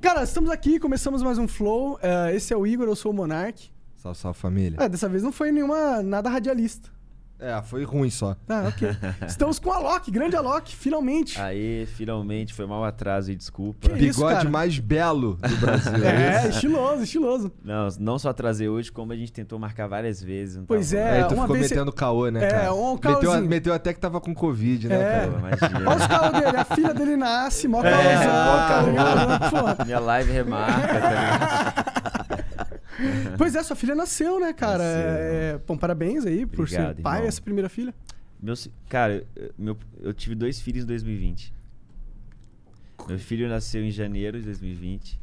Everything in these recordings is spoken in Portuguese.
Cara, estamos aqui, começamos mais um Flow. É, esse é o Igor, eu sou o Monark. Salve, salve família. É, dessa vez não foi nenhuma nada radialista. É, foi ruim só. Ah, ok. Estamos com a Alok, grande Alok, finalmente. Aê, finalmente, foi mal atraso e desculpa. Que isso, Bigode cara? mais belo do Brasil. É, estiloso, estiloso. Não, não só atrasei hoje, como a gente tentou marcar várias vezes. não Pois é, Aí tu uma ficou vez metendo caô, né, É, cara? um meteu, caôzinho. meteu até que tava com Covid, né, É. imagina. Olha os calos dele, a filha dele nasce, mó É, calosão, mó ligado? Pô. Minha live remarca, tá ligado? Pois é, sua filha nasceu, né, cara? É, bom, parabéns aí por Obrigado, ser pai, irmão. essa primeira filha. Meus, cara, eu- meu, eu tive dois filhos em 2020. Meu filho nasceu em janeiro de 2020.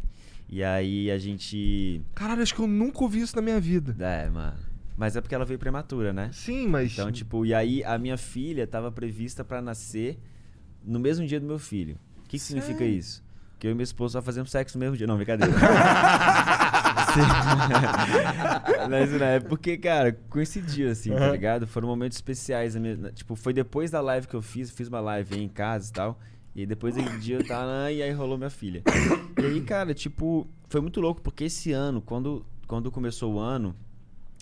E aí a gente. Caralho, acho que eu nunca ouvi isso na minha vida. É, mano. Mas é porque ela veio prematura, né? Sim, mas... Então, tipo, e aí a minha filha tava prevista pra nascer no mesmo dia do meu filho. O que, que significa isso? Que eu e minha esposa só fazemos sexo no mesmo dia. Não, brincadeira. Mas não é porque, cara, coincidiu assim, tá Aham. ligado? Foram momentos especiais. minha- tipo, foi depois da live que eu fiz, fiz uma live aí em casa e tal. E depois daquele dia eu tava e aí rolou minha filha. E aí, cara, tipo, foi muito louco porque esse ano, quando, quando começou o ano,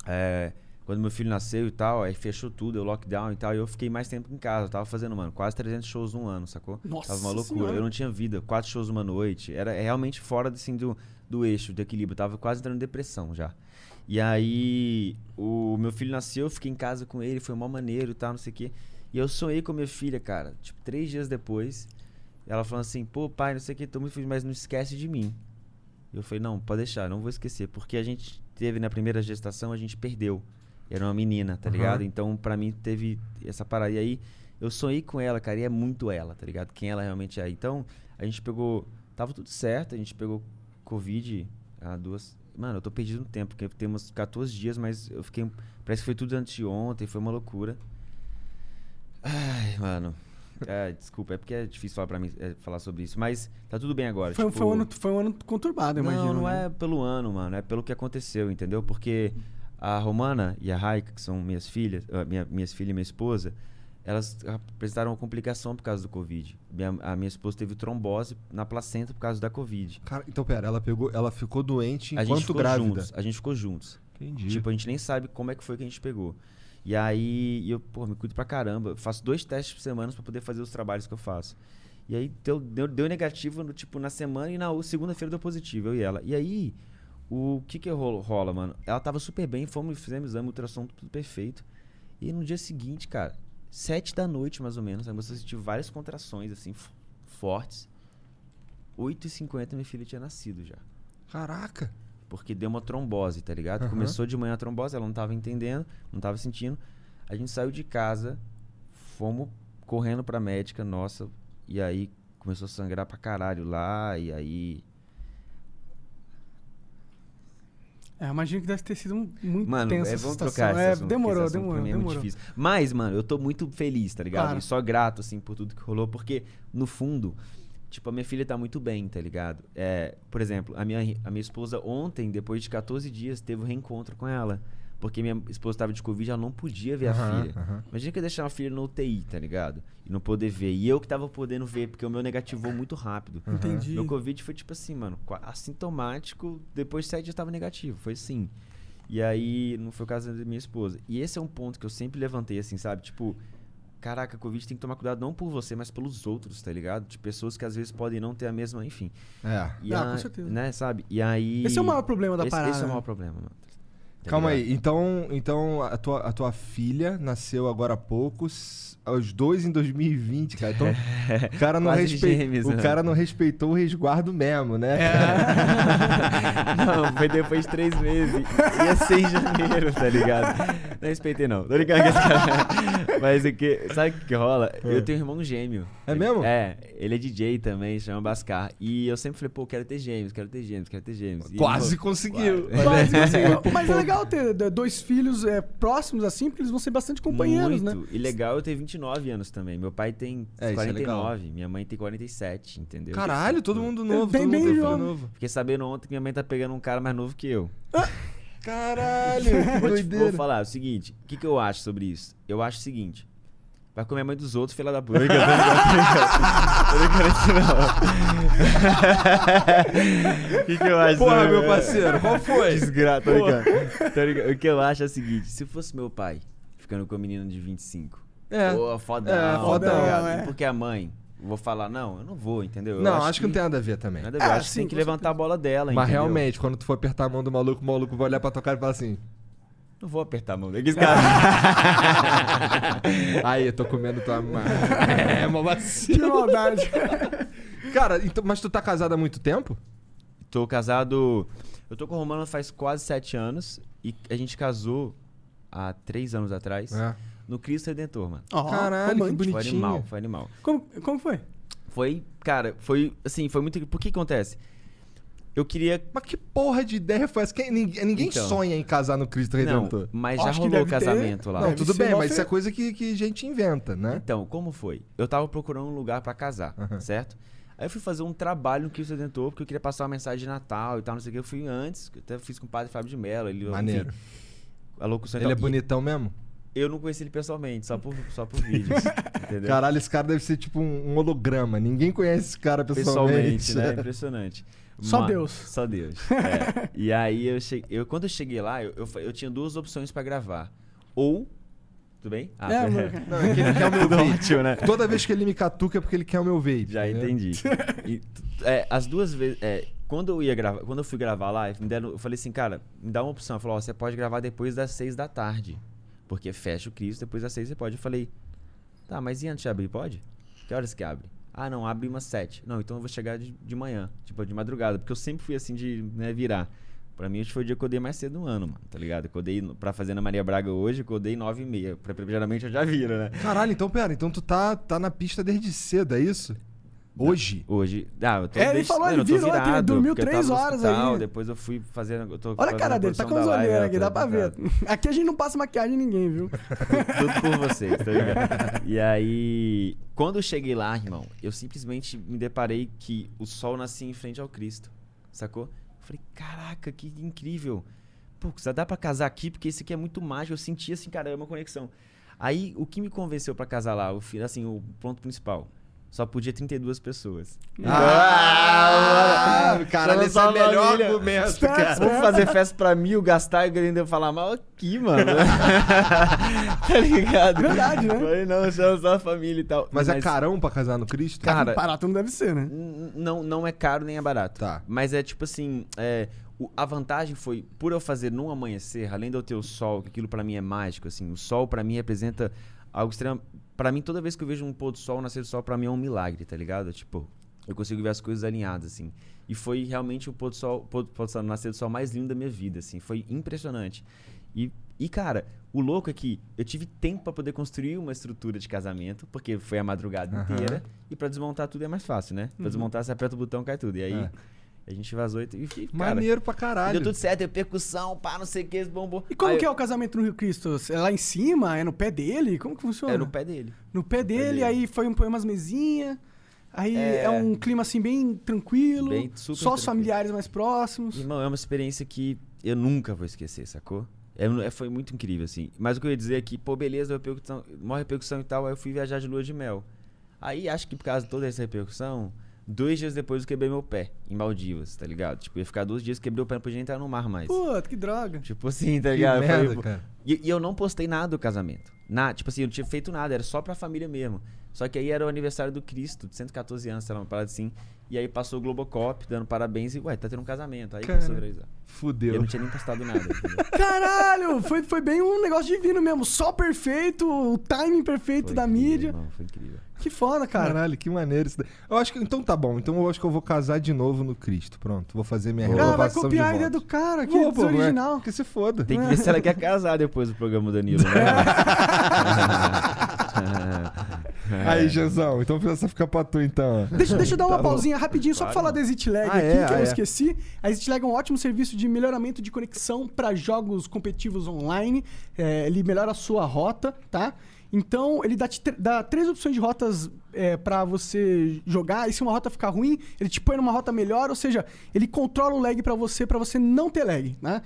é, quando meu filho nasceu e tal, aí fechou tudo, o lockdown e tal, e eu fiquei mais tempo em casa. Eu tava fazendo, mano, quase 300 shows num ano, sacou? Nossa Tava uma loucura. Senhora. Eu não tinha vida, quatro shows numa noite. Era realmente fora assim, do, do eixo, do equilíbrio. Eu tava quase entrando em depressão já. E aí, o meu filho nasceu, eu fiquei em casa com ele, foi mó maneiro e tal, não sei o quê. E eu sonhei com a minha filha, cara, tipo, três dias depois. Ela falando assim, pô, pai, não sei o que, tô muito feliz, mas não esquece de mim. Eu falei, não, pode deixar, não vou esquecer. Porque a gente teve na primeira gestação, a gente perdeu. Era uma menina, tá Aham. ligado? Então, pra mim, teve essa parada. E aí, eu sonhei com ela, cara, e é muito ela, tá ligado? Quem ela realmente é. Então, a gente pegou. Tava tudo certo, a gente pegou Covid há duas. Mano, eu tô perdido no tempo, porque temos 14 dias, mas eu fiquei. Parece que foi tudo antes de ontem, foi uma loucura. Ai, mano. É, desculpa, é porque é difícil falar, pra mim, é, falar sobre isso. Mas tá tudo bem agora. Foi, tipo, foi um ano, foi um ano conturbado, eu não, imagino. não né? é pelo ano, mano. É pelo que aconteceu, entendeu? Porque a Romana e a Raika, que são minhas filhas, ah, minha, minhas filhas e minha esposa, elas apresentaram uma complicação por causa do Covid. Minha- a minha esposa teve trombose na placenta por causa da Covid. Cara, então, pera, ela pegou, ela ficou doente a gente enquanto ficou grávida. juntos. A gente ficou juntos. Entendi. Tipo, a gente nem sabe como é que foi que a gente pegou. E aí, eu, pô, me cuido pra caramba. Eu faço dois testes por semana pra poder fazer os trabalhos que eu faço. E aí, deu, deu, deu negativo, no, tipo, na semana e na segunda-feira deu positivo, eu e ela. E aí, o que que rolo- rola, mano? Ela tava super bem, fomos, fizemos exame, ultrassom, tudo perfeito. E no dia seguinte, cara, sete da noite, mais ou menos, a moça sentiu várias contrações, assim, fortes. 8h50 minha filha tinha nascido já. Caraca. Porque deu uma trombose, tá ligado? Aham. Começou de manhã a trombose, ela não tava entendendo, não tava sentindo. A gente saiu de casa, fomos correndo pra médica nossa, e aí começou a sangrar pra caralho lá, e aí. É, imagino que deve ter sido muito Mano, é, vamos trocar esse é, assunto, demorou, esse demorou, é muito demorou. difícil. Mas, mano, eu tô muito feliz, tá ligado? Claro. E só grato, assim, por tudo que rolou, porque, no fundo, tipo, a minha filha tá muito bem, tá ligado? É, por exemplo, a minha, a minha esposa ontem, depois de 14 dias, teve um reencontro com ela. Porque minha esposa tava de Covid, ela não podia ver a Aham, filha. aham. Imagina que eu deixar uma filha no UTI, tá ligado? E não poder ver. E eu que tava podendo ver, porque o meu negativou muito rápido. Entendi. Meu Covid foi tipo assim, mano, assintomático, depois de sete dias tava negativo, foi assim. E aí, não foi o caso da minha esposa. E esse é um ponto que eu sempre levantei, assim, sabe? Tipo, caraca, Covid tem que tomar cuidado não por você, mas pelos outros, tá ligado? De pessoas que às vezes podem não ter a mesma, enfim. É. E Ah, a- com certeza. Né, sabe? E aí... Esse é o maior problema da esse, parada. Esse é o né? maior problema, mano. Tá Calma ligado? aí, então, então a, tua, a tua filha nasceu agora há pouco, s- os dois em 2020, cara. Então, o cara não, respe... gêmeos, o né? cara não respeitou o resguardo mesmo, né? não, foi depois de três meses. Ia ser em janeiro, tá ligado? Não respeitei, não. Tô brincando com esse cara. Mas o que. Sabe o que, rola? Eu tenho um irmão gêmeo. É Ele- mesmo? É, ele é DJ também, chama Bascar. E eu sempre falei, pô, quero ter gêmeos, quero ter gêmeos, quero ter gêmeos. E Quase ele conseguiu. Quase conseguiu. Mas é legal ter d- dois filhos é, próximos assim, porque eles vão ser bastante companheiros, muito. né? E legal eu ter 29 anos também. Meu pai tem É, isso é legal. 49, minha mãe tem 47, entendeu? Caralho, todo mundo novo, Bem- todo bem mundo novo. Fiquei sabendo ontem que minha mãe tá pegando um cara mais novo que eu. Caralho, que Vou, te, vou falar o seguinte: o que, que eu acho sobre isso? Eu acho o seguinte: Vai comer a mãe dos outros, filha da puta. Isso não. O que, que eu acho? Porra, meu parceiro, qual foi? Desgraça, tô brincando. Tô brincando. O que eu acho é o seguinte: se fosse meu pai ficando com a menina de 25, É. pô, fodão, É, fodão, tá ligado? é. Porque a mãe, vou falar, não, eu não vou, entendeu? Eu Não, acho que não tem nada a ver também. Nada a ver. Eu É, acho que sim, tem que levantar a bola dela, Mas entendeu? realmente, quando tu for apertar a mão do maluco, o maluco vai olhar pra tua cara e falar assim: Não vou apertar a mão dele. Esse cara. Aí, eu tô comendo tua mão. É, mó Que vacilo. maldade. Cara, então, mas tu tá casado há muito tempo? tô casado. Eu tô com o Romano faz quase sete anos. E a gente casou há três anos atrás. É. No Cristo Redentor, mano. Ó, Caralho, que romântico. Foi Bonitinho. animal, foi animal. Como, como foi? Foi, cara, foi assim, foi muito. Por que acontece? Eu queria. Mas que porra de ideia foi essa? Quem- ninguém ninguém Então. sonha em casar no Cristo Não, Redentor. mas já Acho que rolou o deve ter- casamento lá. Não, tudo bem, mas isso é coisa que, que a gente inventa, né? Então, como foi? Eu tava procurando um lugar pra casar, certo? Aí eu fui fazer um trabalho no Cristo Redentor, porque eu queria passar uma mensagem de Natal e tal, não sei o que. Eu fui antes, até fiz com o padre Fábio de Mello. Ele, Maneiro. enfim, a locução Ele é. E bonitão mesmo? Eu não conheci ele pessoalmente, só por, só por vídeos. entendeu? Caralho, esse cara deve ser tipo um, um holograma. Ninguém conhece esse cara pessoalmente. pessoalmente, né? Impressionante. Só Mas- Deus. Só Deus. é. E aí eu cheguei. Eu, quando eu cheguei lá, eu, eu, eu tinha duas opções pra gravar. Ou. Tudo bem? Ah, É. Não, é que ele quer o meu vape. né? Toda vez que ele me catuca é porque ele quer o meu vape. Já entendeu? entendi. E, é, as duas vezes. é, quando eu ia gravar, quando eu fui gravar lá, me deram, eu falei assim, cara, me dá uma opção. Falou, ó, você pode gravar depois das seis da tarde. Porque fecha o Cristo, depois das seis você pode. Eu falei, tá, mas e antes de abrir, pode? Que horas que abre? Ah, não, abre umas sete. Não, então eu vou chegar de, de manhã, tipo, de madrugada. Porque eu sempre fui assim de né, virar. Pra mim, hoje foi o dia que eu acordei mais cedo no ano, mano, tá ligado? Eu no- pra fazer na Maria Braga hoje, eu acordei nove e meia. Pra, geralmente eu já vira, né? Caralho, então pera, então tu tá, tá na pista desde cedo, é isso? Hoje? Hoje. Ah, eu tô É, ele falou, ele virou, ele virado, dormiu porque eu três horas hospital, aí. Depois eu fui fazendo. Eu Olha a cara dele, tá com é, aqui, dá pra ver. Aqui a gente não passa maquiagem em ninguém, viu? Tudo por vocês, tá ligado? E aí, quando eu cheguei lá, irmão, eu simplesmente me deparei que o sol nascia em frente ao Cristo, sacou? Eu falei, caraca, que incrível. Pô, só dá pra casar aqui porque isso aqui é muito mágico. Eu senti assim, cara, é uma conexão. Aí, o que me convenceu pra casar lá, o, assim, o ponto principal, só podia 32 pessoas. Ah, caralho, esse é o melhor família. argumento, Espera, cara. espera. Vamos fazer festa pra mil, gastar e ainda falar mal aqui, mano. tá ligado? Verdade, né? Falei, não, chama só a família e tal. Mas, é carão pra casar no Cristo? Cara, Barato não deve ser, né? Não, não é caro nem é barato. Tá. Mas é tipo assim, é, o- a vantagem foi, por eu fazer num amanhecer, além de eu ter o sol, que aquilo pra mim é mágico, assim, o sol pra mim representa algo extremo. Pra mim, toda vez que eu vejo um pôr do sol, um nascer do sol, pra mim é um milagre, tá ligado? Tipo, eu consigo ver as coisas alinhadas, assim. E foi realmente o pôr do sol, pôr, pôr do sol, nascer do sol mais lindo da minha vida, assim. Foi impressionante. E, e, cara, o louco é que eu tive tempo pra poder construir uma estrutura de casamento, porque foi a madrugada Aham. inteira. E pra desmontar tudo é mais fácil, né? Pra desmontar, você aperta o botão cai tudo. E aí É. a gente vazou e e fiquei, cara, Maneiro pra caralho. deu tudo certo, deu percussão, pá, não sei o que, bombou. E como Aí que é o casamento no Rio Cristo? É lá em cima? É no pé dele? Como que funciona? É no pé dele. No pé dele, dele. aí foi um, umas mesinhas. Aí é... É. um clima assim bem tranquilo. Bem, super só os familiares mais próximos. Irmão, é uma experiência que eu nunca vou esquecer, sacou? É, é- foi muito incrível, assim. Mas o que eu ia dizer é que, pô, beleza, repercussão, maior repercussão e tal, aí eu fui viajar de lua de mel. Aí acho que por causa de toda essa repercussão, dois dias depois eu quebrei meu pé em Maldivas, tá ligado? Tipo, eu ia ficar dois dias, quebrei o pé, não podia entrar no mar mais. Puta, que droga. Tipo assim, tá Que ligado? Foi- merda, cara. E, e eu não postei nada do casamento. Nada, tipo assim, eu não tinha feito nada, era só pra família mesmo. Só que aí era o aniversário do Cristo, de 114 anos, sei lá, uma parada assim. E aí passou o Globocop dando parabéns e, ué, tá tendo um casamento. Aí Cara. começou a viralizar. E eu Fudeu. não tinha nem postado nada. entendeu? Caralho, foi, foi bem um negócio divino mesmo. Sol perfeito, o timing perfeito Foi da incrível, mídia. irmão, foi incrível. Que foda, cara. Caralho, que maneiro isso daí. Eu acho que. Então tá bom. Então eu acho que eu vou casar de novo no Cristo. Pronto. Vou fazer minha Boa. Ah, vai renovação de copiar a ideia do cara, que Vou, pô, original. é, Que se foda. Tem que ver se ela quer casar depois do programa do Danilo, né? Aí, Jezão, então essa fica pra tu então. Deixa, deixa eu dar uma Tá bom. pausinha rapidinho, só pra Claro. falar da ExitLag Ah, aqui, é? que Ah, eu é. esqueci. A ExitLag é um ótimo serviço de melhoramento de conexão para jogos competitivos online. É, ele melhora a sua rota, tá? Então, ele dá, dá três opções de rotas é, para você jogar. E se uma rota ficar ruim, ele te põe numa rota melhor. Ou seja, ele controla o lag para você, para você não ter lag, né?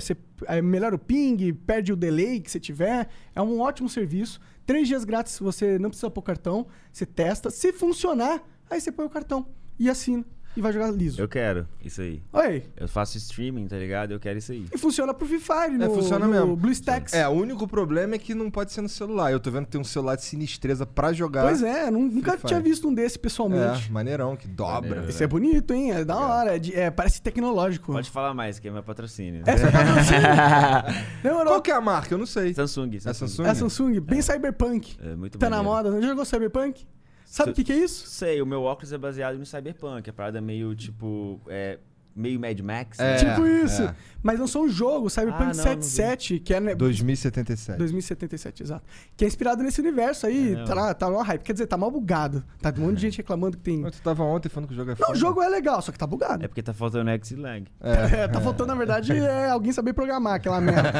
você é, melhora o ping, perde o delay que você tiver. É um ótimo serviço. Três dias grátis, você não precisa pôr cartão. Você testa. Se funcionar, aí você põe o cartão e assina. E vai jogar liso. Eu quero isso aí. Oi. Eu faço streaming, tá ligado? Eu quero isso aí. E funciona pro Free Fire, no, É, funciona no mesmo. BlueStacks. É, o único problema é que não pode ser no celular. Eu tô vendo que tem um celular de sinistreza pra jogar. Pois é, nu- nunca tinha visto um desse pessoalmente. É, maneirão, que dobra. Maneiro. Esse é bonito, hein? É da hora. É de- é, parece tecnológico. Pode falar mais, que é meu patrocínio. É patrocínio. Qual que é a marca? Eu não sei. Samsung, Samsung. É Samsung? É a Samsung, bem cyberpunk. É muito Tá na maneiro. moda. Já jogou cyberpunk? Sabe o que, que é isso? Sei, o meu óculos é baseado no Cyberpunk. A parada meio, tipo, é, meio Mad Max. É. né? tipo isso. é. Mas lançou um jogo, Cyberpunk Ah, não, não vi. 77, que é né, 2077. 2077, exato. Que é inspirado nesse universo aí. É, tá, lá, tá no hype. Quer dizer, tá mal bugado. Tá um monte de gente reclamando que tem. Mas tu tava ontem falando que o jogo é Não, foda. o jogo é legal, só que tá bugado. É porque tá faltando X-Lag. É. É, tá faltando, na verdade, é alguém saber programar aquela merda.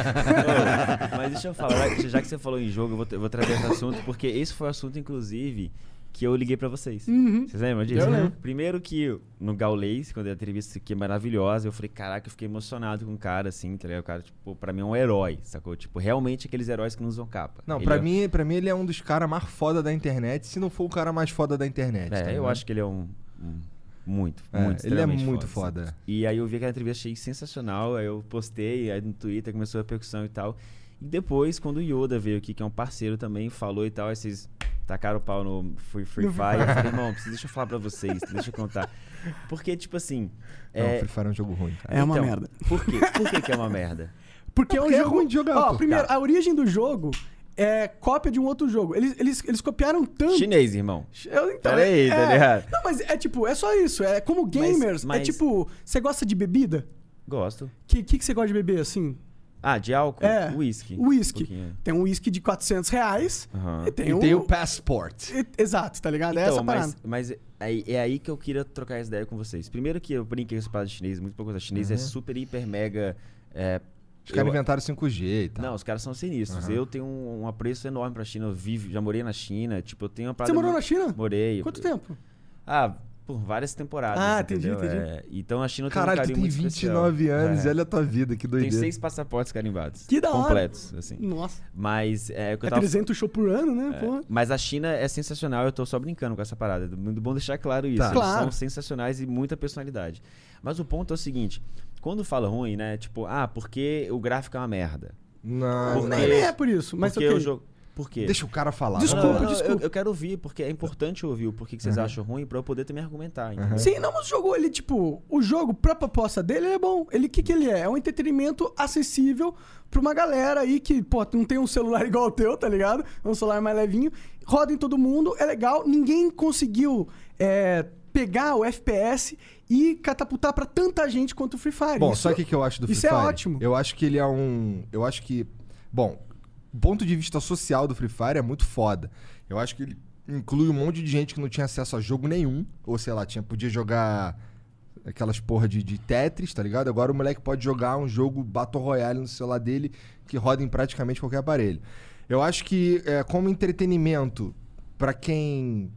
Mas deixa eu falar, já- já que você falou em jogo, eu vou, eu vou trazer esse assunto, porque esse foi o assunto, inclusive, que eu liguei pra vocês. Uhum. Vocês lembram disso? Eu lembro. Primeiro que no Gaulês, quando a entrevista aqui é maravilhosa, eu falei, caraca, eu fiquei emocionado com o cara, assim, tá ligado? O cara, tipo, pra mim é um herói, sacou? Tipo, realmente aqueles heróis que não usam capa. Não, Ele pra, é- mim, pra mim ele é um dos caras mais foda da internet, se não for o cara mais foda da internet. É, tá eu acho que ele é um. um- muito, É, muito, ele é muito assim. foda. E aí eu vi aquela entrevista, achei sensacional. Aí eu postei, aí no Twitter começou a repercussão e tal. E depois, quando o Yoda veio aqui, que é um parceiro também, falou e tal, aí vocês tacaram o pau no Free, free No Fire. Eu falei, irmão, deixa eu falar pra vocês, deixa eu contar. Porque, tipo assim. Não, é, Free Fire é um jogo ruim, cara. É uma então, merda. Por quê? Por que, que é uma merda? Porque é um Porque é jogo. ruim de jogar, Ó, primeiro, Tá. a origem do jogo é cópia de um outro jogo. Eles, eles, eles copiaram tanto. Chinês, irmão. Eu, então, Pera aí, é, tá ligado? Não, mas é tipo, é só isso. É como gamers. É mas- tipo, você gosta de bebida? Gosto. O que, que, que você gosta de beber assim? Ah, de álcool? É, Whisky. Whisky. Um. Tem um whisky de 400 reais Aham. e tem E um. tem o Passport. e- Exato, tá ligado? é Então, essa parada. mas, mas aí- é aí que eu queria trocar essa ideia com vocês. Primeiro que eu brinquei com essa parada de chinês, muito pouco coisa. Chinês é super, hiper, mega. é, Os caras eu- inventaram 5G e tal. Não, os caras são sinistros. Aham. Eu tenho um, um apreço enorme pra China. Eu vivo, já morei na China. Tipo, eu tenho uma Você parada morou muito- na China? Morei. Quanto tempo? Ah, por várias temporadas. Ah, entendi, entendeu? entendi. É, então a China tem um Caralho, tu tem muito 29 especial. anos, É. olha a tua vida, que Tem doideira. seis passaportes carimbados. Que da hora. Completos, assim. Nossa. Mas é o que eu É tava 300 show por ano, né? É. Mas a China é sensacional, eu tô só brincando com essa parada. É muito bom deixar claro isso. Tá. Eles Claro. são sensacionais e muita personalidade. Mas o ponto é o seguinte: quando fala ruim, né? Tipo, ah, porque o gráfico é uma merda. Não, Porque- não. Nem, nem é por isso, mas porque ok. o jogo. Por quê? Deixa o cara falar. Desculpa, Não, desculpa. Eu, eu quero ouvir, porque é importante ouvir o porquê que vocês acham ruim pra eu poder também argumentar. entendeu? Sim, não, mas o jogo, ele, tipo, o jogo, pra proposta dele, ele é bom. Ele, o que, que ele é? É um entretenimento acessível pra uma galera aí que, pô, não tem um celular igual o teu, tá ligado? É um celular mais levinho. Roda em todo mundo, é legal. Ninguém conseguiu é, pegar o FPS e catapultar pra tanta gente quanto o Free Fire. Bom, Isso- sabe o que, que eu acho do Free isso é Fire? ótimo. Eu acho que ele é um. Eu acho que. Bom, ponto de vista social do Free Fire é muito foda. Eu acho que ele inclui um monte de gente que não tinha acesso a jogo nenhum. Ou sei lá, tinha, podia jogar aquelas porra de, de Tetris, tá ligado? Agora o moleque pode jogar um jogo Battle Royale no celular dele que roda em praticamente qualquer aparelho. Eu acho que, é, como entretenimento, pra quem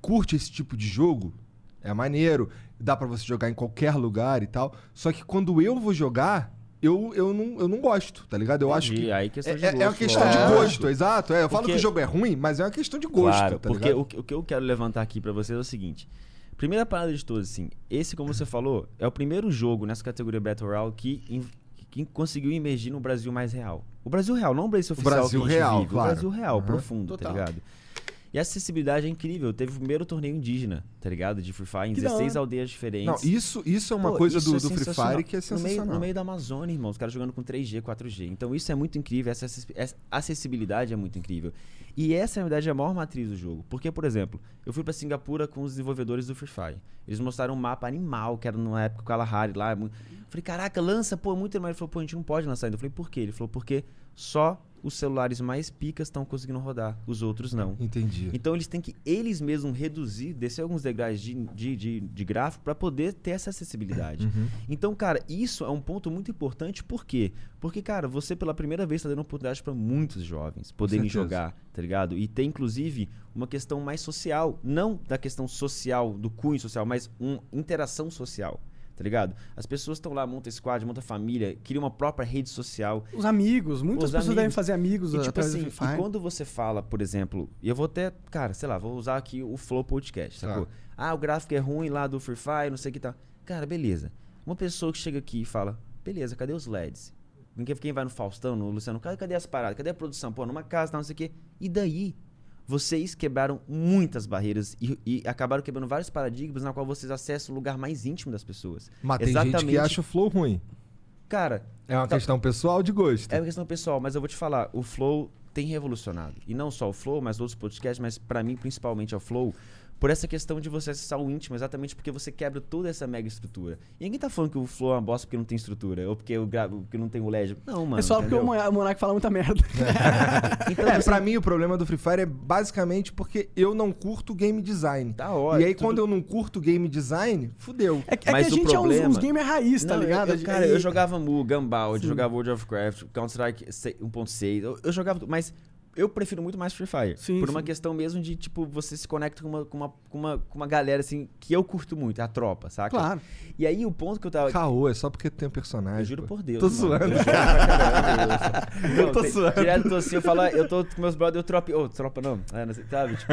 curte esse tipo de jogo, é maneiro, dá pra você jogar em qualquer lugar e tal. Só que quando eu vou jogar, eu, eu, não, eu não gosto, tá ligado? Eu acho Entendi, que. aí É, questão de é- é uma gosto, questão de gosto, exato. É, eu falo Porque- que o jogo é ruim, mas é uma questão de gosto, Claro, tá porque ligado? o, que- o que eu quero levantar aqui pra vocês é o seguinte. Primeira parada de todas, assim, esse, como você falou, é o primeiro jogo nessa categoria Battle Royale que, in- que conseguiu emergir no Brasil mais real. O Brasil real, não o Brasil oficial Brasil que a gente real, vive, claro. O Brasil real, Uhum. profundo, Total. tá ligado? E a acessibilidade é incrível. Teve o primeiro torneio indígena, tá ligado? De Free Fire, em Que da 16 hora. aldeias diferentes. Não, isso, isso é uma Pô, coisa do, é do Free sensacional. Fire que é No meio, sensacional. no meio da Amazônia, irmão, os caras jogando com 3G, 4G. Então isso é muito incrível, essa essa acessibilidade é muito incrível. E essa, na verdade, é a maior matriz do jogo. Porque, por exemplo, eu fui pra Singapura com os desenvolvedores do Free Fire. Eles mostraram um mapa animal, que era numa época com o Kalahari lá. Eu falei, caraca, lança, pô, é muito mais. Ele falou, pô, a gente não pode lançar ainda. Eu falei, por quê? Ele falou, porque só os celulares mais picas estão conseguindo rodar, os outros não. Entendi. Então eles têm que eles mesmos reduzir, descer alguns degraus de, de, de, de gráfico para poder ter essa acessibilidade. Uhum. Então, cara, isso é um ponto muito importante. Por quê? Porque, cara, você pela primeira vez está dando oportunidade para muitos jovens poderem jogar, tá ligado? E tem, inclusive, uma questão mais social. Não da questão social, do cunho social, mas uma interação social. Tá ligado? As pessoas estão lá, monta squad, monta família, cria uma própria rede social. Os amigos, muitas Os pessoas amigos. devem fazer amigos E, tipo assim, e quando você fala, por exemplo, e eu vou até, cara, sei lá, vou usar aqui o Flow Podcast, Tá. sacou? Ah, o gráfico é ruim lá do Free Fire, não sei o que tal. Cara, beleza. Uma pessoa que chega aqui e fala, beleza, cadê os LEDs? Quem, vai no Faustão, no Luciano, cadê, as paradas? Cadê a produção? Pô, numa casa, não sei o quê. E daí? Vocês quebraram muitas barreiras e, e acabaram quebrando vários paradigmas na qual vocês acessam o lugar mais íntimo das pessoas. Mas tem gente que acha o flow ruim. Cara, É uma Tá. questão pessoal de gosto. é uma questão pessoal, mas eu vou te falar, o Flow tem revolucionado. E não só o Flow, mas outros podcasts, mas pra mim principalmente é o Flow, por essa questão de você acessar o íntimo, exatamente porque você quebra toda essa mega estrutura. E ninguém tá falando que o Flow é uma bosta porque não tem estrutura, ou porque, eu gravo, porque não tem o LED. Não, mano. É só porque o entendeu? Mo- o Monark fala muita merda. Então, É, você- pra mim o problema do Free Fire é basicamente porque eu não curto game design. Da hora. e aí tudo- quando eu não curto game design, fudeu. É, que- é Mas que a gente é uns, problema- uns gamer raiz, tá Não, eu- ligado? Eu, cara, E- eu jogava Mu, Gumball, eu jogava World of Warcraft, Counter-Strike 1.6, eu, eu jogava mas eu prefiro muito mais Free Fire. Sim, por uma sim. questão mesmo de, tipo, você se conecta com uma, com, uma, com, uma, com uma galera, assim, que eu curto muito, a tropa, saca? Claro. E aí o ponto que eu tava... Caô, é só porque tem um personagem. Eu juro pô. por Deus. Tô mano. zoando. Eu caramba, eu- Eu tô tem- zoando. Direto tô assim, eu falo, eu tô com meus brothers, eu tropa. Ô, tropa não. É, não sei, sabe? Tipo.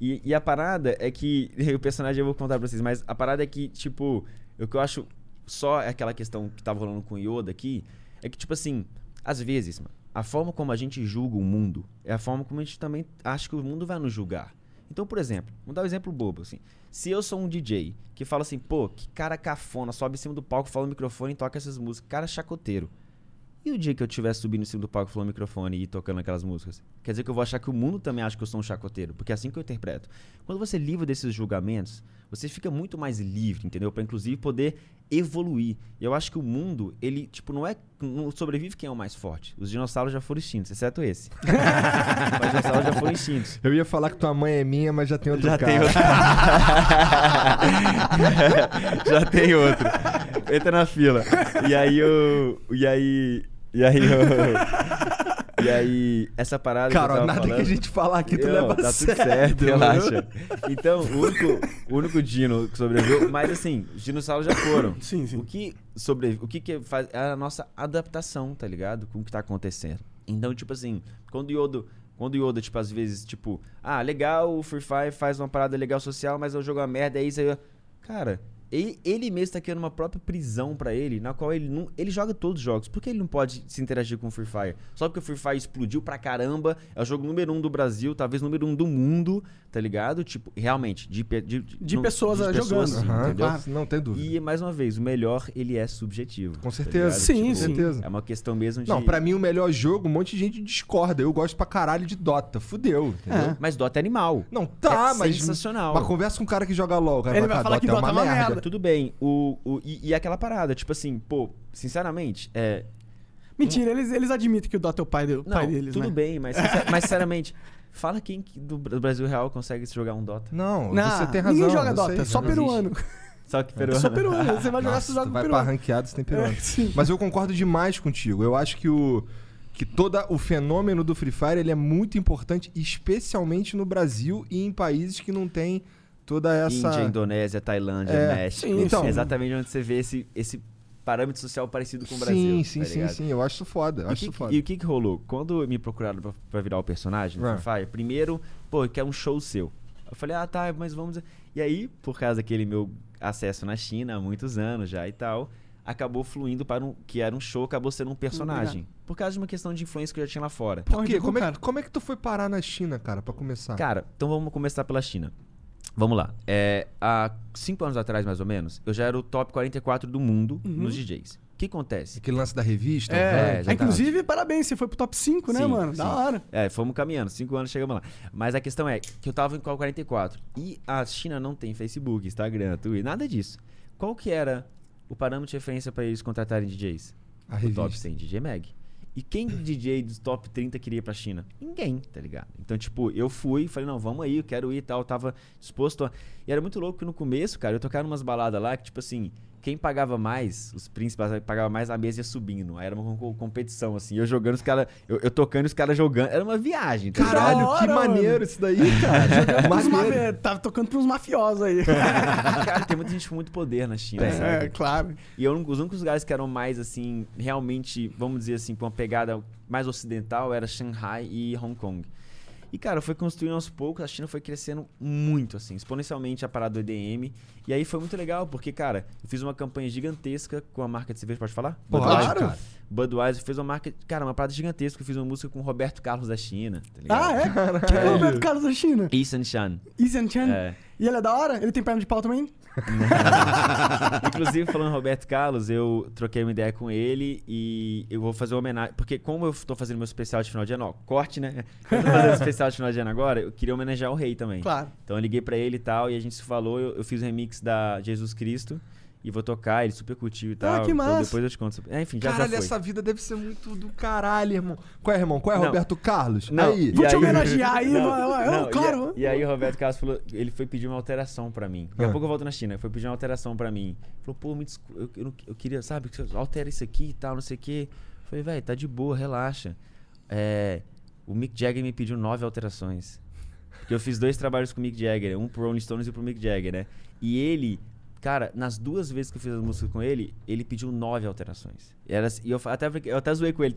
e, e a parada é que. O personagem eu vou contar pra vocês, mas a parada é que, tipo, o que eu acho só é aquela questão que tava rolando com o Yoda aqui, é que, tipo assim, às vezes, mano, a forma como a gente julga o mundo é a forma como a gente também acha que o mundo vai nos julgar. Então, por exemplo, vamos dar um exemplo bobo, assim. Se eu sou um DJ que fala assim, pô, que cara cafona, sobe em cima do palco, fala no microfone e toca essas músicas, cara chacoteiro. E o dia que eu estiver subindo em cima do palco, falando microfone e tocando aquelas músicas? Quer dizer que eu vou achar que o mundo também acha que eu sou um chacoteiro, porque é assim que eu interpreto. Quando você livra desses julgamentos, você fica muito mais livre, entendeu? Pra inclusive poder evoluir. E eu acho que o mundo, ele, tipo, não é. Não sobrevive quem é o mais forte. Os dinossauros já foram extintos, exceto esse. Os dinossauros já foram extintos. Eu ia falar que tua mãe é minha, mas já tem outro Já cara. tem outro. Já tem outro. Entra na fila. E aí o. E aí. E aí o. E aí, essa parada. que eu Cara, ó, tava nada falando, que a gente falar aqui tu Não, leva tá tudo certo, relaxa. Então, o único, o único dino que sobreviveu, mas assim, os dinossauros já foram. Sim, sim. O que sobrevive, o que, que faz é a nossa adaptação, tá ligado? Com o que tá acontecendo. Então, tipo assim, quando o Yoda, quando o Yoda, tipo, às vezes, tipo, ah, legal, o Free Fire faz uma parada legal social, mas eu jogo uma merda, aí você. Cara, ele, ele mesmo tá criando uma própria prisão pra ele, na qual ele não. Ele joga todos os jogos. Por que ele não pode se interagir com o Free Fire? Só porque o Free Fire explodiu pra caramba, é o jogo número um do Brasil, talvez número um do mundo, tá ligado? Tipo, realmente, de, de, De não- pessoas de jogando. sim, Aham, entendeu? Claro. Não tem dúvida. E, mais uma vez, o melhor, ele é subjetivo. Com tá certeza. ligado? Sim, Com sim. certeza. É uma questão mesmo de... Não, pra mim o melhor jogo, um monte de gente discorda. Eu gosto pra caralho de Dota. Fudeu, entendeu? É. Mas Dota é animal. Não, tá, É mas. sensacional. Mas conversa com um cara que joga LOL. Cara, Ele vai falar que Dota é uma merda. Tudo bem. O, o, e, e aquela parada, tipo assim, pô, sinceramente, é... Mentira, eles, eles admitem que o Dota é o pai, do, Não, pai deles, tudo né? bem, mas, sincer- mas sinceramente, fala quem que do Bra- Brasil real consegue jogar um Dota. Não, Não, você tem razão. ninguém joga Dota, sei, só peruano. Só que peruano. Só peruano. Você vai jogar, Nossa, você joga vai pra peruano. ranqueado, você tem peruano. É, sim. Mas eu concordo demais contigo. Eu acho que o que todo o fenômeno do Free Fire ele é muito importante, especialmente no Brasil e em países que não tem toda essa. Índia, Indonésia, Tailândia, É, México. sim, então- é exatamente onde você vê esse, esse parâmetro social parecido com o Brasil. sim, sim, tá sim, sim. Eu acho isso foda. Eu E, acho que- foda. e o que que rolou? Quando me procuraram pra, pra virar o personagem do Ah. Fire, primeiro, pô, eu quero um show seu. Eu falei, ah, tá, mas vamos... E aí, por causa daquele meu acesso na China há muitos anos já e tal, acabou fluindo para um... Que era um show, acabou sendo um personagem. Por causa de uma questão de influência que eu já tinha lá fora. Por quê? Como é, como é que tu foi parar na China, cara, pra começar? Cara, então vamos começar pela China. Vamos lá. É, há cinco anos atrás, mais ou menos, eu já era o top 44 do mundo Uhum. nos DJs. O que acontece? Aquele lance da revista? É, velho? exatamente. inclusive, parabéns, você foi pro top 5, né, Sim, mano? Da sim. hora. É, fomos caminhando, cinco anos chegamos lá. Mas a questão é que eu tava em qual 44. E a China não tem Facebook, Instagram, Twitter, nada disso. Qual que era o parâmetro de referência pra eles contratarem DJs? A O top revista. 100, DJ Mag. E quem DJ dos top 30 queria ir pra China? Ninguém, tá ligado? Então, tipo, eu fui, falei, não, vamos aí, eu quero ir e tal. Tava disposto a. E era muito louco que no começo, cara, eu tocava umas baladas lá que, tipo assim, quem pagava mais, os príncipes pagavam mais, a mesa ia subindo. Aí era uma co- competição, assim. Eu jogando, os caras. Eu, eu tocando e os caras jogando. Era uma viagem, tá? Caralho, que hora, maneiro mano. isso daí, cara. Mafi- Tá tocando pros mafiosos aí. Cara, tem muita gente com muito poder na China, sabe? é, claro. E eu, os únicos lugares que eram mais, assim, realmente, vamos dizer assim, com uma pegada mais ocidental, era Shanghai e Hong Kong. E, cara, foi construindo aos poucos, a China foi crescendo muito, assim, exponencialmente a parada do EDM. E aí foi muito legal, porque, cara, eu fiz uma campanha gigantesca com a marca de cerveja, pode falar? Pode, Budweiser. Budweiser fez uma marca, cara, uma parada gigantesca. Eu fiz uma música com o Roberto Carlos da China, tá ligado? Ah, é? Quem é o Roberto Carlos da China? Yi Sanshan. Isan Chan. É. E ele é da hora? Ele tem perna de pau também? Inclusive, falando Roberto Carlos, eu troquei uma ideia com ele e eu vou fazer uma homenagem. Porque, como eu tô fazendo meu especial de final de ano, ó, corte, né? Eu tô fazendo especial de final de ano agora, eu queria homenagear o rei também. Claro. Então eu liguei pra ele e tal, e a gente se falou. Eu, eu fiz um remix da Jesus Cristo e vou tocar, ele super curtiu e tal. que Então massa. depois eu te conto. É, enfim, já, Caralho, já foi. essa vida deve ser muito do caralho, irmão. Qual é, irmão? Qual é, Não. Roberto Carlos? Não, Aí. e Vou te aí- homenagear aí, Não, claro. E, a- e aí o Roberto Carlos falou, ele foi pedir uma alteração pra mim. Daqui a Ah. pouco eu volto na China. Foi pedir uma alteração pra mim. Falou, pô, me descu- eu, eu, eu queria, sabe, que você altera isso aqui e tal, não sei o quê. Eu falei, velho, tá de boa, relaxa. É, o Mick Jagger me pediu nove alterações. Porque eu fiz dois trabalhos com o Mick Jagger, um pro Rolling Stones e pro Mick Jagger, né? E ele, cara, nas duas vezes que eu fiz as músicas com ele, ele pediu nove alterações. E, era, assim- e eu até, eu até zoei com ele.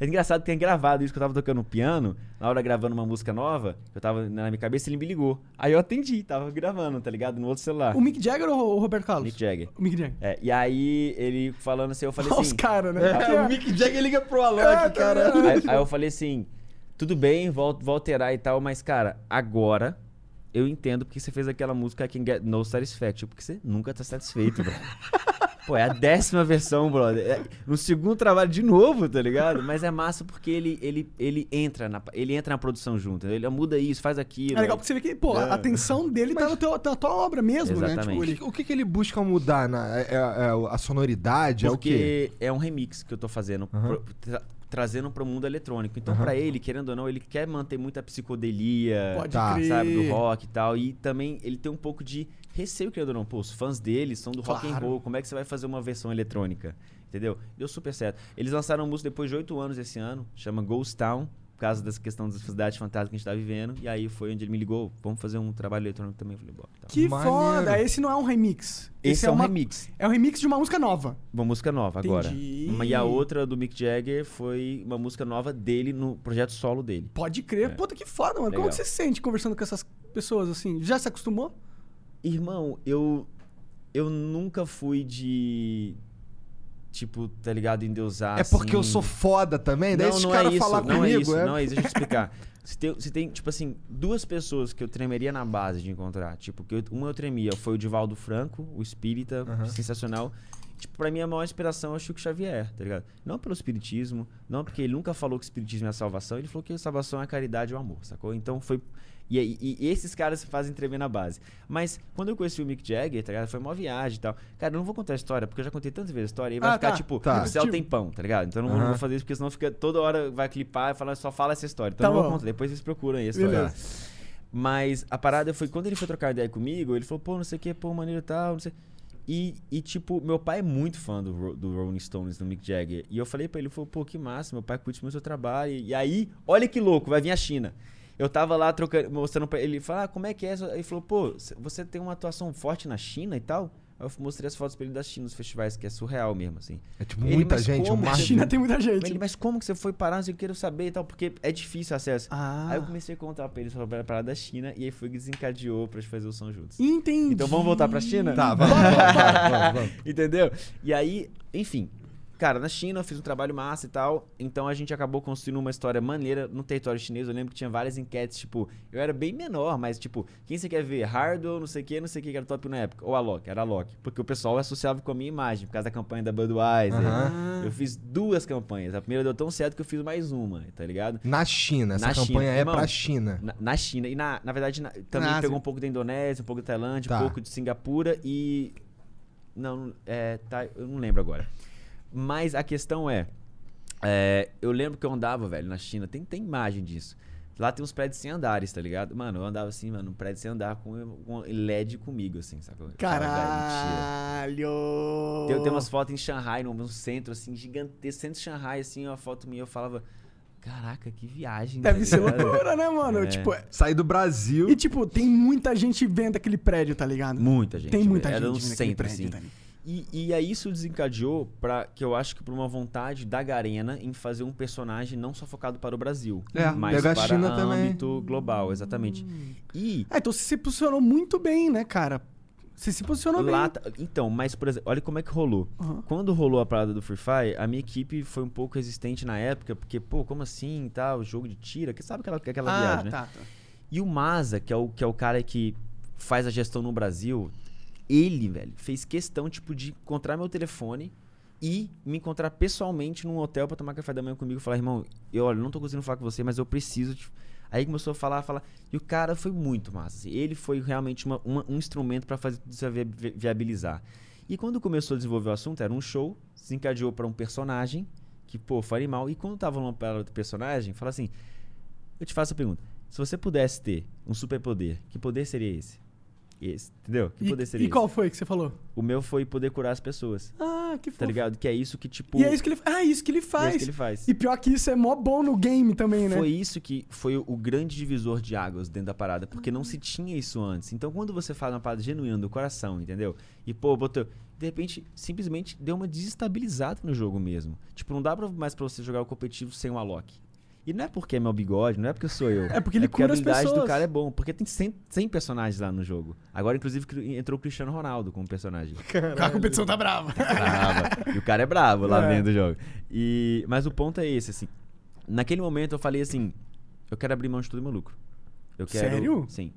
É engraçado que tem gravado isso que eu tava tocando piano, na hora gravando uma música nova, eu tava na minha cabeça, ele me ligou. Aí eu atendi, tava gravando, tá ligado? No outro celular. O Mick Jagger ou o Roberto Carlos? Mick Jagger. O Mick Jagger. É, e aí ele falando assim, eu falei Olha os assim. caras, né? É, o Mick Jagger liga pro Alok, É, tá cara. Aí, aí eu falei assim: tudo bem, vou, vou alterar e tal, mas, cara, agora eu entendo porque você fez aquela música I Can Get No Satisfaction, porque você nunca tá satisfeito, bro. Pô, é a décima versão, brother. É no segundo trabalho de novo, tá ligado? Mas é massa porque ele, ele, ele, entra, na, ele entra na produção junto. Ele muda isso, faz aquilo. É legal porque você vê que, pô, a atenção dele tá no teu, na tua obra mesmo, né? Exatamente. Tipo, O ele... que, o que que ele busca mudar? Na, é, é- é a sonoridade? É o quê? Porque é um remix que eu tô fazendo, Aham. pro- tra- trazendo pro mundo eletrônico. Então, Aham. pra ele, querendo ou não, ele quer manter muita psicodelia, Pode Tá. crer. sabe, do rock e tal. E também ele tem um pouco de receio, querendo ou não. Pô, os fãs dele são do rock and Claro. roll. Como é que você vai fazer uma versão eletrônica? Entendeu? Deu super certo. Eles lançaram música depois de oito anos esse ano, chama Ghost Town. Por causa dessa questão das cidades fantásticas que a gente tá vivendo. E aí foi onde ele me ligou. Vamos fazer um trabalho eletrônico também. Eu falei, bora. Tá. Que Maneiro. foda. Esse não é um remix. Esse, é, um uma... remix. É um remix de uma música nova. Uma música nova agora. Entendi. Uma- E a outra do Mick Jagger foi uma música nova dele no projeto solo dele. Pode crer. É. Puta, que foda, mano. Como Legal. que você se sente conversando com essas pessoas, assim? Já se acostumou? Irmão, eu eu nunca fui de tipo, tá ligado, endeusar é porque eu assim. sou foda também? Daí Não, esses é caras isso, falar não comigo, é isso, é? não é isso, deixa eu te explicar. Se tem, se tem, tipo assim, duas pessoas que eu tremeria na base de encontrar, tipo, que eu, uma eu tremia, foi o Divaldo Franco, o espírita, sensacional. Tipo, pra mim a maior inspiração é o Chico Xavier, tá ligado? Não pelo espiritismo, não porque ele nunca falou que o espiritismo é a salvação, ele falou que a salvação é a caridade e o amor, sacou? Então foi e, e- e esses caras se fazem tremer na base. Mas quando eu conheci o Mick Jagger, tá ligado? Foi uma viagem e tal. Cara, eu não vou contar a história, porque eu já contei tantas vezes a história. E vai Ah, ficar, tá. tipo, Tá. o céu tem pão, tá ligado? Então eu não, vou- não vou fazer isso, porque senão fica toda hora vai clipar e falar, só fala essa história. Então Tá eu não bom. vou contar. Depois vocês procuram aí a história. Beleza. Mas a parada foi quando ele foi trocar ideia comigo, ele falou, pô, não sei o que, pô, maneiro e tal, não sei. E, e, tipo, meu pai é muito fã do, do Rolling Stones, do Mick Jagger. E eu falei pra ele, ele falou, pô, que massa, meu pai curte muito o seu trabalho. E aí, olha que louco, vai vir a China. Eu tava lá trocando, mostrando pra ele, ele falou, ah, como é que é? Ele falou, pô, você tem uma atuação forte na China e tal? Aí eu mostrei as fotos pra ele da China, nos festivais, que é surreal mesmo, assim. É tipo Ele, muita gente, como? mar A de- China tem muita gente. Ele, mas como que você foi parar? Eu quero saber e tal, porque é difícil o acesso. Ah. Aí eu comecei a contar pra ele sobre a parada da China e aí foi que desencadeou pra gente fazer o som juntos. Entendi. Então vamos voltar pra China? Tá, vamos, vamos, vamos, vamos. Entendeu? E aí, enfim. Cara, na China eu fiz um trabalho massa e tal. Então a gente acabou construindo uma história maneira no território chinês. Eu lembro que tinha várias enquetes, tipo, eu era bem menor, mas tipo, quem você quer ver? Hardwell, não sei o que, não sei o que, que era top na época. Ou a Loki, era a Loki. Porque o pessoal associava com a minha imagem, por causa da campanha da Budweiser. Aham. Eu fiz duas campanhas. A primeira deu tão certo que eu fiz mais uma, tá ligado? Na China, essa Na campanha China. é Irmão, pra China. Na, na China. E na, na verdade, na- também Ásia. pegou um pouco da Indonésia, um pouco da Tailândia, Tá. um pouco de Singapura e. Não, é. Tá, eu não lembro agora. Mas a questão é. é, eu lembro que eu andava, velho, na China, tem, tem imagem disso. Lá tem uns prédios sem andares, tá ligado? Mano, eu andava assim, mano, um prédio sem andar com, com LED comigo, assim, sacou? Eu falava, "Velho, mentira." Caralho! Tem, tem umas fotos em Shanghai, num, centro, assim, gigantesco, centro de Shanghai, assim, uma foto minha, eu falava, caraca, que viagem. Deve tá ser ligado?" loucura, né, mano? É. Tipo, Sair do Brasil. e tipo, tem muita gente vendo aquele prédio, tá ligado? Muita gente. Tem muita Era gente vendo aquele centro, prédio, assim. Dani. E, e aí isso desencadeou para que eu acho que por uma vontade da Garena em fazer um personagem não só focado para o Brasil, É, mas para China também. âmbito global, exatamente. E Ah, então você se posicionou muito bem, né, cara? Você se posicionou lá, bem. então, mas por exemplo, olha como é que rolou. Aham. Quando rolou a parada do Free Fire, a minha equipe foi um pouco resistente na época, porque pô, como assim, e tal, jogo de tira, que sabe aquela aquela Ah, viagem, né? tá, tá. E o Maza, que é o, que é o cara que faz a gestão no Brasil, ele, velho, fez questão, tipo, de encontrar meu telefone e me encontrar pessoalmente num hotel pra tomar café da manhã comigo e falar, irmão, eu, olha, não tô conseguindo falar com você, mas eu preciso. de-" Aí começou a falar, falar. E o cara foi muito massa. assim. Ele foi realmente uma- uma- um instrumento pra fazer tudo isso vi- vi- viabilizar. E quando começou a desenvolver o assunto, era um show, se encadeou pra um personagem, que, pô, foi animal. E quando tava falando para outro personagem, fala assim: eu te faço a pergunta. Se você pudesse ter um superpoder, que poder seria esse? Esse, entendeu? Que E, poder seria e esse? qual foi que você falou? O meu foi poder curar as pessoas. Ah, que fofo. Tá ligado? Que é isso que, tipo. E é isso que ele Ah, isso que ele é faz. isso que ele faz. E pior que isso é mó bom no game também, né? Foi isso que foi o grande divisor de águas dentro da parada, porque não se tinha isso antes. Então, quando você faz uma parada genuína do coração, entendeu? E, pô, botou. De repente, simplesmente deu uma desestabilizada no jogo mesmo. Tipo, não dá mais pra você jogar o competitivo sem o Alok. E não é porque é meu bigode, não é porque sou eu. É porque ele a cura as habilidade do pessoas. cara é bom. Porque tem 100, 100 personagens lá no jogo. Agora, inclusive, entrou o Cristiano Ronaldo como personagem. A competição tá brava. brava. E o cara é bravo lá É. dentro do jogo. E, mas o ponto é esse, assim. Naquele momento eu falei assim: eu quero abrir mão de todo o meu lucro. Eu quero, Sério? Sim.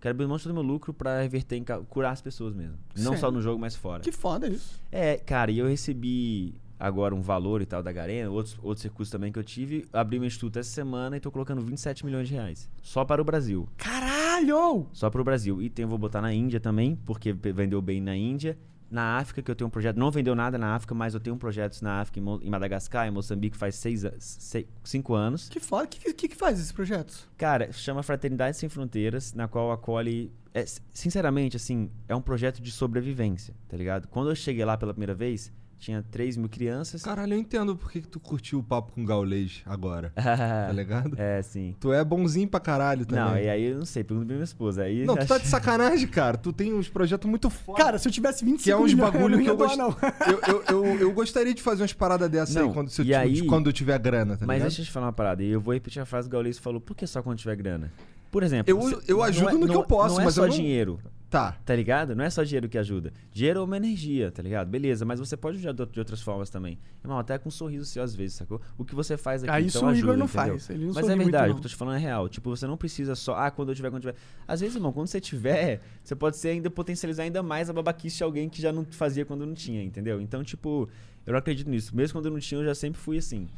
Quero abrir mão de todo o meu lucro pra reverter em curar as pessoas mesmo. Não Sério? só no jogo, mas fora. que foda isso. É, cara, e eu recebi agora um valor e tal da Garena, outros, outros recursos também que eu tive. Abri meu instituto essa semana e tô colocando 27 milhões de reais. Só para o Brasil. Caralho! Só para o Brasil. E tem, eu vou botar na Índia também, porque vendeu bem na Índia. Na África, que eu tenho um projeto. Não vendeu nada na África, mas eu tenho projetos na África, em Madagascar, em Moçambique, faz seis, a- sei- cinco anos. Que foda. O que, que, que faz esses projetos? Cara, chama Fraternidade Sem Fronteiras, na qual acolhe. é, sinceramente, assim, é um projeto de sobrevivência, tá ligado? Quando eu cheguei lá pela primeira vez, tinha 3 mil crianças. Caralho, eu entendo por que que tu curtiu o papo com o gaulês agora. Tá ligado? é, sim. Tu é bonzinho pra caralho também. Não, e aí eu não sei, pergunta pra minha esposa. Aí Não, tu acho- tá de sacanagem, cara. Tu tem uns projetos muito foda. Cara, se eu tivesse 25 que é uns milhões, bagulho não que ia eu não. Eu, eu, eu, eu gostaria de fazer umas paradas dessas Não, aí quando, se eu, e aí- quando eu tiver grana, tá Mas ligado? deixa eu te falar uma parada, e eu vou repetir a frase que o Gaules falou, por que só quando tiver grana? Por exemplo, Eu- você- eu ajudo é- no que não- eu posso, não é mas só eu não- dinheiro, Tá. tá ligado? Não é só dinheiro que ajuda. Dinheiro é uma energia, tá ligado? Beleza, mas você pode ajudar de outras formas também. Irmão, até com um sorriso seu às vezes, sacou? O que você faz aqui, Ah, isso então o ajuda, Igor não entendeu? faz, ele não Mas é verdade, o que eu tô te falando é real. Tipo, você não precisa só, ah, quando eu tiver, quando eu tiver. Às vezes, irmão, quando você tiver, você pode ser ainda potencializar ainda mais a babaquice de alguém que já não fazia quando não tinha, entendeu? Então, tipo, eu não acredito nisso. Mesmo quando eu não tinha, eu já sempre fui assim.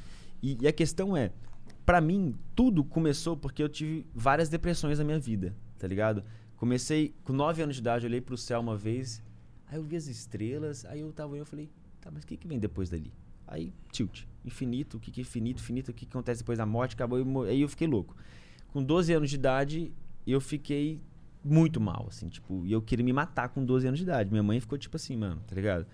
E, e a questão é, pra mim, tudo começou porque eu tive várias depressões na minha vida, tá ligado? Comecei com 9 anos de idade, olhei pro céu uma vez, aí eu vi as estrelas, aí eu tava aí, eu falei, tá, mas o que, que vem depois dali? Aí, tilt. Infinito, o que, que é infinito, infinito, o que, que acontece depois da morte, acabou, eu aí eu fiquei louco. Com 12 anos de idade, eu fiquei muito mal, assim, tipo, e eu queria me matar com 12 anos de idade. Minha mãe ficou tipo assim, mano, tá ligado?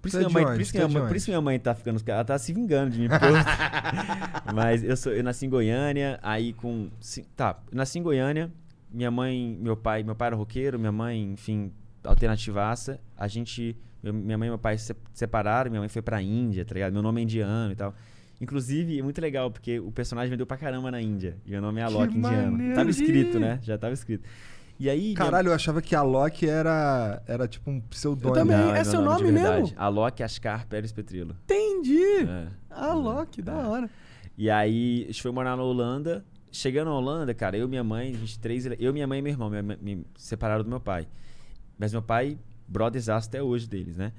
Por isso, é minha mãe, por, isso é minha mãe, por isso minha mãe tá ficando. Ela tá se vingando de mim. Mas eu, sou, eu nasci em Goiânia, aí com. Tá, eu nasci em Goiânia, minha mãe, meu pai, meu pai era roqueiro, minha mãe, enfim, alternativaça. A gente. meu- minha mãe e meu pai se separaram, minha mãe foi pra Índia, tá ligado? Meu nome é indiano e tal. Inclusive, é muito legal, porque o personagem vendeu pra caramba na Índia. E meu nome é Que Alok indiano. maneiro. Tava escrito, né? Já tava escrito. E aí. minha- Caralho, eu achava que a Loki era, era tipo um pseudônimo. Eu também. Não, é meu seu nome verdade. mesmo? Alok Ascar Pérez Petrilo. Entendi. É. Ah, Loki, da É. hora. E aí, a gente foi morar na Holanda. Chegando na Holanda, cara, eu e minha mãe, a gente três. Eu, minha mãe e meu irmão me, me separaram do meu pai. Mas meu pai, brothers até hoje deles, né?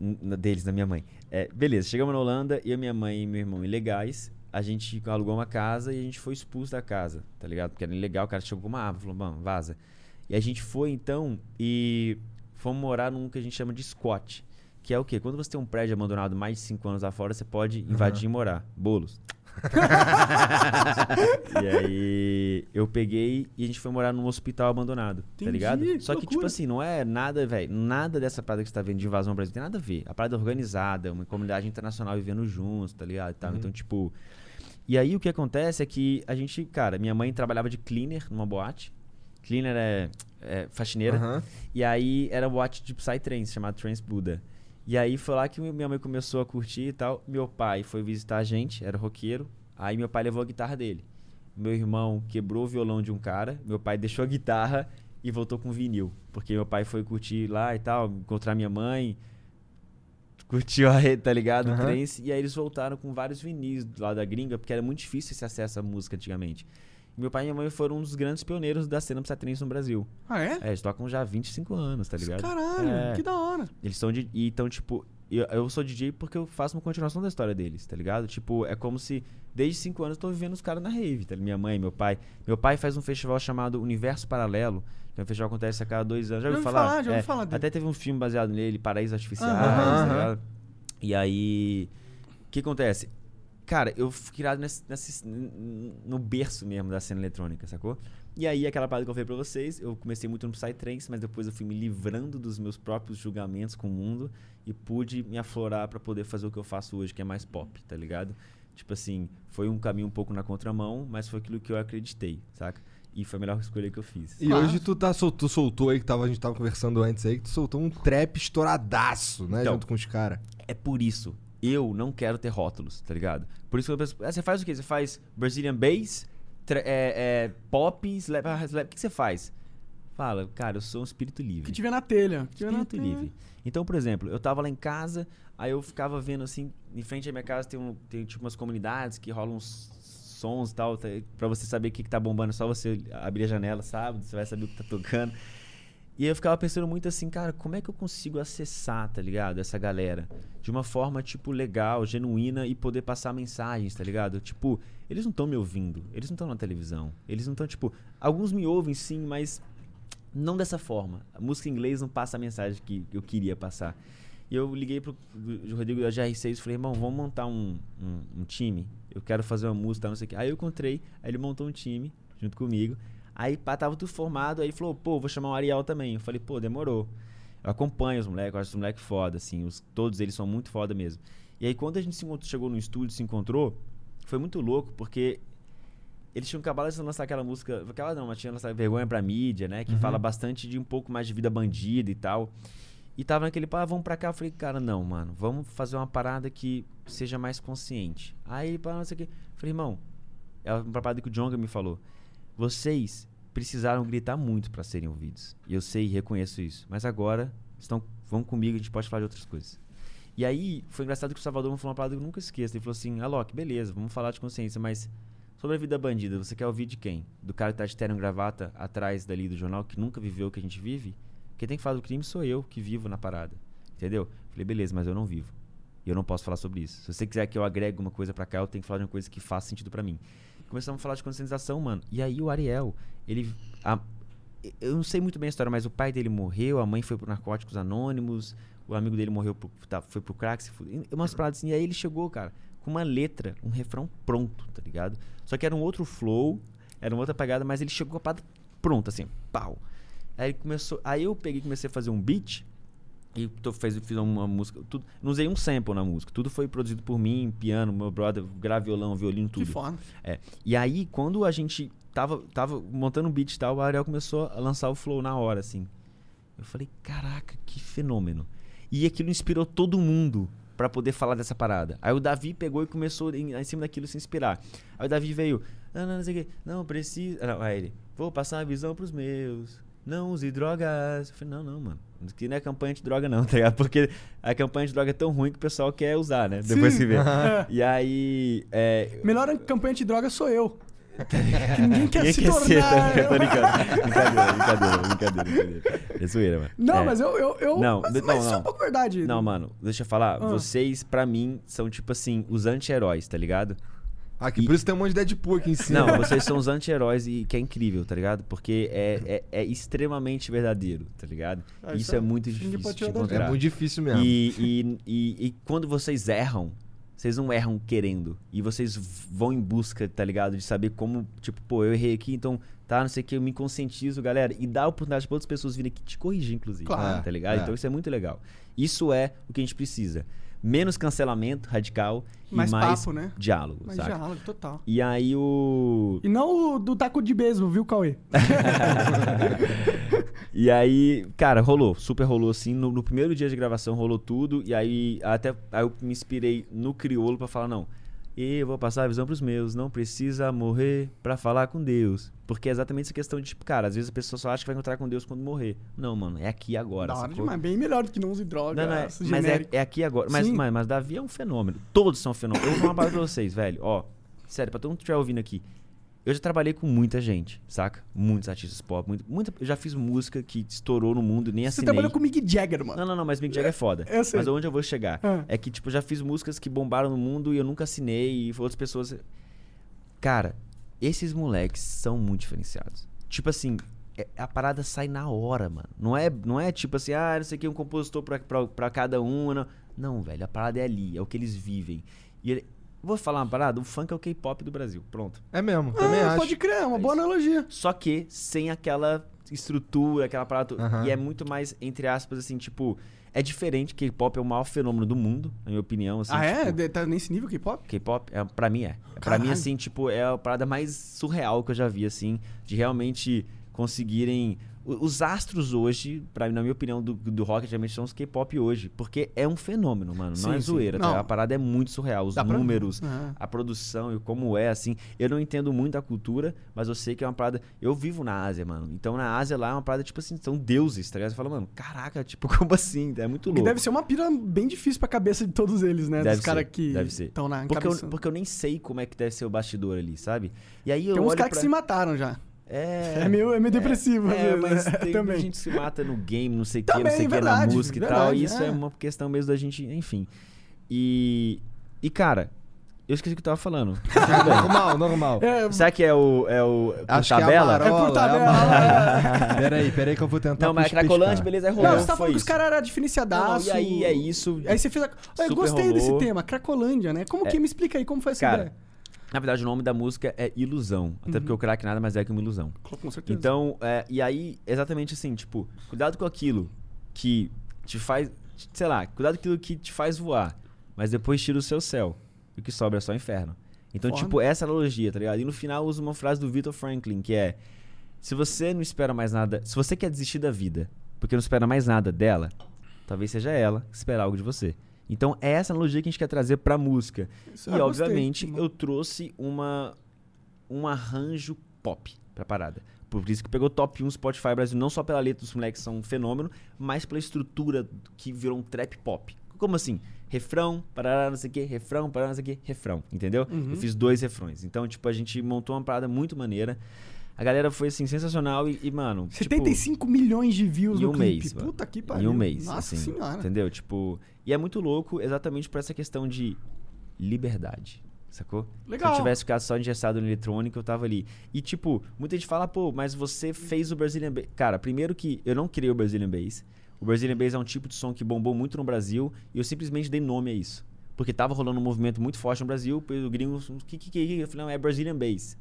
N- deles, da minha mãe. É, beleza, chegamos na Holanda, eu, minha mãe e meu irmão ilegais. A gente alugou uma casa e a gente foi expulso da casa, tá ligado? Porque era ilegal, o cara chegou com uma arma, falou, mano, vaza. E a gente foi então e fomos morar num que a gente chama de squat. Que é o quê? Quando você tem um prédio abandonado mais de 5 anos lá fora, você pode invadir e morar. Bolos. e aí eu peguei e a gente foi morar num hospital abandonado, tá Entendi, ligado? que Só que, tipo loucura. assim, não é nada, velho, nada dessa parada que você tá vendo de invasão ao Brasil tem nada a ver. A parada é organizada, uma comunidade internacional vivendo juntos, tá ligado? E tal. Então, tipo. E aí o que acontece é que a gente, cara, minha mãe trabalhava de cleaner numa boate. Cleaner é, é faxineira. Aham. E aí era boate de Psytrance, chamado Trance Buddha. E aí foi lá que minha mãe começou a curtir e tal. Meu pai foi visitar a gente, era roqueiro. Aí meu pai levou a guitarra dele. Meu irmão quebrou o violão de um cara. Meu pai deixou a guitarra e voltou com vinil. Porque meu pai foi curtir lá e tal, encontrar minha mãe. Curtiu a rede, tá ligado? O trance. E aí eles voltaram com vários vinis lá da gringa, porque era muito difícil esse acesso à música antigamente. Meu pai e minha mãe foram um dos grandes pioneiros da cena psytrance no Brasil. Ah, é? É, eles tocam já há 25 anos, tá ligado? Caralho, É. que da hora. Eles são de. e Então, tipo, eu, eu sou DJ porque eu faço uma continuação da história deles, tá ligado? Tipo, é como se desde 5 anos eu tô vivendo os caras na rave, tá? Minha mãe, meu pai. Meu pai faz um festival chamado Universo Paralelo, que é um festival que acontece a cada dois anos. Já ouviu ouvi falar? falar, já ouvi É, falar dele. Até teve um filme baseado nele, Paraísos Artificiais, Aham, tá ligado? E aí. O que acontece? Cara, eu fui criado nesse, nesse- no berço mesmo da cena eletrônica, sacou? E aí, aquela parada que eu falei pra vocês, eu comecei muito no Psytrance, mas depois eu fui me livrando dos meus próprios julgamentos com o mundo e pude me aflorar pra poder fazer o que eu faço hoje, que é mais pop, tá ligado? Tipo assim, foi um caminho um pouco na contramão, mas foi aquilo que eu acreditei, saca? E foi a melhor escolha que eu fiz. E hoje tu, tá, sol- tu soltou aí, que tava, a gente tava conversando antes aí, que tu soltou um trap estouradaço, né? Então. junto com os caras. É por isso. Eu não quero ter rótulos, tá ligado? Por isso que eu penso, ah, você faz o quê? Você faz Brazilian Bass, é, é, pop, slap, ah, slap. O que você faz? Fala, cara, eu sou um espírito livre. Que tiver na telha. Que tiver na Espírito telha. livre. Então, por exemplo, eu tava lá em casa, aí eu ficava vendo assim, em frente à minha casa tem, um, tem tipo umas comunidades que rolam uns sons e tal, tá, pra você saber o que, que tá bombando, é só você abrir a janela, sabe? Você vai saber o que tá tocando. E aí eu ficava pensando muito assim, cara, como é que eu consigo acessar, tá ligado? Essa galera. De uma forma, tipo, legal, genuína e poder passar mensagens, tá ligado? Tipo, eles não estão me ouvindo, eles não estão na televisão. Eles não estão, tipo. Alguns me ouvem sim, mas não dessa forma. A música em inglês não passa a mensagem que eu queria passar. E eu liguei pro Rodrigo da GR6 e falei, irmão, vamos montar um, um, um time. Eu quero fazer uma música, não sei o quê. Aí eu encontrei, aí ele montou um time junto comigo. Aí pá, tava tudo formado, aí falou, pô, vou chamar o Ariel também. Eu falei, pô, demorou. Eu acompanho os moleques, eu acho os moleques foda, assim. Os, todos eles são muito foda mesmo. E aí quando a gente se chegou no estúdio, se encontrou, foi muito louco, porque eles tinham acabado de lançar aquela música. Aquela não, mas tinha lançado Vergonha pra Mídia, né? Que Uhum. fala bastante de um pouco mais de vida bandida e tal. E tava naquele, pá, vamos pra cá. Eu falei, cara, não, mano, vamos fazer uma parada que seja mais consciente. Aí ele, pá, não sei o quê. Eu falei, irmão, é uma parada que o Jonga me falou. Vocês precisaram gritar muito pra serem ouvidos. E eu sei e reconheço isso. Mas agora, estão, vão comigo, a gente pode falar de outras coisas. E aí, foi engraçado que o Salvador me falou uma parada que eu nunca esqueço. Ele falou assim, Alok, beleza, vamos falar de consciência, mas sobre a vida bandida, você quer ouvir de quem? Do cara que tá de terno e gravata atrás dali do jornal, que nunca viveu o que a gente vive? Quem tem que falar do crime sou eu, que vivo na parada. Entendeu? Falei, beleza, mas eu não vivo. E eu não posso falar sobre isso. Se você quiser que eu agregue uma coisa pra cá, eu tenho que falar de uma coisa que faça sentido pra mim. Começamos a falar de conscientização, mano. E aí o Ariel, ele. a- eu não sei muito bem a história, mas o pai dele morreu, a mãe foi pro Narcóticos Anônimos, o amigo dele morreu, pro, tá, foi pro crack, se. Umas paradas assim. E aí ele chegou, cara, com uma letra, um refrão pronto, tá ligado? Só que era um outro flow, era uma outra pegada, mas ele chegou com a parada pronta, assim, pau. Aí começou. Aí eu peguei e comecei a fazer um beat. E tô, fez, fiz uma música. Tudo, não usei um sample na música. Tudo foi produzido por mim, piano, meu brother, grave violão, violino, Que tudo. foda. É. E aí, quando a gente tava, tava montando um beat e tal, o Ariel começou a lançar o flow na hora, assim. Eu falei, caraca, que fenômeno. E aquilo inspirou todo mundo pra poder falar dessa parada. Aí o Davi pegou e começou em, em cima daquilo se inspirar. Aí o Davi veio, não, não, não sei o quê, não, precisa. Não, aí ele, vou passar a visão pros meus. Não use drogas. Eu falei, não, não, mano. Isso aqui não é campanha de droga, não, tá ligado? Porque a campanha de droga é tão ruim que o pessoal quer usar, né? Depois Sim. que vê. É. E aí. É, Melhor campanha de droga sou eu. que ninguém quer Ninguém se quer ser, tornar. tá? Tô brincando. Brincadeira, brincadeira, brincadeira, brincadeira. É zoeira, mano. Não, É. mas eu. eu, eu Não, mas, mas não, isso é não. um pouco verdade. Não, mano, deixa eu falar. Ah. Vocês, pra mim, são tipo assim, os anti-heróis, tá ligado? Ah, que E- por isso tem um monte de Deadpool aqui em cima. Não, vocês são os anti-heróis e que é incrível, tá ligado? Porque é, é, é extremamente verdadeiro, tá ligado? Ah, isso, isso é é- muito difícil de encontrar. É muito difícil mesmo. E, e, e, e quando vocês erram, vocês não erram querendo. E vocês vão em busca, tá ligado? De saber como, tipo, pô, eu errei aqui, então, tá, não sei o que, eu me conscientizo, galera. E dá a oportunidade pra outras pessoas virem aqui te corrigir, inclusive. Claro. Tá ligado? É. Então isso é muito legal. Isso é o que a gente precisa. Menos cancelamento radical Mais e mais papo, né? diálogo, Mas saca? diálogo, total. E aí o... E não o do taco de beisebol, viu, Cauê? E aí, cara, rolou, super rolou assim. No, no primeiro dia de gravação rolou tudo. E aí, até aí eu me inspirei no crioulo pra falar: não, eu vou passar a visão pros meus, não precisa morrer pra falar com Deus. Porque é exatamente essa questão de, tipo, cara, às vezes a pessoa só acha que vai encontrar com Deus quando morrer. Não, mano, é aqui e agora. da hora demais. Bem melhor do que não use droga. Não, não, é, mas é, é aqui e agora. Mas, mas, mas Davi é um fenômeno. Todos são fenômenos. Eu vou falar uma pra vocês, velho. Ó, sério, pra todo mundo que estiver ouvindo aqui. Eu já trabalhei com muita gente, saca? Muitos artistas pop. Muito, muita, eu já fiz música que estourou no mundo, nem Você assinei. trabalhou com o Mick Jagger, mano. Não, não, não, mas Mick Jagger é foda. Eu sei. Mas onde eu vou chegar? Ah. É que, tipo, eu já fiz músicas que bombaram no mundo e eu nunca assinei e outras pessoas. Cara, esses moleques são muito diferenciados. Tipo assim, é- a parada sai na hora, mano. Não é, não é tipo assim, ah, não sei o que, um compositor pra, pra, pra cada um. Não. não, velho, a parada é ali, é o que eles vivem. E ele- vou falar uma parada, o funk é o K-pop do Brasil. Pronto. É mesmo, também Ah, acho. pode crer, é uma É boa isso. analogia. Só que sem aquela estrutura, aquela parada. E é muito mais, entre aspas, assim, tipo. É diferente, K-pop é o maior fenômeno do mundo, na minha opinião. Assim, ah, é? tipo, De- Tá nesse nível K-pop? K-pop, é, pra mim é. Pra Caralho. mim, assim, tipo, é a parada mais surreal que eu já vi, assim, de realmente conseguirem. Os astros hoje, pra, na minha opinião, do, do rock, realmente são os K-pop hoje. Porque é um fenômeno, mano. Não Sim, é sim. zoeira, tá? Não. A parada é muito surreal. Os Dá pra- números, Ah. a produção e como é, assim. Eu não entendo muito a cultura, mas eu sei que é uma parada. Eu vivo na Ásia, mano. Então na Ásia lá é uma parada, tipo assim, são deuses, tá ligado? Você fala, mano, caraca, tipo, como assim? É muito louco. deve ser uma pira bem difícil pra cabeça de todos eles, né? Deve Dos caras que estão na Porque eu, cabeça. porque eu nem sei como é que deve ser o bastidor ali, sabe? E aí eu Tem uns caras pra... que se mataram já. É, É meio, é meio depressivo, às é, vezes, mas né? tem Também. gente que se mata no game, não sei o que, não sei o que, na verdade, música e tal. verdade, E isso é. é. uma questão mesmo da gente, enfim. E, e cara, eu esqueci o que eu tava falando. Bem. normal, normal. É, Será que é o, é o por Acho que é a tabela? Marola, É por tabela, é a Marola. peraí, peraí que eu vou tentar não, mas pesquisar. Cracolante, beleza, aí rolou. não, você tá falando que os caras eram diferenciadaço. não, e aí é isso. Aí você fez a... Eu gostei desse rolou. tema, Cracolândia, né? Como que... Me explica aí, como foi essa Cara, ideia? Na verdade, o nome da música é Ilusão. Até porque o crack nada mais é que uma ilusão. Com certeza. Então, é, e aí, exatamente assim, tipo, cuidado com aquilo que te faz, sei lá, cuidado com aquilo que te faz voar, mas depois tira o seu céu. E o que sobra é só inferno. Então, tipo, essa analogia, tá ligado? E no final usa uma frase do Victor Franklin, que é: Se você não espera mais nada, se você quer desistir da vida, porque não espera mais nada dela, talvez seja ela esperar algo de você. Então, é essa analogia que a gente quer trazer pra música. Isso E, eu gostei. obviamente, eu trouxe uma, um arranjo pop pra parada. Por isso que pegou top 1 Spotify Brasil, não só pela letra dos moleques, são um fenômeno, mas pela estrutura que virou um trap pop. Como assim? Refrão, parará, não sei o quê, refrão, parará, não sei o quê, refrão, entendeu? Uhum. Eu fiz dois refrões. Então, tipo, a gente montou uma parada muito maneira. A galera foi, assim, sensacional e, e, mano... tipo, 75 milhões de views em no um clipe. mês, mano. Puta que em pariu. um mês, Nossa assim, senhora. entendeu? Tipo, e é muito louco exatamente por essa questão de liberdade, sacou? Legal. Se eu tivesse ficado só engessado no eletrônico, eu tava ali. E tipo, muita gente fala, pô, mas você fez o Brazilian Bass. Cara, primeiro que eu não criei o Brazilian Bass. O Brazilian Bass é um tipo de som que bombou muito no Brasil e eu simplesmente dei nome a isso. Porque tava rolando um movimento muito forte no Brasil, o gringo, o que que que é? Eu falei, não, é Brazilian Bass.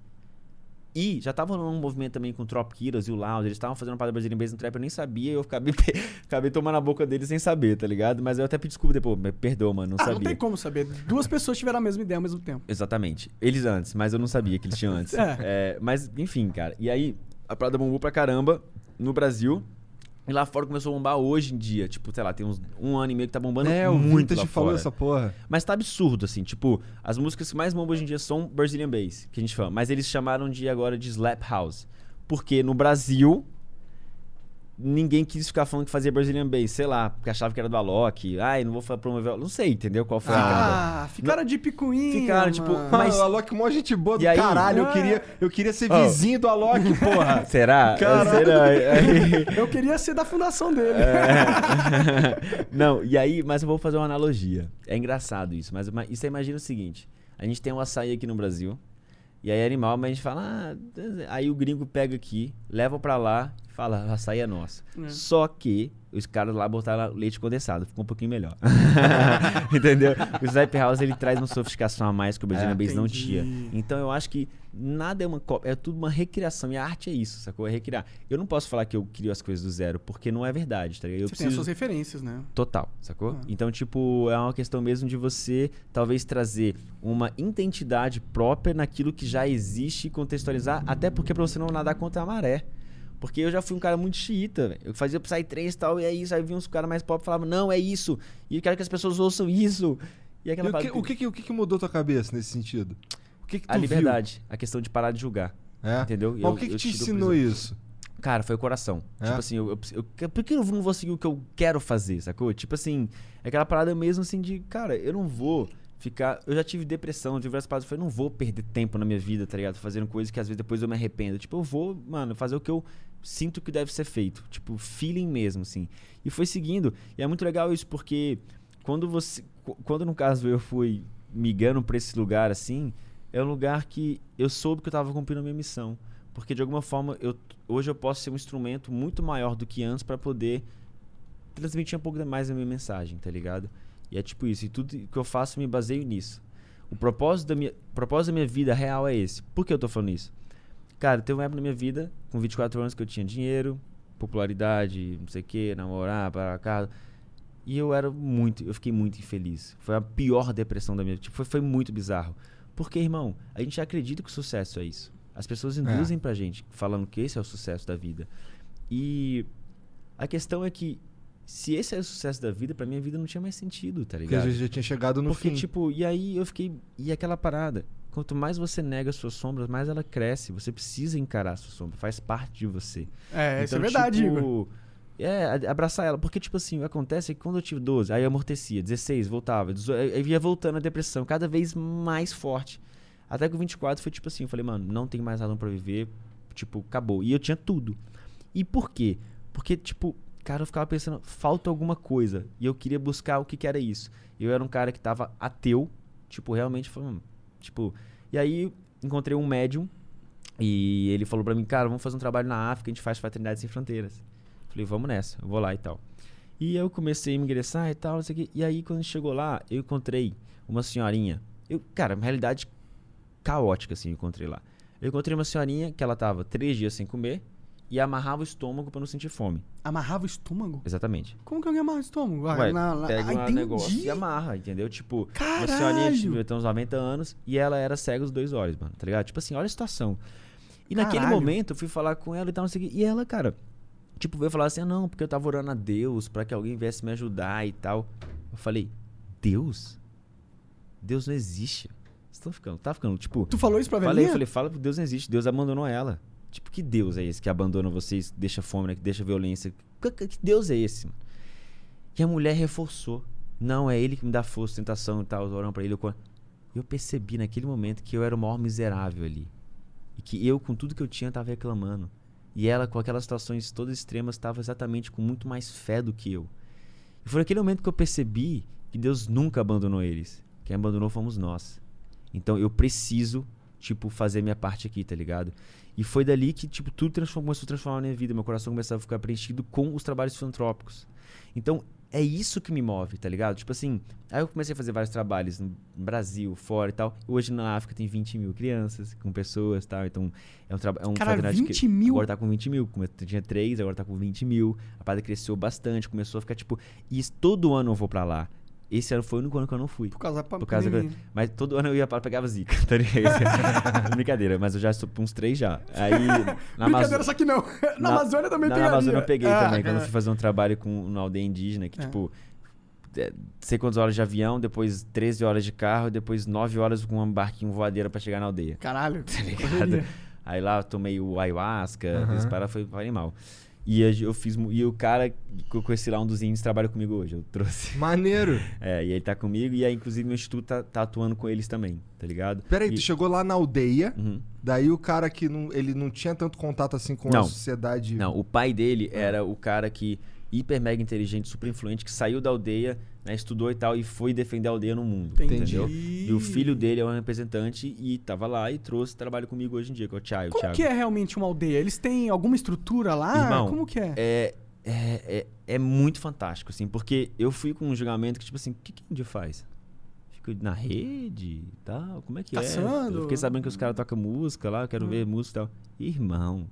E já tava rolando um movimento também com o Trop Heroes e o Loud, eles estavam fazendo uma parada Brazilian Bass no trap, eu nem sabia, eu acabei, acabei tomando a boca deles sem saber, tá ligado? Mas eu até pedi desculpa depois, me perdoa, mano, não ah, sabia. não tem como saber. Duas pessoas tiveram a mesma ideia ao mesmo tempo. Exatamente. Eles antes, mas eu não sabia que eles tinham antes. É. É, mas, enfim, cara. E aí, a parada bombou pra caramba no Brasil. E lá fora começou a bombar hoje em dia. Tipo, sei lá, tem uns um ano e meio que tá bombando É, muito lá falou fora. essa porra. Mas tá absurdo, assim. Tipo, as músicas que mais bombam hoje em dia são Brazilian Bass, que a gente fala. Mas eles chamaram de agora de Slap House. Porque no Brasil, ninguém quis ficar falando que fazia Brazilian Bass. Sei lá, porque achava que era do Alok. Ai, não vou promover... Não sei, entendeu? Qual foi a. Ah, ficaram de picuinha. Ficaram, tipo, mano. Mas- Mas... o Alok é mó gente boa do E aí- caralho. Eu É. queria, eu queria ser Oh. vizinho do Alok, porra. Será? Caralho. Será? Aí- Eu queria ser da fundação dele. É. Não, e aí, mas eu vou fazer uma analogia. É engraçado isso, mas mas- você imagina o seguinte: a gente tem um açaí aqui no Brasil, e aí é animal, mas a gente fala, ah, aí o gringo pega aqui, leva pra lá, fala, açaí é nosso. É. Só que os caras lá botaram leite condensado, ficou um pouquinho melhor. Entendeu? O Sniper House ele traz uma sofisticação a mais que o Virginia É. Base não tinha. Então eu acho que nada é uma cópia, é tudo uma recriação. E a arte é isso, sacou? É recriar. Eu não posso falar que eu crio as coisas do zero, porque não é verdade, tá ligado? Eu Você tem as preciso suas referências, né? Total, sacou? Ah. Então, tipo, é uma questão mesmo de você talvez trazer uma identidade própria naquilo que já existe e contextualizar, até porque pra você não nadar contra a maré. Porque eu já fui um cara muito xiita, velho. Eu fazia Psytrance e tal, e é isso. Aí vinha uns caras mais pop e falavam, não, é isso. E eu quero que as pessoas ouçam isso. E E aquela o, que, parada- o, que, que- o que que mudou tua cabeça nesse sentido? O que que A liberdade, a questão de parar de julgar. viu? É? Entendeu? Mas Eu- o que, que te ensinou isso? Cara, foi o coração. É? Tipo assim, eu, eu, eu- por que eu não vou seguir o que eu quero fazer, sacou? Tipo assim, é aquela parada mesmo assim de, cara, eu não vou ficar. Eu já tive depressão, tive várias paradas. Eu falei, não vou perder tempo na minha vida, tá ligado? Fazendo coisas que às vezes depois eu me arrependo. Tipo, eu vou, mano, fazer o que eu sinto que deve ser feito. Tipo, feeling mesmo, assim. E foi seguindo. E é muito legal isso, porque quando você. qu- Quando no caso eu fui migando pra esse lugar assim, é um lugar que eu soube que eu tava cumprindo a minha missão. Porque de alguma forma eu, hoje eu posso ser um instrumento muito maior do que antes pra poder transmitir um pouco mais a minha mensagem, tá ligado? E é tipo isso, e tudo que eu faço me baseio nisso. O propósito da minha, propósito da minha vida real é esse. Por que eu tô falando isso? Cara, teve uma época na minha vida, com 24 anos, que eu tinha dinheiro, popularidade, não sei o que, namorar, para casa. E eu era muito, eu fiquei muito infeliz. Foi a pior depressão da minha vida. Tipo, foi, foi muito bizarro. Porque, irmão, a gente acredita que o sucesso é isso. As pessoas induzem pra gente, falando que esse é o sucesso da vida. E a questão é que, se esse é o sucesso da vida, pra minha vida não tinha mais sentido, tá Porque a ligado? gente já tinha chegado no Porque, fim. tipo, e aí eu fiquei. E aquela parada. Quanto mais você nega suas sombras, mais ela cresce. Você precisa encarar a sua sombra. Faz parte de você. É, isso é Então, verdade, tipo, Igor. É, abraçar ela. Porque, tipo assim, o que acontece é que quando eu tive 12, aí eu amortecia, 16, voltava, 18, aí ia voltando a depressão, cada vez mais forte. Até que o 24 foi tipo assim, eu falei, mano, não tem mais razão pra viver, tipo, acabou. E eu tinha tudo. E por quê? Porque, tipo, cara, eu ficava pensando, falta alguma coisa. E eu queria buscar o que, que era isso. Eu era um cara que tava ateu, tipo, realmente tipo. E aí encontrei um médium e ele falou pra mim, cara, vamos fazer um trabalho na África, a gente faz Fraternidade Sem Fronteiras. Falei, vamos nessa, eu vou lá e tal. E eu comecei a me ingressar e tal, não sei o quê. E aí, quando chegou lá, eu encontrei uma senhorinha. Eu, cara, uma realidade caótica, assim, eu encontrei lá. Eu encontrei uma senhorinha que ela tava três dias sem comer e amarrava o estômago pra não sentir fome. Amarrava o estômago? Exatamente. Como que alguém amarra o estômago? Ah, Ué, na- na- pega ah, um negócio e amarra, entendeu? Tipo, uma senhorinha Caralho! ter uns 90 anos e ela era cega os dois olhos, mano, tá ligado? Tipo assim, olha a situação. E naquele Caralho. momento eu fui falar com ela e tal, não sei o quê. E ela, cara, tipo, veio falar assim: ah, não, porque eu tava orando a Deus pra que alguém viesse me ajudar e tal. Eu falei: Deus? Deus não existe. Vocês estão ficando, tá ficando, tipo. Tu falou isso pra Falei, velhinha? eu falei, fala que Deus não existe, Deus abandonou ela. Tipo, que Deus é esse que abandona vocês, deixa fome, né, que deixa violência? Que, que- que Deus é esse? E a mulher reforçou. Não, é ele que me dá força, tentação e tal, orando pra ele. Eu, eu percebi naquele momento que eu era o maior miserável ali. E que eu, com tudo que eu tinha, tava reclamando. E ela, com aquelas situações todas extremas, estava exatamente com muito mais fé do que eu. E foi naquele momento que eu percebi que Deus nunca abandonou eles. Quem abandonou fomos nós. Então eu preciso, tipo, fazer minha parte aqui, tá ligado? E foi dali que, tipo, tudo transformou, começou a transformar a minha vida. Meu coração começava a ficar preenchido com os trabalhos filantrópicos. Então, é isso que me move, tá ligado? Tipo assim, aí eu comecei a fazer vários trabalhos no Brasil, fora e tal. Hoje na África tem 20 mil crianças com pessoas e tal. Então, é um trabalho. É um Cara, fraternidade 20 mil? Agora tá com 20 mil. Tinha 3, agora tá com 20 mil. A parada cresceu bastante, começou a ficar, tipo. E todo ano eu vou pra lá. Esse ano foi o único ano que eu não fui. Por causa da Por causa pandemia. que- Mas todo ano eu ia para pegava zica, tá ligado? Brincadeira, mas eu já estou uns três já. Aí na Brincadeira, Amazônia. só que não. Na, Amazônia também na, tem na Amazônia eu peguei também, quando eu fui fazer um trabalho com uma aldeia indígena, que É. tipo, é, sei quantas horas de avião, depois 13 horas de carro, depois 9 horas com um barquinho voadeira pra chegar na aldeia. Caralho. Tá ligado? correria. Aí lá eu tomei o ayahuasca, Aham. esse para foi, foi animal. E a- eu fiz. E o cara que eu conheci lá, um dos índios, trabalha comigo hoje. Eu trouxe. Maneiro. É, e ele tá comigo, e aí, inclusive, meu instituto tá, tá atuando com eles também, tá ligado? Peraí, E- tu chegou lá na aldeia, Uhum. daí o cara que não, ele não tinha tanto contato assim com a Não. sociedade. Não, o pai dele era o cara que hiper mega inteligente, super influente, que saiu da aldeia, né, estudou e tal, e foi defender a aldeia no mundo. Entendi. Entendeu? E o filho dele é um representante e tava lá e trouxe trabalho comigo hoje em dia, que é o Thiago. Como Thiago. que é realmente uma aldeia? Eles têm alguma estrutura lá? Irmão, Como que é? É, é, é, é muito fantástico, assim, porque eu fui com um julgamento que, tipo assim, o que, que índio faz? Na rede e tal, como é que Caçando. é? Eu fiquei sabendo que os caras tocam música lá, eu quero Hum. ver música e tal. Irmão,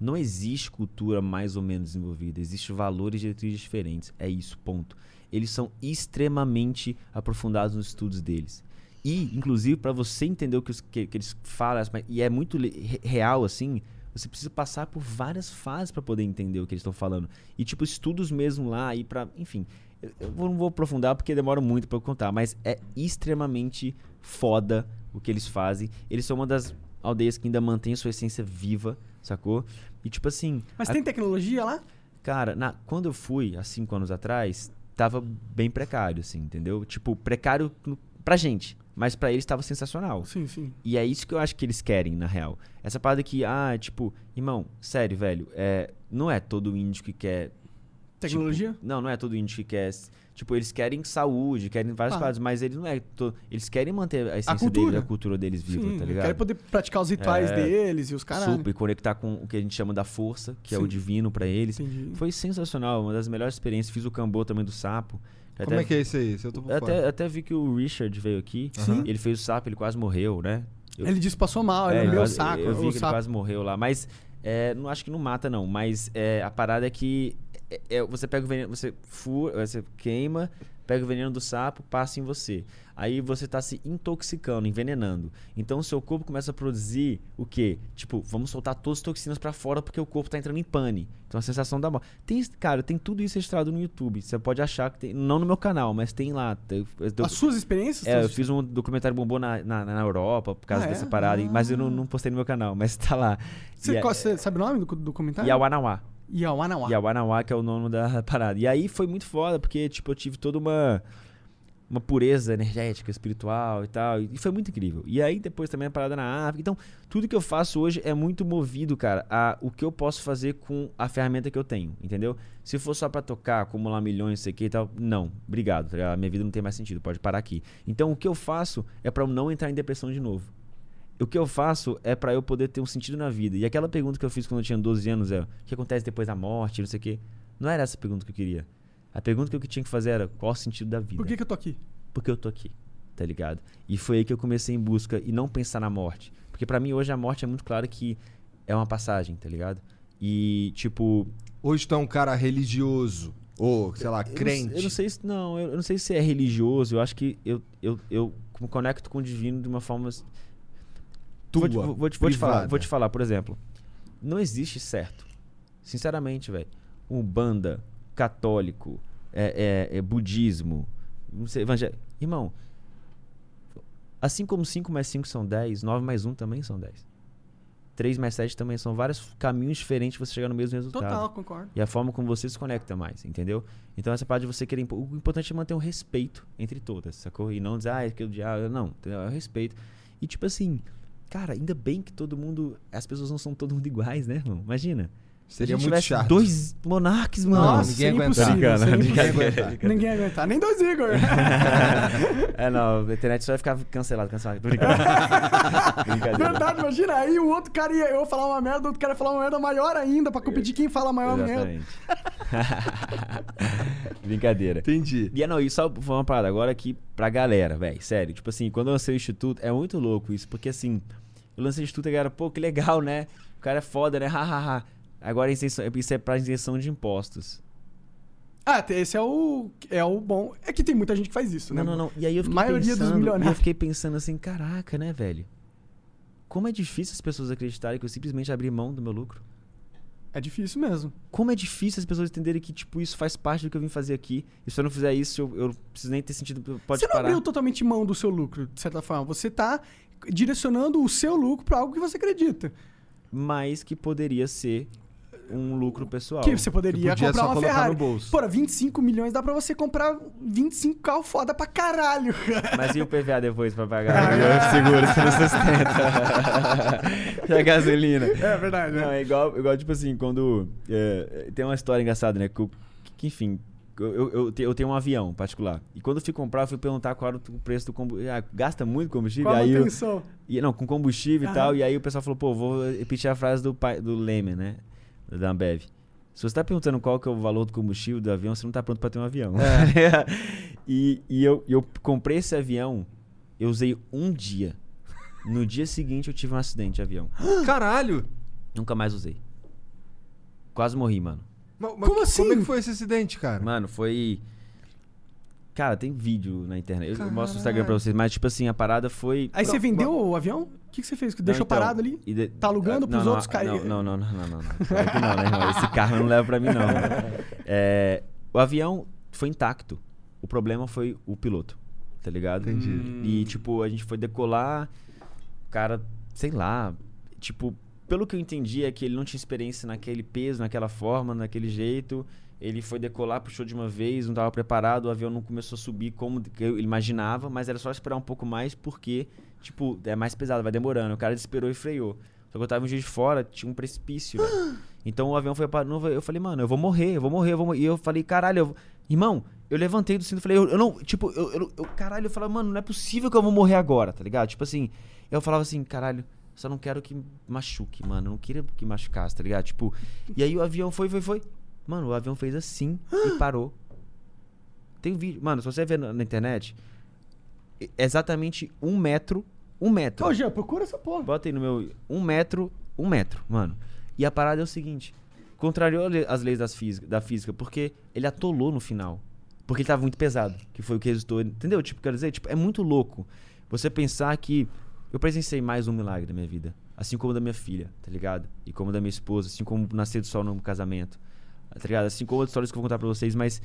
não existe cultura mais ou menos desenvolvida, existem valores e diretrizes diferentes, é isso, ponto. Eles são extremamente aprofundados nos estudos deles. E, inclusive, para você entender o que, que- que eles falam, e é muito real assim, você precisa passar por várias fases para poder entender o que eles estão falando. E, tipo, estudos mesmo lá, e para Enfim, eu, não vou aprofundar porque demora muito para eu contar, mas é extremamente foda o que eles fazem. Eles são uma das aldeias que ainda mantém a sua essência viva, sacou? E, tipo assim. Mas a- tem tecnologia lá? Cara, na- quando eu fui, há cinco anos atrás, tava bem precário, assim, entendeu? Tipo, precário pra gente, mas pra eles tava sensacional. Sim, sim. E é isso que eu acho que eles querem, na real. Essa parada que, ah, tipo, irmão, sério, velho, é, não é todo índio que quer. Tecnologia? tipo, não, não é todo índio que quer. Tipo, eles querem saúde, querem várias Ah. paradas, mas eles não é. to- eles querem manter a essência cultura. deles, a cultura deles viva, sim. tá ligado? quero poder praticar os rituais É. deles e os caras. Super, conectar com o que a gente chama da força, que é o Sim. divino pra eles. Entendi. Foi sensacional, uma das melhores experiências. Fiz o cambô também do sapo. Como é que é isso aí? Até, até vi que o Richard veio aqui. Sim. Ele fez o sapo, ele quase morreu, né? Eu- Ele disse que passou mal, ele É, lambeu o quase- saco. Eu vi o que ele sapo. quase morreu lá. Mas é, não acho que não mata, não. Mas é, a parada é que é, é, você pega o veneno, você fura, você queima, pega o veneno do sapo, passa em você. Aí você tá se intoxicando, envenenando. Então o seu corpo começa a produzir o quê? Tipo, vamos soltar todas as toxinas pra fora porque o corpo tá entrando em pane. Então a sensação da morte. Tem, cara, tem tudo isso registrado no YouTube. Você pode achar que tem. Não no meu canal, mas tem lá. Eu- eu- As suas experiências? é, eu fiz um documentário bombou na, na, na Europa por causa Ah, é? dessa parada, e- mas eu não, Ah. não postei no meu canal, mas tá lá. Você, E é- qual- você sabe o nome do, do comentário? Yawanawá. Yawanawá. Yawanawá, que é o nome da parada. E aí foi muito foda, porque, tipo, eu tive toda uma, uma pureza energética, espiritual e tal. E foi muito incrível. E aí depois também a parada na África. Então, tudo que eu faço hoje é muito movido, cara, a o que eu posso fazer com a ferramenta que eu tenho, entendeu? Se for só pra tocar, acumular milhões, sei que e tal, não. Obrigado, tá minha vida não tem mais sentido, pode parar aqui. Então, o que eu faço é eu não entrar em depressão de novo. O que eu faço é pra eu poder ter um sentido na vida. E aquela pergunta que eu fiz quando eu tinha 12 anos é: o que acontece depois da morte, não sei o quê. Não era essa a pergunta que eu queria. A pergunta que eu tinha que fazer era: qual o sentido da vida? Por que, que eu tô aqui? Porque eu tô aqui, tá ligado? E foi aí que eu comecei em busca e não pensar na morte. Porque pra mim hoje a morte é muito claro que é uma passagem, tá ligado? E, tipo, Hoje tu é um cara religioso. Ou, sei lá, Eu crente. Eu não, sei se não, eu, eu não sei se é religioso. Eu acho que eu, eu, eu me conecto com o divino de uma forma. Tua, vou, te, vou, vou te- vou te falar, vou te falar, por exemplo. Não existe certo. Sinceramente, velho. Um banda católico, é, é- é budismo, não sei, evangélico. Irmão, assim como 5 mais 5 são 10, 9 mais 1 também são 10. 3 mais 7 também são vários caminhos diferentes pra você chegar no mesmo resultado. Total, concordo. E a forma como você se conecta mais, entendeu? Então essa parte de você querer. O importante é manter um respeito entre todas, sacou? E não dizer, ah, é que o diabo. Não, entendeu? é o respeito. E tipo assim, cara, ainda bem que todo mundo. As pessoas não são todo mundo iguais, né, irmão? Imagina. Seria Se muito chato. dois monarques, mano. Nossa, ninguém aguentar. Ninguém impossível. aguentar. Ninguém ia aguentar. Nem dois Igor. é, não, a internet só vai ficar cancelado, cancelado. Brincadeira. Verdade, imagina. Aí o outro cara ia eu falar uma merda, o outro cara ia falar uma merda maior ainda pra competir quem fala a maior merda. Exatamente. Brincadeira. Entendi. E é, não, e só uma parada agora aqui pra galera, velho. Sério. Tipo assim, quando eu lancei o Instituto, é muito louco isso, porque assim, eu lancei o Instituto e a galera, pô, que legal, né? O cara é foda, né? Hahaha. Agora isenção- isso é pra isenção de impostos. Ah, esse é o, é o bom. É que tem muita gente que faz isso, né? Não, não, não. E aí eu fiquei Maioria dos pensando, e milionários. eu fiquei pensando assim, caraca, né, velho? Como é difícil as pessoas acreditarem que eu simplesmente abri mão do meu lucro. É difícil mesmo. Como é difícil as pessoas entenderem que, tipo, isso faz parte do que eu vim fazer aqui. E se eu não fizer isso, eu, eu não preciso nem ter sentido. Pode você não parar. abriu totalmente mão do seu lucro, de certa forma. Você tá direcionando o seu lucro pra algo que você acredita. Mas que poderia ser um lucro pessoal. Que você poderia comprar só uma colocar Ferrari. no bolso. Porra, 25 milhões dá pra você comprar 25 carros foda pra caralho. Mas e o PVA depois pra pagar? o seguro, você não sustenta. e a gasolina. É verdade, Não, é igual, igual tipo assim, quando. é, tem uma história engraçada, né? Que, que, enfim, eu, eu, eu te- eu tenho um avião particular. E quando eu fui comprar, eu fui perguntar qual era o preço do combustível. Ah, gasta muito combustível? Qual aí eu, e, não, com combustível Aham. e tal. E aí o pessoal falou, pô, vou repetir a frase do, pai, do Leme, né? Da Ambev. Se você tá perguntando qual que é o valor do combustível do avião, você não tá pronto pra ter um avião. e e eu, eu comprei esse avião, eu usei um dia. No dia seguinte eu tive um acidente de avião. Caralho! Nunca mais usei. Quase morri, mano. Ma- ma- Como assim? Como é que foi esse acidente, cara? Mano, foi. Cara, tem vídeo na internet. Eu- Eu mostro Caralho. Instagram pra vocês, mas tipo assim, a parada foi. Aí você vendeu o avião? O que, que você fez? Que deixou então, parado ali? e de- Tá alugando Ah, pros não, outros cair- Não, não, não, não, não, não. Claro que não, né, irmão? Esse carro não leva pra mim, não. É, o avião foi intacto. O problema foi o piloto, tá ligado? Entendi. E, tipo, a gente foi decolar, o cara, sei lá, tipo, pelo que eu entendi é que ele não tinha experiência naquele peso, naquela forma, naquele jeito. Ele foi decolar, puxou de uma vez, não estava preparado, o avião não começou a subir como eu imaginava, mas era só esperar um pouco mais porque, tipo, é mais pesado, vai demorando. O cara esperou e freou. Só que eu tava um dia de fora, tinha um precipício. Então o avião foi para Eu falei, mano, eu vou morrer, eu vou morrer, eu vou morrer. E eu falei, caralho, eu... irmão, eu levantei do cinto e falei, eu, eu não, tipo, eu, eu, eu- caralho, eu falava, mano, não é possível que eu vou morrer agora, tá ligado? Tipo assim, eu falava assim, caralho, só não quero que machuque, mano, eu não queria que machucasse, tá ligado? Tipo, e aí o avião foi, foi, foi. Mano, o avião fez assim e parou. Tem um vídeo, mano, se você ver na, na internet, é exatamente um metro, um metro. Ô, Jean, procura essa porra. Bota aí no meu. Um metro, um metro, mano. E a parada é o seguinte: contrariou as leis das física, da física, porque ele atolou no final. Porque ele tava muito pesado. Que foi o que resultou. Entendeu? Tipo, quero dizer, tipo, é muito louco você pensar que eu presenciei mais um milagre da minha vida. Assim como da minha filha, tá ligado? E como da minha esposa, assim como nascer do sol no casamento. Tá ligado? Assim como outras histórias que eu vou contar pra vocês, mas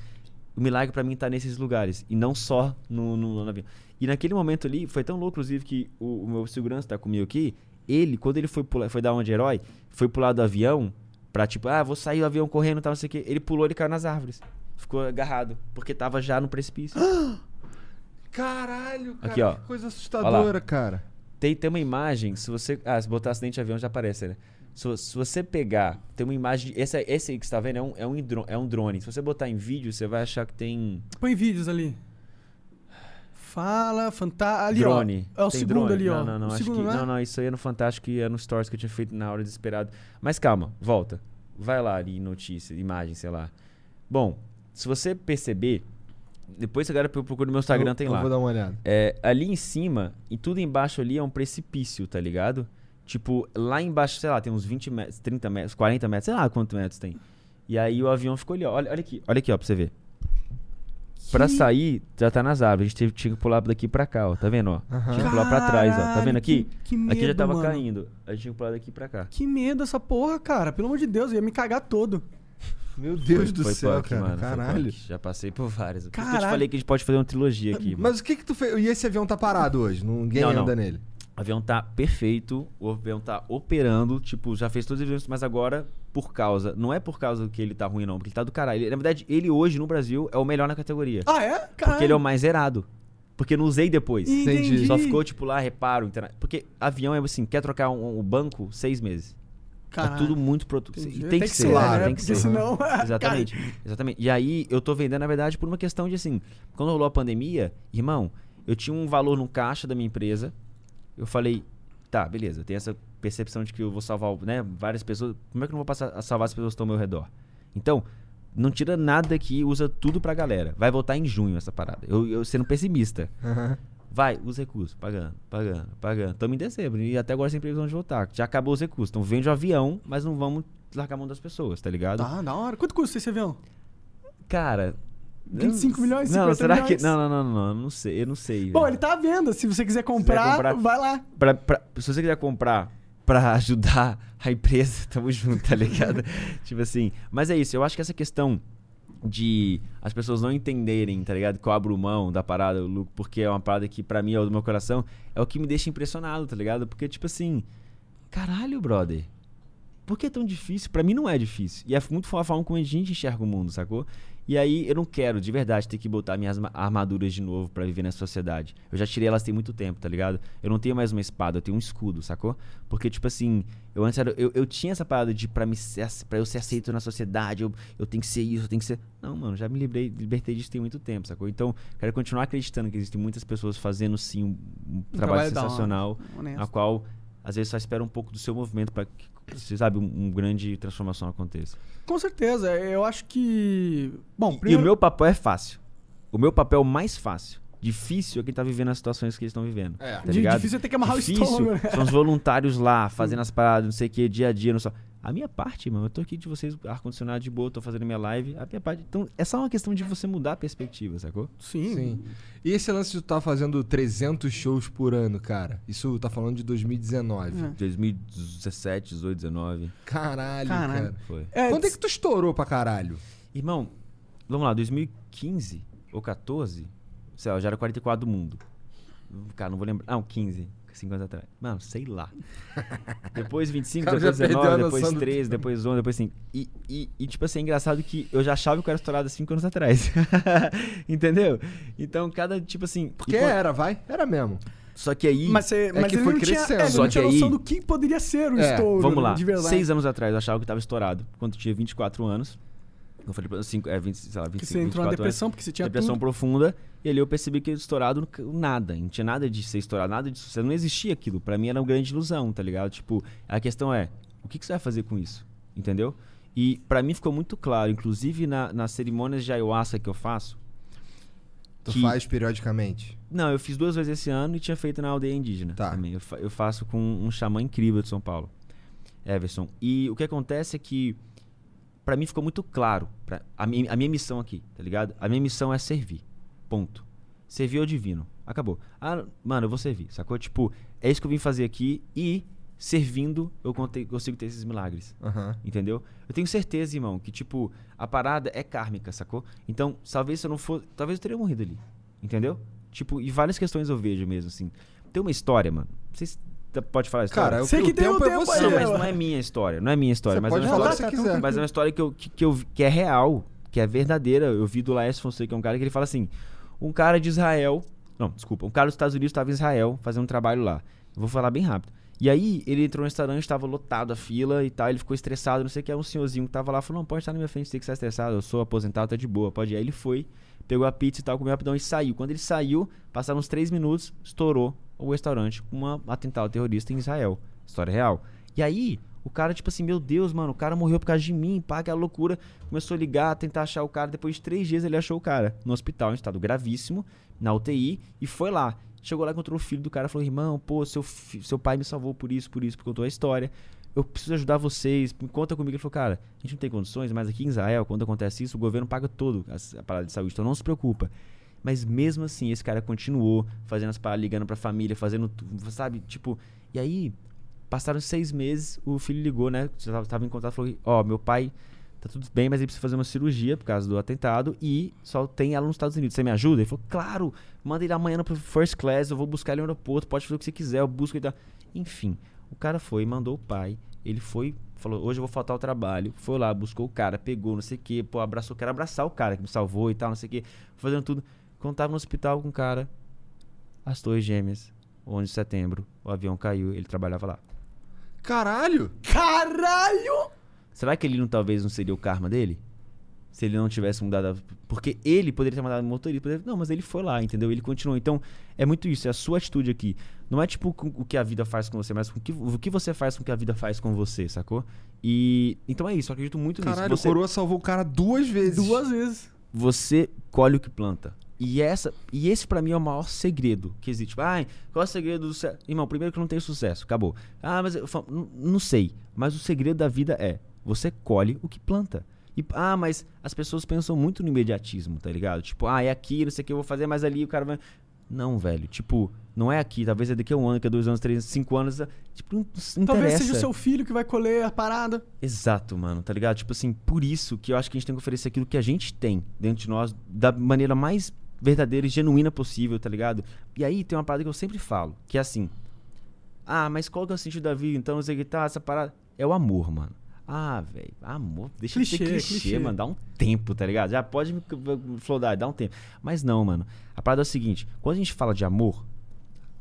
o milagre pra mim tá nesses lugares. E não só no, no, no avião. E naquele momento ali, foi tão louco, inclusive, que o, o meu segurança tá comigo aqui. Ele, quando ele foi, pular, foi dar uma de herói, foi pular do avião pra tipo, ah, vou sair do avião correndo e tal, não sei o quê. Ele pulou e caiu nas árvores. Ficou agarrado, porque tava já no precipício. Caralho, cara. Aqui, ó. Que coisa assustadora, cara. Tem, tem uma imagem, se você. Ah, se botar acidente de avião já aparece, né? Se, se você pegar, tem uma imagem. Esse, aí- esse aí que você tá vendo é um, é, um é um drone. Se você botar em vídeo, você vai achar que tem. Põe vídeos ali. Fala, fantástico. Ali, drone. ó. É o Tem segundo drone? ali, ó. Não, não, não. Segundo, que, né? não, não. Isso aí é no Fantástico e é no Stories que eu tinha feito na hora desesperado. Mas calma, volta. Vai lá ali, notícia, imagem, sei lá. Bom, se você perceber, depois agora eu procuro no meu Instagram, Eu- tem eu lá. Vou dar uma olhada. É, ali em cima, e tudo embaixo ali é um precipício, tá ligado? Tipo, lá embaixo, sei lá, tem uns 20 metros, 30 metros, 40 metros, sei lá quantos metros tem. E aí o avião ficou ali, ó. Olha, olha aqui, olha aqui, ó, pra você ver. Pra Que- sair, já tá nas árvores. A gente teve- tinha que pular daqui pra cá, ó. Tá vendo, ó? Aham. Tinha que pular pra trás, ó. Tá Caralho, vendo aqui? que- que aqui já medo, tava mano. caindo. A gente tinha que pular daqui pra cá. Que medo essa porra, cara. Pelo amor de Deus, eu ia me cagar todo. Meu Deus Foi- do foi céu, punk, cara. mano, Caralho. Já passei por isso que eu te Caralho. falei que a gente pode fazer uma trilogia aqui, mano. Mas o que que tu fez? E esse avião tá parado hoje? Ninguém Não, não. anda nele. O avião tá perfeito, o avião tá operando, tipo, já fez todos os eventos, mas agora, por causa. Não é por causa que ele tá ruim, não, porque ele tá do caralho. Ele- na verdade, ele hoje no Brasil é o melhor na categoria. Ah, é? Caralho. porque ele é o mais zerado. Porque não usei depois. Entendi. Só ficou, tipo, lá, reparo. Porque avião é assim, quer trocar um, um banco, seis meses. Caralho. É tudo muito produto. E tem, que, ser, claro, né? né? Tem que ser. senão- Exatamente. Exatamente. E aí, eu tô vendendo, na verdade, por uma questão de assim, quando rolou a pandemia, irmão, eu tinha um valor no caixa da minha empresa. Eu falei, tá, beleza, eu tenho essa percepção de que eu vou salvar, né, várias pessoas. Como é que eu não vou passar a salvar as pessoas que estão ao meu redor? Então, não tira nada aqui, usa tudo pra galera. Vai voltar em junho essa parada. Eu, eu sendo pessimista. Aham. Vai, os recursos, pagando, pagando, pagando. Estamos em dezembro e até agora sem previsão de voltar. Já acabou os recursos. Então vende o avião, mas não vamos largar a mão das pessoas, tá ligado? Tá, da hora. Quanto custa esse avião? Cara. 25 eu- milhões, Não, 50 será milhões? que. Não, não, não, não, eu não sei, eu não sei. Bom, velho. ele tá à venda. Se você quiser comprar, comprar- vai lá. Pra- pra- se você quiser comprar pra ajudar a empresa, tamo junto, tá ligado? tipo assim. Mas é isso, eu acho que essa questão de as pessoas não entenderem, tá ligado? Que eu abro mão da parada, Luco, porque é uma parada que pra mim é o do meu coração, é o que me deixa impressionado, tá ligado? Porque, tipo assim, caralho, brother. Por que é tão difícil? Pra mim não é difícil. E é muito a forma como a gente enxerga o mundo, sacou? E aí eu não quero, de verdade, ter que botar minhas ma- armaduras de novo pra viver nessa sociedade. Eu já tirei elas tem muito tempo, tá ligado? Eu não tenho mais uma espada, eu tenho um escudo, sacou? Porque, tipo assim, eu antes era, eu, eu tinha essa parada de pra, me ser, pra eu ser aceito na sociedade, eu, eu tenho que ser isso, eu tenho que ser. Não, mano, já me livrei, libertei disso tem muito tempo, sacou? Então, quero continuar acreditando que existem muitas pessoas fazendo sim um, um trabalho, trabalho sensacional, a qual às vezes só espera um pouco do seu movimento pra que, você sabe, um, um grande transformação aconteça. Com certeza. Eu acho que. Bom, E- primeiro. E o meu papel é fácil. O meu papel mais fácil. Difícil é quem tá vivendo as situações que eles estão vivendo. É. Tá ligado? difícil é ter que amarrar o Difícil estômago, né? São os voluntários lá, fazendo as paradas, não sei o que, dia a dia. Não só. A minha parte, mano, eu tô aqui de vocês, ar-condicionado de boa, tô fazendo minha live. A minha parte. Então, é só uma questão de você mudar a perspectiva, sacou? Sim. Sim. E esse lance de tu tá fazendo 300 shows por ano, cara? Isso tá falando de 2019. É. 2017, 18, 19. Caralho, Caralho. cara. Foi. É, Quando é que tu estourou pra caralho? Irmão, vamos lá, 2015 ou 14, sei lá, eu já era 44 do mundo. Cara, não vou lembrar. Não, 15, 5 anos atrás. Mano, sei lá. Depois 25, Cara, depois já perdeu a 19, noção depois do 13, depois 11, depois 5. E, e, e, tipo assim, é engraçado que eu já achava que eu era estourado há 5 anos atrás. Entendeu? Então, cada, tipo assim. Porque e quando- era, vai? Era mesmo. Só que aí. Mas, você, mas que ele foi não tinha, crescendo. é, Só não tinha que noção aí- do que poderia ser o É, estouro. Vamos lá. De verdade. Seis anos atrás eu achava que eu tava estourado. Quando eu tinha 24 anos. Eu falei pra cinco, é, 20, sei lá, 25, Que você entrou na 24 anos. depressão porque você tinha depressão tudo. profunda. E ali eu percebi que eu estourado nada. Não tinha nada de ser estourado, nada de sucesso. Não existia aquilo. Pra mim era uma grande ilusão, tá ligado? Tipo, a questão é, o que, que você vai fazer com isso? Entendeu? E pra mim ficou muito claro, inclusive na, nas cerimônias de ayahuasca que eu faço. Tu que- faz periodicamente. Não, eu fiz duas vezes esse ano e tinha feito na aldeia indígena Tá. também. Eu, fa- eu faço com um xamã incrível de São Paulo, Everson. E o que acontece é que, pra mim ficou muito claro, pra, a, minha, a minha missão aqui, tá ligado? A minha missão é servir. Ponto. Servir ao divino. Acabou. Ah, mano, eu vou servir, sacou? Tipo, é isso que eu vim fazer aqui e servindo eu consigo ter esses milagres. Aham. Entendeu? Eu tenho certeza, irmão, que, tipo, a parada é kármica, sacou? Então, talvez se eu não for. Talvez eu teria morrido ali. Entendeu? Tipo, e várias questões eu vejo mesmo, assim. Tem uma história, mano. Vocês pode falar a história? Cara, o, Sei o que tem um tempo é tempo você. aí, não, mas eu- não é minha história. Não é minha história. Você mas pode é uma falar o história, que você tá, tá, quiser. mas é uma história que, eu, que, que, eu, que é real, que é verdadeira. Eu vi do Laércio Fonseca, que é um cara que ele fala assim: um cara de Israel. Não, desculpa. Um cara dos Estados Unidos estava em Israel fazendo um trabalho lá. Eu vou falar bem rápido. E aí, ele entrou no restaurante, estava lotado a fila e tal. Ele ficou estressado, não sei o que. Era um senhorzinho que tava lá falou: Não, pode estar na minha frente, tem que estar estressado. Eu sou aposentado, tá de boa, pode ir. Aí ele foi, pegou a pizza e tal, comeu rapidão e saiu. Quando ele saiu, passaram uns três minutos, estourou o restaurante com um atentado terrorista em Israel. História real. E aí, o cara, tipo assim, meu Deus, mano, o cara morreu por causa de mim, pá, aquela loucura. Começou a ligar, tentar achar o cara. Depois de três dias, ele achou o cara no hospital, em estado gravíssimo, na UTI, e foi lá. Chegou lá, encontrou o filho do cara, falou: irmão, pô, seu, seu pai me salvou por isso, por isso, porque contou a história. Eu preciso ajudar vocês, conta comigo. Ele falou: cara, a gente não tem condições, mas aqui em Israel, quando acontece isso, o governo paga todo a parada de saúde, então não se preocupa. Mas mesmo assim, esse cara continuou fazendo as paradas, ligando pra família, fazendo, sabe, tipo. E aí, passaram seis meses, o filho ligou, né? Tava, em contato, falou: Ó, meu pai tá tudo bem, mas ele precisa fazer uma cirurgia por causa do atentado e só tem ela nos Estados Unidos. Você me ajuda? Ele falou: Claro, manda ele amanhã pro first class, eu vou buscar ele no aeroporto, pode fazer o que você quiser, eu busco ele. Enfim, o cara foi, mandou o pai, ele foi. Falou, hoje eu vou faltar ao trabalho. Foi lá, buscou o cara, pegou, não sei o que, pô, abraçou, quero abraçar o cara que me salvou e tal, não sei o que, fazendo tudo. Quando tava no hospital com o cara, as torres gêmeas, 11 de setembro, o avião caiu, ele trabalhava lá. Caralho! Caralho! Será que ele não talvez não seria o karma dele? Se ele não tivesse mudado. a- Porque ele poderia ter mandado o motorista. poderia- Não, mas ele foi lá, entendeu? Ele continuou. Então, é muito isso. É a sua atitude aqui. Não é tipo com- o que a vida faz com você, mas com o que, o que você faz com o que a vida faz com você, sacou? E. Então é isso. Eu acredito muito Caralho, nisso. o Você, Coroa salvou o cara duas vezes. Duas vezes. você colhe o que planta. E essa e esse pra mim é o maior segredo que existe. Tipo, ai, qual é o segredo do sucesso? Irmão, primeiro que não tenho sucesso, acabou. Ah, mas eu falo, "N- não sei. Mas o segredo da vida é você colhe o que planta. E, ah, mas as pessoas pensam muito no imediatismo, tá ligado? Tipo, ah, é aqui, não sei o que eu vou fazer, mas ali o cara vai. Não, velho. Tipo, não é aqui. Talvez é daqui a um ano, daqui a dois anos, três, cinco anos. Tipo, não, não Talvez seja o seu filho que vai colher a parada. Exato, mano, tá ligado? Tipo assim, por isso que eu acho que a gente tem que oferecer aquilo que a gente tem dentro de nós da maneira mais verdadeira e genuína possível, tá ligado? E aí tem uma parada que eu sempre falo, que é assim: Ah, mas qual que é o sentido da vida? Então, o que tá, essa parada. É o amor, mano. Ah, velho, amor, deixa Clichê, de ser clichê, clichê. mano, dá um tempo, tá ligado? Já pode me flodar, dá um tempo. Mas não, mano. A parada é o seguinte, quando a gente fala de amor,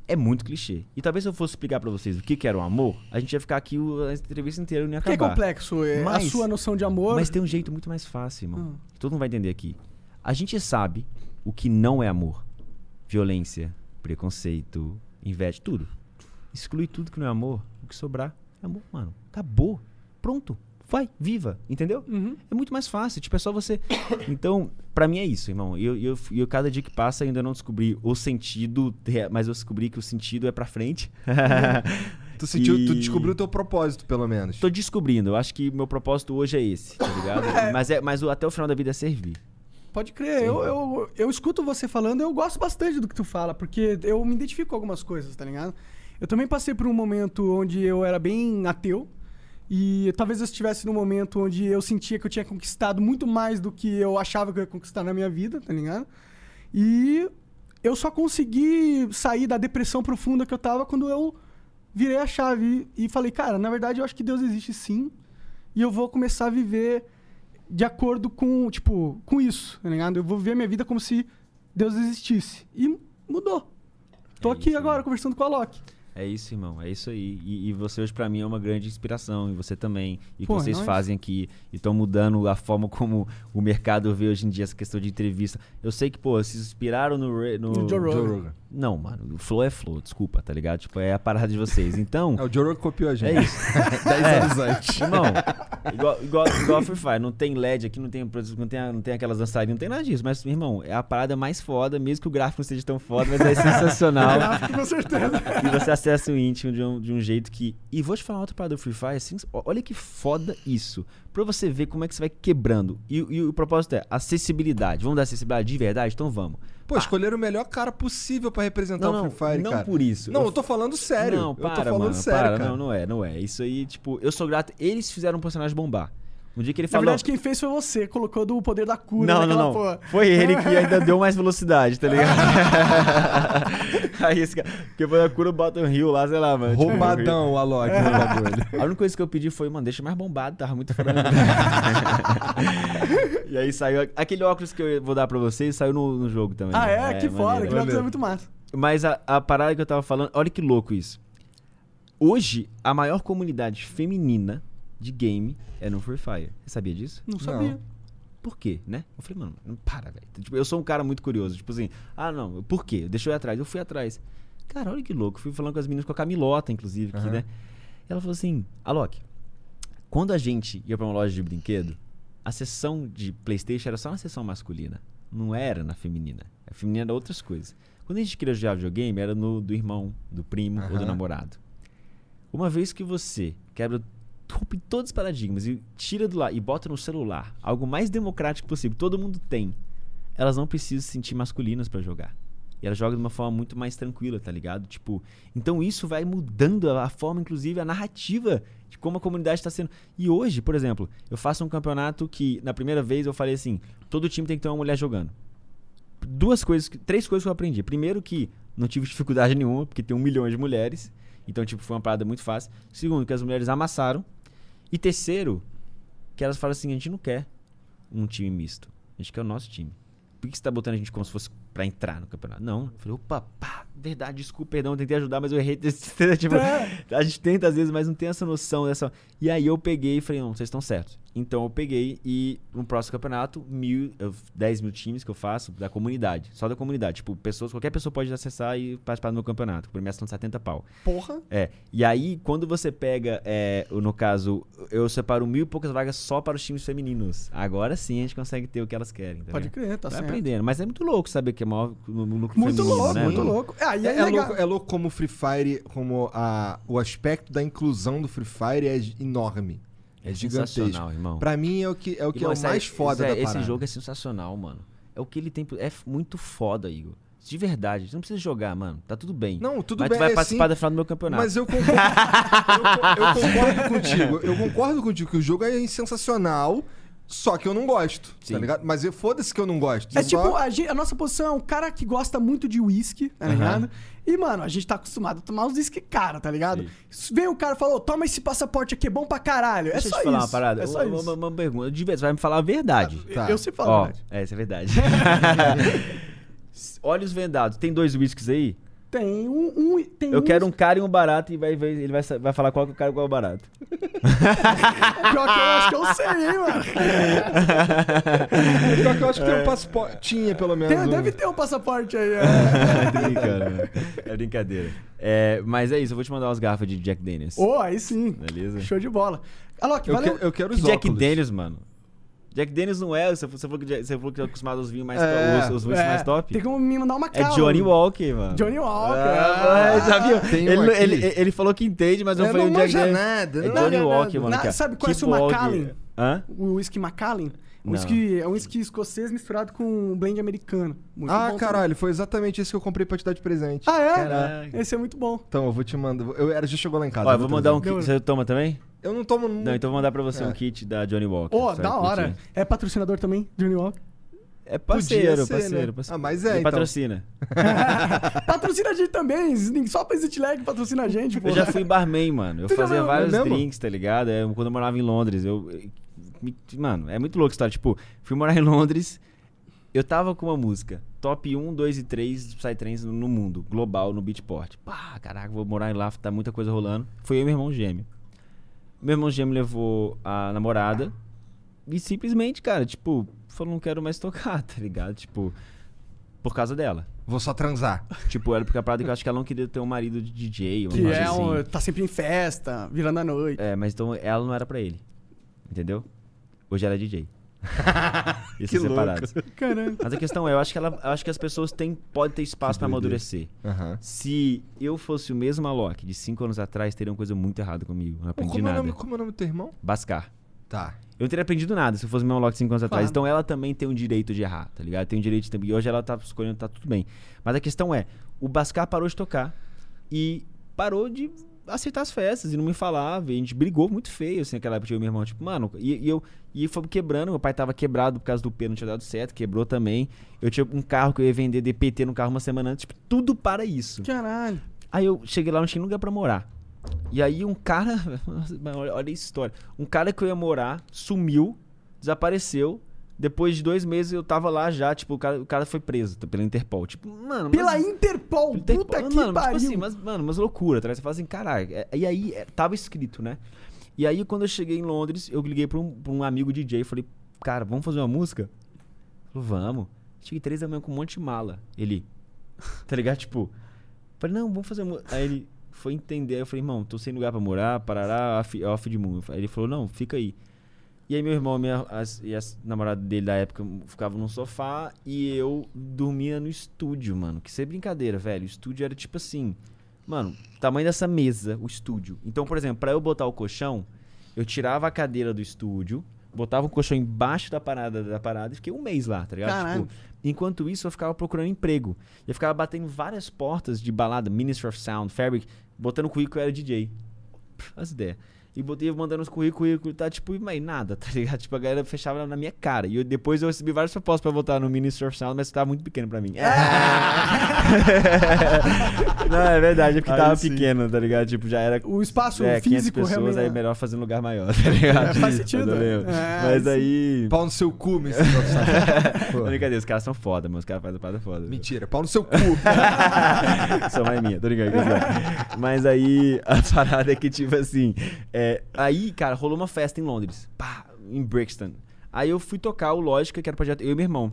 é muito clichê. E talvez se eu fosse explicar pra vocês o que que era o amor, a gente ia ficar aqui a entrevista inteira e não ia é acabar. complexo. é, Mas- a sua noção de amor. Mas tem um jeito muito mais fácil. Ah. que Todo mundo vai entender aqui. A gente sabe o que não é amor. Violência, preconceito, inveja, tudo. Exclui tudo que não é amor. O que sobrar é amor, mano. Acabou. Pronto. Vai, viva. Entendeu? Uhum. É muito mais fácil. Tipo, é só você. Então, pra mim é isso, irmão. E eu, eu, eu, cada dia que passa, ainda não descobri o sentido, mas eu descobri que o sentido é pra frente. Tu, sentiu, tu E- descobriu o teu propósito, pelo menos. Tô descobrindo. Eu acho que meu propósito hoje é esse, tá ligado? Mas, é, mas o- até o final da vida é servir. Pode crer. Eu, eu, eu escuto você falando, eu gosto bastante do que tu fala, porque eu me identifico com algumas coisas, tá ligado? Eu também passei por um momento onde eu era bem ateu. E talvez eu estivesse num momento onde eu sentia que eu tinha conquistado muito mais do que eu achava que eu ia conquistar na minha vida, tá ligado? E eu só consegui sair da depressão profunda que eu tava quando eu virei a chave e falei, cara, na verdade eu acho que Deus existe sim. E eu vou começar a viver de acordo com, tipo, com isso, tá ligado? Eu vou viver a minha vida como se Deus existisse. E mudou. Tô É aqui isso, agora né? conversando com a Loki. É isso, irmão. É isso aí. E, e você hoje pra mim é uma grande inspiração. E você também. E o que é vocês fazem aqui. E estão mudando a forma como o mercado vê hoje em dia essa questão de entrevista. Eu sei que, pô, vocês se inspiraram no... No... No Joe Rogan. Não, mano. O flow é flow. Desculpa, tá ligado? Tipo, é a parada de vocês. Então... É, o Joe Rogan copiou a gente. É isso. 10 É. anos antes. Irmão, igual, igual, igual Free Fire, não tem LED aqui, não tem, não tem, não tem aquelas dançarinas, não tem nada disso. Mas, irmão, é a parada mais foda, mesmo que o gráfico não seja tão foda, mas é sensacional. Gráfico, com certeza. e você acessa o íntimo de um, de um jeito que. E vou te falar outra parada do Free Fire, assim, olha que foda isso. Pra você ver como é que você vai quebrando. E, e o propósito é acessibilidade. Vamos dar acessibilidade de verdade? Então vamos. Pô, escolheram o melhor cara possível pra representar Não, não, o Free Fire, não cara. por isso. Não, Eu eu tô falando sério. Não, eu para, tô falando mano, sério, para. cara. Não, não é, não é. Isso aí, tipo, eu sou grato. Eles fizeram um personagem bombar. Um dia que ele Na falou. verdade, quem fez foi você, colocou do poder da cura Não, não, naquela não. porra. Foi ele que ainda deu mais velocidade, tá ligado? Aí esse cara. Porque foi a cura bota um rio lá, sei lá, mano. tipo, Roubadão o Alok no bagulho. A única coisa que eu pedi foi, mano, deixa mais bombado, tava muito frango. e aí saiu. Aquele óculos que eu vou dar pra vocês saiu no, no jogo também. Ah, é? que foda, que óculos é muito massa. Mas a, a parada que eu tava falando, olha que louco isso. Hoje, a maior comunidade feminina de game é no Free Fire. Você sabia disso? Não sabia. Não. Por quê, né? Eu falei, mano, não para, velho. Tipo, eu sou um cara muito curioso. Tipo assim, ah, não, por quê? Deixa eu ir atrás. Eu fui atrás. Cara, olha que louco. Fui falando com as meninas, com a Camilota, inclusive, aqui, Aham. né? E ela falou assim, Alok, quando a gente ia pra uma loja de brinquedo, a sessão de Playstation era só na sessão masculina. Não era na feminina. A feminina era outras coisas. Quando a gente queria jogar videogame, era no do irmão, do primo ou do namorado. Uma vez que você quebra rompe todos os paradigmas e tira do lá e bota no celular algo mais democrático possível, todo mundo tem. Elas não precisam se sentir masculinas pra jogar. E elas jogam de uma forma muito mais tranquila, tá ligado? Tipo, então isso vai mudando a, forma, inclusive, a narrativa de como a comunidade está sendo. E hoje, por exemplo, eu faço um campeonato que, na primeira vez, eu falei assim: todo time tem que ter uma mulher jogando. Duas coisas, três coisas que eu aprendi. Primeiro, que não tive dificuldade nenhuma, porque tem um milhão de mulheres. Então, tipo, foi uma parada muito fácil. Segundo, que as mulheres amassaram. E terceiro, que elas falam assim: a gente não quer um time misto. A gente quer o nosso time. Por que você tá botando a gente como se fosse pra entrar no campeonato? Não. Eu falei, opa, pá, verdade, desculpa, perdão, tentei ajudar, mas eu errei. tipo, É. a gente tenta às vezes, mas não tem essa noção dessa. E aí eu peguei e falei, não, vocês estão certos. Então eu peguei e no próximo campeonato, mil, eu- 10 mil times que eu faço da comunidade. Só da comunidade. Tipo, pessoas, qualquer pessoa pode acessar e participar do meu campeonato. O primeiro são 70 pau. Porra. É. E aí, quando você pega, é, no caso, eu separo mil e poucas vagas só para os times femininos. Agora sim a gente consegue ter o que elas querem. Tá Pode crer, tá certo. aprendendo. Mas é muito louco saber que é maior no no núcleo Muito feminino, louco, né? muito louco. E É, é, é legal. louco, é louco como o Free Fire, como a, o aspecto da inclusão do Free Fire é enorme. É, gigantesco. sensacional, irmão. Pra mim é o que é o, que Irmão, é o sério, mais foda Zé, da Esse parada. jogo é sensacional, mano. É o que ele tem. É muito foda, Igor. De verdade. Você não precisa jogar, mano. Tá tudo bem. Não, tudo Mas bem, tu vai é participar sim, da final do meu campeonato. Mas eu concordo, eu, eu concordo contigo. Eu concordo contigo que o jogo é sensacional. Só que eu não gosto, Sim. tá ligado? Mas eu- foda-se que eu não gosto. É Eu só- tipo, a, gente- a nossa posição é um cara que gosta muito de uísque, tá Aham. ligado? E, mano, a gente tá acostumado a tomar os uísque cara, tá ligado? Vem o cara e falou, toma esse passaporte aqui, é bom pra caralho. Deixa é eu só te falar isso. uma parada. É só uma, isso. uma- uma pergunta. De vez, você vai me falar a verdade. Tá. Eu sempre falo Ó, a verdade. é, isso é verdade. Olhos vendados. Tem dois whiskies aí? Tem um... um- tem Eu um- quero um cara e um barato e vai, ver- ele vai, vai falar qual que é o cara e qual é o barato. Pior que eu acho que eu sei, hein, mano. Pior que eu acho que tem um passaporte. Tinha, pelo menos. Tem- um- deve ter um passaporte aí. É. é brincando, né? É brincadeira. É, mas é isso, eu vou te mandar umas garrafas de Jack Daniels. Ô, aí sim. Beleza? Show de bola. Alok, Eu, valeu. que- eu quero os Que Jack óculos. Daniels, mano. Jack Daniels não é, você você falou que, você falou que é acostumado aos vinhos mais É, top, os, os whisky É, mais top. Tem como me mandar uma É cala. Johnny Walker, mano. Johnny Walker. Ah, ah. já viu? Tem um Ele, ele, ele falou que entende, mas eu Eu falei não o Jack Daniels. nada, É não Johnny Walker, nada. mano. Na- cara. sabe, conhece Keep o. Macallan? Hã? O whisky Macallan. Um Não. whisky, é um whisky escocês misturado com um blend americano. Muito Ah, bom caralho, foi exatamente esse que eu comprei pra te dar de presente. também. Ah, é? Caraca. Esse é muito bom. Então, eu vou te mandar. Eu, era, já chegou lá em casa. Ó, eu vou mandar um trazer. kit. Você toma também? Eu não tomo. Não, então vou mandar pra você É. um kit da Johnny Walker. Ô, Você da hora. curtir. É patrocinador também, Johnny Walker. É parceiro, ser, parceiro, né? parceiro. Ah, mas é, então. patrocina. patrocina a gente também. Só pra Exit Lag patrocina a gente, pô. Eu já fui barman, mano. Eu Tu fazia foi- vários é mesmo? drinks, tá ligado? É, quando eu morava em Londres, eu. Mano, é muito louco a história. Tipo, fui morar em Londres, eu tava com uma música. Top 1, 2 e 3 Psytrance no mundo, global, no Beatport. Pá, caraca, vou morar lá, tá muita coisa rolando. Foi eu e meu irmão gêmeo. Meu irmão gêmeo levou a namorada e simplesmente, cara, tipo, falou, não quero mais tocar, tá ligado? Tipo, por causa dela. Vou só transar. Tipo, era porque a parada que eu acho que ela não queria ter um marido de DJ, uma Que é assim. um, tá sempre em festa, virando a noite. É, mas então ela não era pra ele. Entendeu? Hoje ela é DJ. Isso Que separados. Caramba. Mas a questão é, eu acho que, ela, eu acho que as pessoas têm, podem ter espaço doideira. amadurecer. Aham. Se eu fosse o mesmo Alok de 5 anos atrás, teria uma coisa muito errada comigo. Não aprendi Como é, nada. nome, como é o nome do teu irmão? Bascar. Tá. Eu não teria aprendido nada se eu fosse o mesmo Alok 5 anos atrás. Claro. Então ela também tem o direito de errar, tá ligado? Tem o direito de ter... E hoje ela tá escolhendo, tá tudo bem. Mas a questão é, o Bascar parou de tocar e parou de aceitar as festas e não me falava. E a gente brigou muito feio, assim, naquela época, eu e meu irmão. Tipo, mano, e, e eu... E foi quebrando, meu pai tava quebrado por causa do P, não tinha dado certo, quebrou também. Eu tinha um carro que eu ia vender DPT no carro uma semana antes, tipo, tudo para isso. Caralho. Aí eu cheguei lá, não tinha lugar pra morar. E aí um cara, olha, olha a história. Um cara que eu ia morar sumiu, desapareceu. Depois de dois meses eu tava lá já, tipo, o cara, o cara foi preso pela Interpol. Tipo, mano, Pela mas, Interpol, Interpol- puta que mano, pariu. Tipo assim, mas, mano, mas loucura, tá? Você fala assim, caralho. é- E aí, é, tava escrito, né? E aí, quando eu cheguei em Londres, eu liguei pra um, pra um amigo DJ e falei, cara, vamos fazer uma música? Falou, vamos. Cheguei três da manhã com um monte de mala. Ele, tá ligado? Tipo, falei, não, vamos fazer uma. Aí ele foi entender. Aí eu falei, irmão, tô sem lugar pra morar, parará, off, off de mundo. Aí ele falou, não, fica aí. E aí meu irmão minha, as, e as namoradas dele da época ficavam no sofá e eu dormia no estúdio, mano. Que sem brincadeira, velho. O estúdio era tipo assim, mano, tamanho dessa mesa, o estúdio. Então, por exemplo, pra eu botar o colchão, eu tirava a cadeira do estúdio, botava o colchão embaixo da parada da parada e fiquei um mês lá, tá ligado? Caralho. Tipo, enquanto isso, eu ficava procurando emprego. Eu ficava batendo várias portas de balada, Ministry of Sound, Fabric, botando currículo eu era DJ. As ideias. E botei mandando os currículos, currículo, tá tipo, mas nada, tá ligado? Tipo, a galera fechava na minha cara. E eu- depois eu recebi várias propostas pra voltar no Ministry of Sound, mas tava muito pequeno pra mim. Não, é verdade, é porque Aí tava sim. pequeno, tá ligado? Tipo, já era O espaço é, 500 físico pessoas, realmente. aí é melhor fazer um lugar maior, tá ligado? Faz sentido. É, Mas aí... Pau no seu cu. Profissional. Pô. Brincadeira, os caras são foda, mano. Os caras fazem parada foda. Mentira, pau no seu cu. Só mais minha, tô brincando. Mas aí, a parada é que, tipo assim. é, aí, cara, rolou uma festa em Londres. Pá, em Brixton. Aí eu fui tocar o Lógica, que era o projeto eu e meu irmão.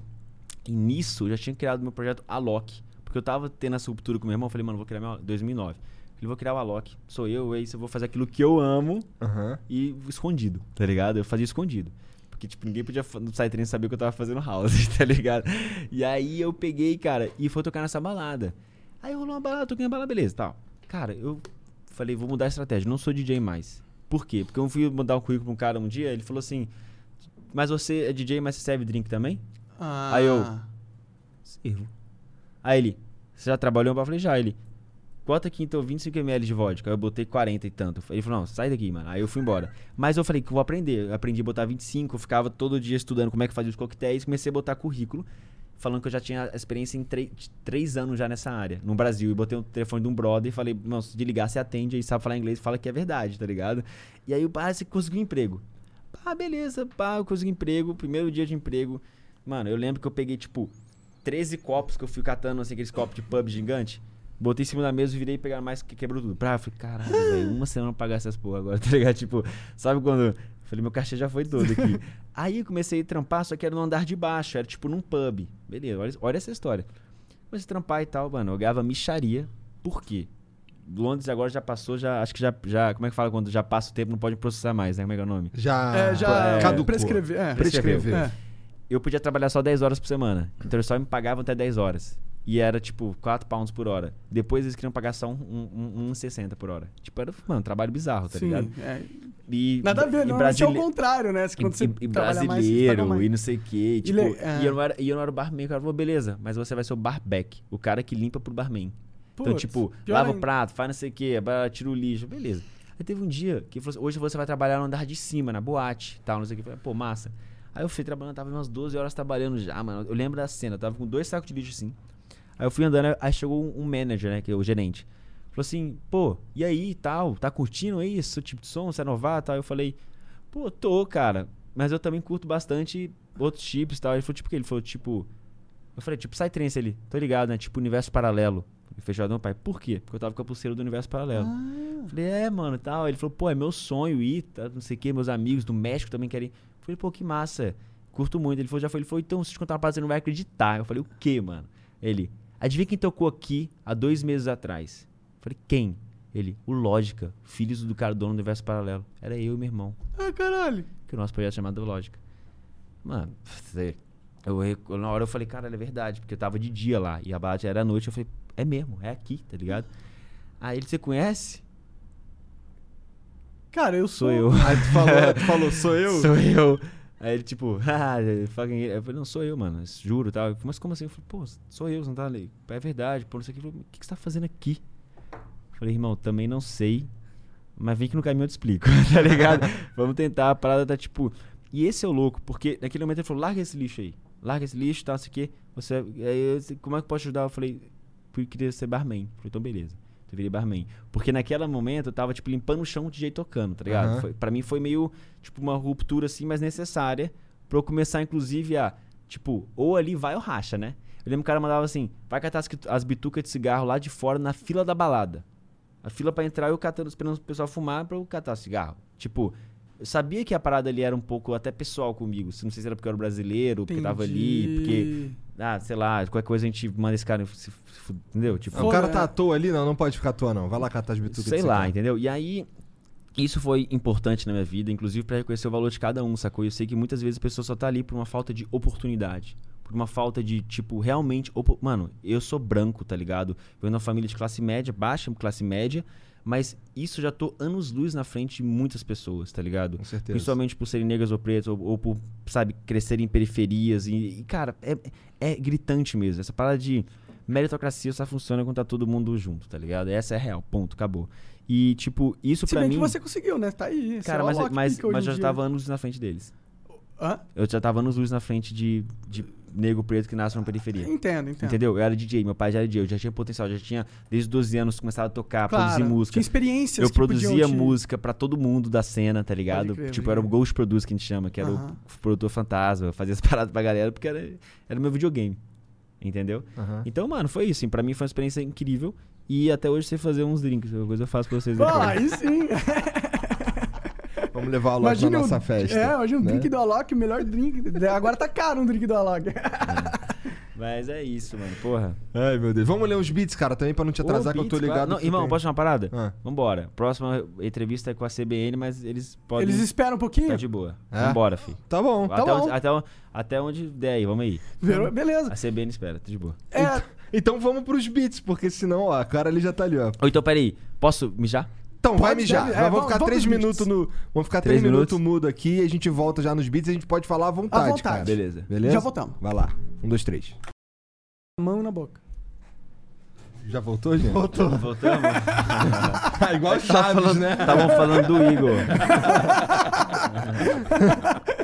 E nisso, eu já tinha criado meu projeto Alok. Porque eu tava tendo essa ruptura com meu irmão. Eu falei, mano, vou criar meu. 2009. Falei, vou criar o Alok. Sou eu, é isso, eu vou fazer aquilo que eu amo Aham. e escondido, tá ligado? Eu fazia escondido. Porque, tipo, ninguém podia no Psytrance saber que eu tava fazendo house, tá ligado? E aí eu peguei, cara, e fui tocar nessa balada. Aí rolou uma balada, toquei na balada, beleza, tal. Cara, eu falei, vou mudar a estratégia, não sou DJ mais. Por quê? Porque eu fui mandar um currículo pra um cara um dia, ele falou assim, mas você é DJ, mas você serve drink também? Ah. Aí eu- Sirvo. Aí ele, você já trabalhou? Eu falei, já. Ele, bota aqui então 25ml de vodka. Aí eu botei 40 e tanto. Ele falou, não, sai daqui, mano. Aí eu fui embora. Mas eu falei que eu vou aprender. Eu aprendi a botar 25, eu ficava todo dia estudando como é que fazia os coquetéis. Comecei a botar currículo, falando que eu já tinha experiência em três, anos já nessa área, no Brasil. E botei o telefone de um brother e falei, não, se de ligar, você atende aí, sabe falar inglês, fala que é verdade, tá ligado? E aí o pá, você conseguiu emprego. Pá, beleza, pá, eu consegui emprego, primeiro dia de emprego. Mano, eu lembro que eu peguei, tipo, 13 copos que eu fui catando, assim, aqueles copos de pub gigante. Botei em cima da mesa e virei pegar mais que quebrou tudo. Pra, eu falei, caralho, velho, uma semana pra pagar essas porra agora, tá ligado? Tipo, sabe quando. Falei, meu cachê já foi todo aqui. Aí eu comecei a trampar, só que era no andar de baixo, era tipo num pub. Beleza, olha, olha essa história. Comecei a trampar e tal, mano. Eu ganhava micharia. Por quê? Londres agora já passou, já. Acho que já, já. Como é que fala quando já passa o tempo, não pode processar mais, né? Como é que é o nome? Já, É, já é, caducou. prescrever. É. Prescreveu. É. Eu podia trabalhar só 10 horas por semana. Então eles só me pagavam até 10 horas. E era tipo 4 pounds por hora. Depois eles queriam pagar só 1,60 um, um, 1,60 por hora. Tipo, era, mano, um trabalho bizarro, tá Sim, ligado? é. E, Nada a ver, e não. brasile- é o contrário, né? Quando e, e você paga brasileiro mais. e não sei o que. Tipo, le- é. e, eu não era, e eu não era o barman. O cara falou, beleza, mas você vai ser o barback. O cara que limpa pro barman. então, tipo, lava o ainda. prato, faz não sei o que, tira o lixo, beleza. Aí teve um dia que falou assim, hoje você vai trabalhar no andar de cima, na boate, tal, não sei o que. Eu falei, pô, massa. Aí eu fui trabalhando, tava umas 12 horas trabalhando já, mano. Eu lembro da cena, eu tava com dois sacos de lixo assim. Aí eu fui andando, aí chegou um manager, né, que é o gerente. Falou assim, pô, e aí, tal, tá curtindo isso, tipo de som, você é novato, tal? Eu falei, pô, tô, cara, mas eu também curto bastante outros tipos e tal. Ele falou, tipo, o que? Ele falou, tipo, eu falei, tipo, Psytrance ali, tô ligado, né, tipo, universo paralelo. Meu pai, por quê? Porque eu tava com a pulseira do universo paralelo. Ah, Falei, é, mano, tal. Ele falou, pô, é meu sonho ir, tá, não sei o que, meus amigos do México também querem. Falei, pô, que massa. Curto muito. Ele falou, já foi, ele falou, então, se te contar uma parada, você não vai acreditar. Eu falei, o quê, mano? Ele, adivinha quem tocou aqui há dois meses atrás? Falei, quem? Ele, o Lógica, filhos do cara dono do universo paralelo. Era eu e meu irmão. ah, caralho. Que o nosso projeto é chamado Lógica. Mano, eu, na hora eu falei, cara, é verdade, porque eu tava de dia lá e a balada era à noite. Eu falei, é mesmo, é aqui, tá ligado? Aí ele, você conhece? Cara, eu Sou sou. eu. Aí tu falou, tu falou, sou eu? Sou eu. Aí ele, tipo, ah, fucking. Eu falei, não, sou eu, mano, juro tal. Falei, Mas como assim? Eu falei, pô, sou eu, você não tá ali. É verdade, pô, não sei o que. Falou, o que você tá fazendo aqui? Eu falei, irmão, também não sei, mas vem que no caminho eu te explico, tá ligado? Vamos tentar, a parada tá tipo. E esse é o louco, porque naquele momento ele falou, larga esse lixo aí. Larga esse lixo, tal, não sei o que. Você, aí, eu, como é que eu posso ajudar? Eu falei, eu queria ser barman. Eu falei, então beleza. Eu virei barman. Porque naquele momento eu tava, tipo, limpando o chão o DJ tocando, tá ligado? Aham. Foi, pra mim foi meio, tipo, uma ruptura, assim, mas necessária. Pra eu começar, inclusive, a, tipo, ou ali vai ou racha, né? Eu lembro que o cara mandava assim, vai catar as, as bitucas de cigarro lá de fora na fila da balada. A fila pra entrar, eu catando, esperando o pessoal fumar pra eu catar cigarro. Tipo, eu sabia que a parada ali era um pouco até pessoal comigo. Não sei se era porque eu era brasileiro, porque tava ali, porque... Ah, sei lá, qualquer coisa a gente manda esse cara se, se entendeu? Tipo, o cara tá é. à toa ali? Não, não pode ficar à toa, não. Vai lá catar as bitucas sei lá, entendeu? E aí, isso foi importante na minha vida, inclusive pra reconhecer o valor de cada um, sacou? E eu sei que muitas vezes a pessoa só tá ali por uma falta de oportunidade. Por uma falta de, tipo, realmente. opo- Mano, eu sou branco, tá ligado? Venho de uma família de classe média, baixa classe média, mas isso já tô anos-luz na frente de muitas pessoas, tá ligado? Com certeza. Principalmente por serem negras ou pretas, ou, ou por, sabe, crescerem em periferias. E, e, cara, é, é gritante mesmo. Essa parada de meritocracia só funciona quando tá todo mundo junto, tá ligado? Essa é a real, ponto, acabou. E, tipo, isso Se pra bem mim. que você conseguiu, né? Tá aí. Cara, é mas, Alok mas, mas eu já dia. tava anos na frente deles. Hã? Eu já tava anos luz na frente de, de negro preto que nasce na periferia. Entendo, entendo. Entendeu? Eu era DJ, meu pai já era DJ, eu já tinha potencial, já tinha desde 12 anos começado a tocar, Claro, produzir música. Tinha experiências Eu que podiam produzia te- música pra todo mundo da cena, tá ligado? crer, tipo, pode era o. Ghost Produce que a gente chama, que era o produtor fantasma, fazia as paradas pra galera, porque era, era o meu videogame. Entendeu? Então, mano, foi isso. Assim, pra mim foi uma experiência incrível. E até hoje sei fazer uns drinks. Qualquer coisa eu faço pra vocês Ah, aí sim. Vamos levar o Alok na o- nossa festa. É, hoje um né? drink do Alok, o melhor drink. Agora tá caro um drink do Alok. Mas é isso, mano. Porra. Ai, meu Deus. Vamos ler uns beats, cara, também pra não te atrasar, Ô, que eu tô Beats, ligado. Não, irmão, tem- posso uma parada? Ah. Vambora. Próxima entrevista é com a CBN, mas eles podem. Eles esperam um pouquinho? Tá de boa. É? Vambora, fi. Tá bom. Tá até, bom. Onde, até, on- até onde der aí, vamos aí. Beleza. A CBN espera, tá de boa. É, Então vamos pros beats, porque senão, ó, a cara ali já tá ali, ó. Ou então, peraí, posso mijar? Então, vai Pode, mijar. deve- é, vamos vamos- ficar vamos três minutos no. Vamos ficar Três três minutos minutos? mudo aqui e a gente volta já nos beats e a gente pode falar à vontade, À vontade. cara. Beleza. Beleza? Já voltamos. Vai lá. Um, dois, três. mão na boca. Já voltou, gente? Voltamos? Ah, igual Chaves, né? Estavam falando do Igor.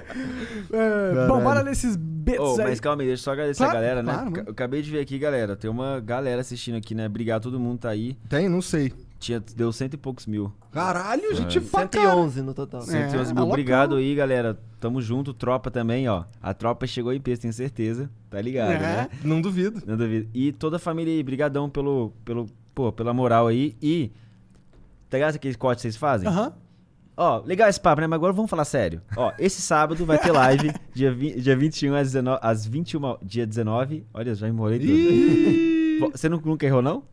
É, bom, bora nesses bits Ô, aí. mas calma aí, deixa eu só agradecer Claro, a galera, né? claro, mano. Eu acabei de ver aqui, galera. Tem uma galera assistindo aqui, né? Obrigado, todo mundo tá aí. Tem? Não sei. Tinha, deu cento e poucos mil. Caralho, gente pra caralho. 111 no total. É, 111 mil. alocão. Obrigado aí, galera. Tamo junto. Tropa também, ó. A tropa chegou em peso, tenho certeza. Tá ligado, É. né? Não duvido. Não duvido. E toda a família aí, brigadão pelo, pelo, pô, pela moral aí. E, tá ligado aquele corte que vocês fazem? Aham. Ó, legal esse papo, né? Mas agora vamos falar sério. Ó, esse sábado vai ter live, dia, vi, dia 21 às, 19, às 21, dia 19. Olha, já enrolei tudo. Você não- nunca errou, não?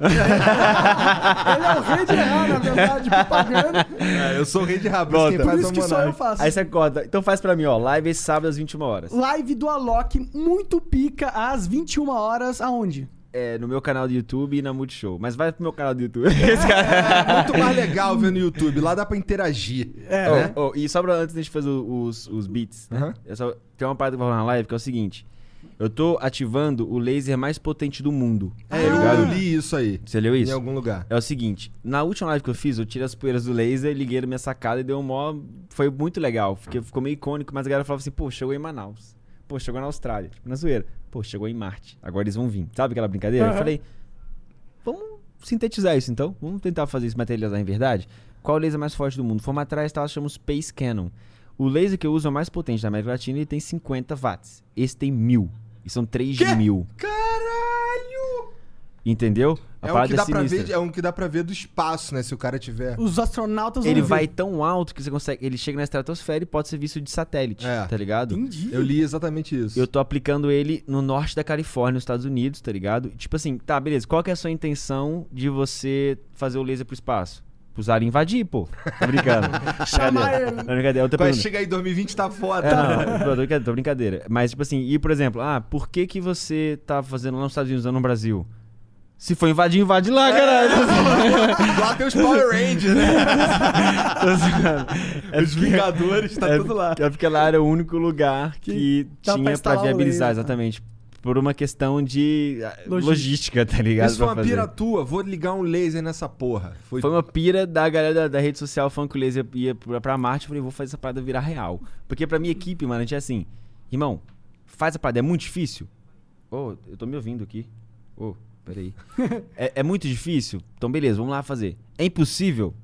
Ele é o rei de errar, na verdade, propaganda. É, eu sou o rei de rabo, Volta. quem Por isso é que só eu faço. Aí você conta. Então faz pra mim, ó. Live esse sábado às 21 horas. Live do Alok, muito pica, às 21 horas, aonde? É, no meu canal do YouTube e na Multishow. Mas vai pro meu canal do YouTube. Esse cara... É muito mais legal ver no YouTube. Lá dá pra interagir. É, né? ô, e só pra antes da gente fazer os, os beats, né? Só- tem uma parada que eu vou falar na live que é o seguinte. Eu tô ativando o laser mais potente do mundo. É, tá eu, ligado? eu li isso aí. Você leu Em isso? algum lugar. É o seguinte, na última live que eu fiz, eu tirei as poeiras do laser, liguei na minha sacada e deu um mó... Foi muito legal, porque ficou meio icônico, mas a galera falava assim, pô, chegou em Manaus. Pô, chegou na Austrália. Tipo, na zoeira. Pô, chegou em Marte. Agora eles vão vir. Sabe aquela brincadeira? Eu Aham. falei, vamos sintetizar isso então? Vamos tentar fazer isso materializar em verdade? Qual o laser mais forte do mundo? Fomos atrás, tá? Chama Space Cannon. O laser que eu uso é o mais potente da América Latina e tem 50 watts. Esse tem mil. E são 3 de Quê? mil. Caralho! Entendeu? A É um, que dá pra sinistra. ver, é um que dá pra ver do espaço, né? Se o cara tiver. Os astronautas vão Ele ver. vai tão alto que você consegue. Ele chega na estratosfera e pode ser visto de satélite, É. tá ligado? Entendi. Eu li exatamente isso. Eu tô aplicando ele no norte da Califórnia, nos Estados Unidos, tá ligado? Tipo assim, tá, beleza. Qual que é a sua intenção de você fazer o laser pro espaço? Aliens invadir, pô. Tô brincando. Brincadeira. ele. Não, brincadeira. Outra Vai pergunta. chegar aí 2020 tá foda. É, não, tô, brincadeira, tô brincadeira. Mas, tipo assim, e por exemplo, ah, por que que você tá fazendo lá nos Estados Unidos, não no Brasil? Se for invadir, invade lá, caralho. Lá tem os Power Rangers, né? É Os Vingadores, tá é, tudo lá. É porque lá era o único lugar que, dá pra tinha pra o viabilizar, exatamente. Por uma questão de ah, Logística. logística, tá ligado? Isso foi uma fazer. pira tua, vou ligar um laser nessa porra. Foi, Foi uma pira da galera da, da rede social falando que o laser ia pra, pra Marte. Eu falei, vou fazer essa parada virar real. Porque pra minha equipe, mano, a gente é assim, irmão, faz a parada, é muito difícil? Ô, eu tô me ouvindo aqui. Ô, peraí. é, é muito difícil? Então beleza, vamos lá fazer. É impossível?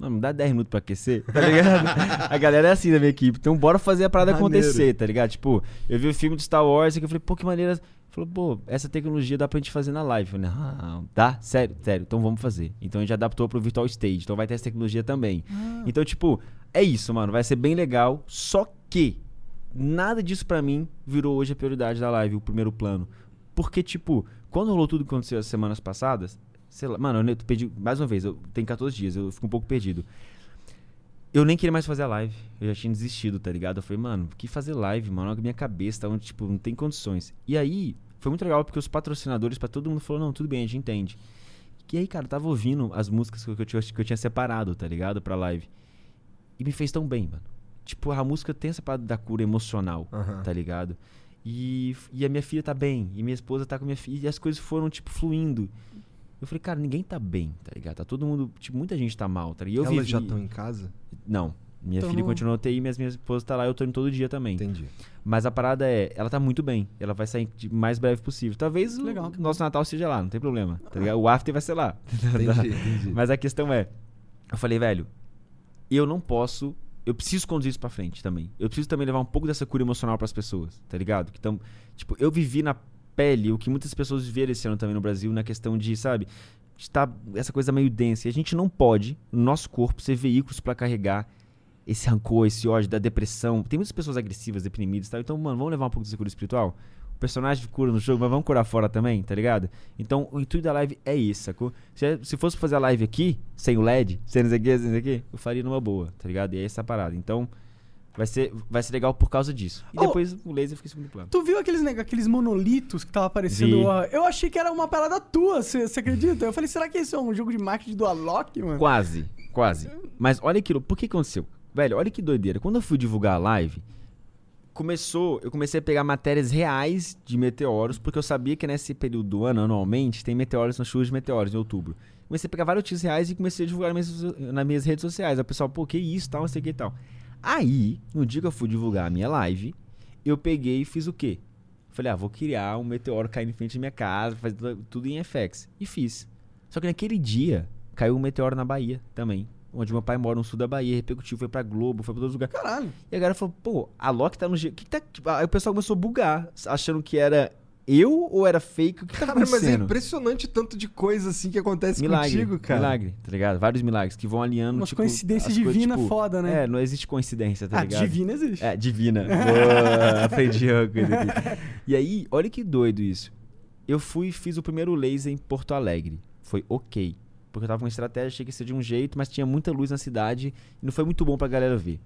Mano, dá 10 minutos pra aquecer, tá ligado? a galera é assim da minha equipe. Então bora fazer a parada Maneiro. acontecer, tá ligado? Tipo, eu vi o filme do Star Wars e eu falei, pô, que maneira. Falou, pô, essa tecnologia dá pra gente fazer na live. Eu falei, ah, dá? Sério? Sério, então vamos fazer. Então a gente adaptou pro Virtual Stage, então vai ter essa tecnologia também. Então, tipo, é isso, mano. Vai ser bem legal. Só que nada disso pra mim virou hoje a prioridade da live, o primeiro plano. Porque, tipo, quando rolou tudo que aconteceu as semanas passadas, sei lá, mano, eu perdi, mais uma vez, eu tenho 14 dias, eu fico um pouco perdido. Eu nem queria mais fazer a live. Eu já tinha desistido, tá ligado? Eu falei, mano, que fazer live, mano? Minha cabeça, tá onde, tipo, não tem condições. E aí, foi muito legal porque os patrocinadores, pra todo mundo, falou, não, tudo bem, a gente entende. E aí, cara, eu tava ouvindo as músicas que eu, tinha, que eu tinha separado, tá ligado? Pra live. E me fez tão bem, mano. Tipo, a música tem essa parada da cura emocional, Aham. tá ligado? E, e a minha filha tá bem, e minha esposa tá com a minha filha, e as coisas foram, tipo, fluindo. Eu falei, cara, ninguém tá bem, tá ligado? Tá todo mundo, tipo, muita gente tá mal, tá ligado? E eu Elas vivi... já estão em casa? Não. Minha Então filha não- continua TI, minhas minha esposa tá lá, eu tô indo todo dia também. Entendi. Mas a parada é, ela tá muito bem. Ela vai sair de mais breve possível. Talvez o Legal. nosso Natal seja lá, não tem problema. Tá ligado? O after vai ser lá. Entendi, entendi. Mas a questão é, eu falei, velho, eu não posso, eu preciso conduzir isso pra frente também. Eu preciso também levar um pouco dessa cura emocional pras pessoas, tá ligado? Que tão, tipo, eu vivi na pele o que muitas pessoas viveram esse ano também no Brasil, na questão de, sabe, estar essa coisa meio densa. E a gente não pode, no nosso corpo, ser veículos pra carregar esse rancor, esse ódio da depressão. Tem muitas pessoas agressivas, deprimidas e tal. Então, mano, vamos levar um pouco dessa cura espiritual? O personagem cura no jogo, mas vamos curar fora também, tá ligado? Então, o intuito da live é isso, sacou? Se, se fosse fazer a live aqui, sem o LED, sem isso aqui, sem isso aqui, eu faria numa boa, tá ligado? E é essa parada. Então, vai ser, vai ser legal por causa disso. E Oh. depois o laser fica em segundo plano. Tu viu aqueles, neg- aqueles monolitos que tava aparecendo? Ó? Eu achei que era uma parada tua, você acredita? Eu falei, será que isso é um jogo de marketing do Alok, mano? Quase, quase. Mas olha aquilo, por que aconteceu? Velho, olha que doideira. Quando eu fui divulgar a live, começou, eu comecei a pegar matérias reais de meteoros, porque eu sabia que nesse período do ano, anualmente, tem meteoros nas chuvas de meteoros, em outubro. Comecei a pegar vários notícias reais e comecei a divulgar nas minhas, nas minhas redes sociais. O pessoal, pô, que isso, tal, não sei o que e tal. Aí, no dia que eu fui divulgar a minha live, eu peguei e fiz o quê? Falei, ah, vou criar um meteoro caindo em frente da minha casa, fazer tudo- em FX. E fiz. Só que naquele dia, caiu um meteoro na Bahia também. Onde meu pai mora no sul da Bahia, repercutiu, foi pra Globo, foi pra todos os lugares. Caralho. E a galera falou, pô, a Loki tá no. Que que tá... tipo, Aí o pessoal começou a bugar, achando que era eu ou era fake. O que tá Cara, mas é impressionante tanto de coisa assim que acontece milagre, contigo, cara. milagre, tá ligado? Vários milagres que vão alinhando, Umas tipo... coincidências as coisas, tipo, foda, né? É, não existe coincidência, tá ah, ligado? divina existe. É, divina. Boa, aprendi uma coisa aqui. E aí, olha que doido isso. Eu fui e fiz o primeiro laser em Porto Alegre. Foi ok. Porque eu tava com uma estratégia, achei que ia ser de um jeito, mas tinha muita luz na cidade e não foi muito bom pra galera ver.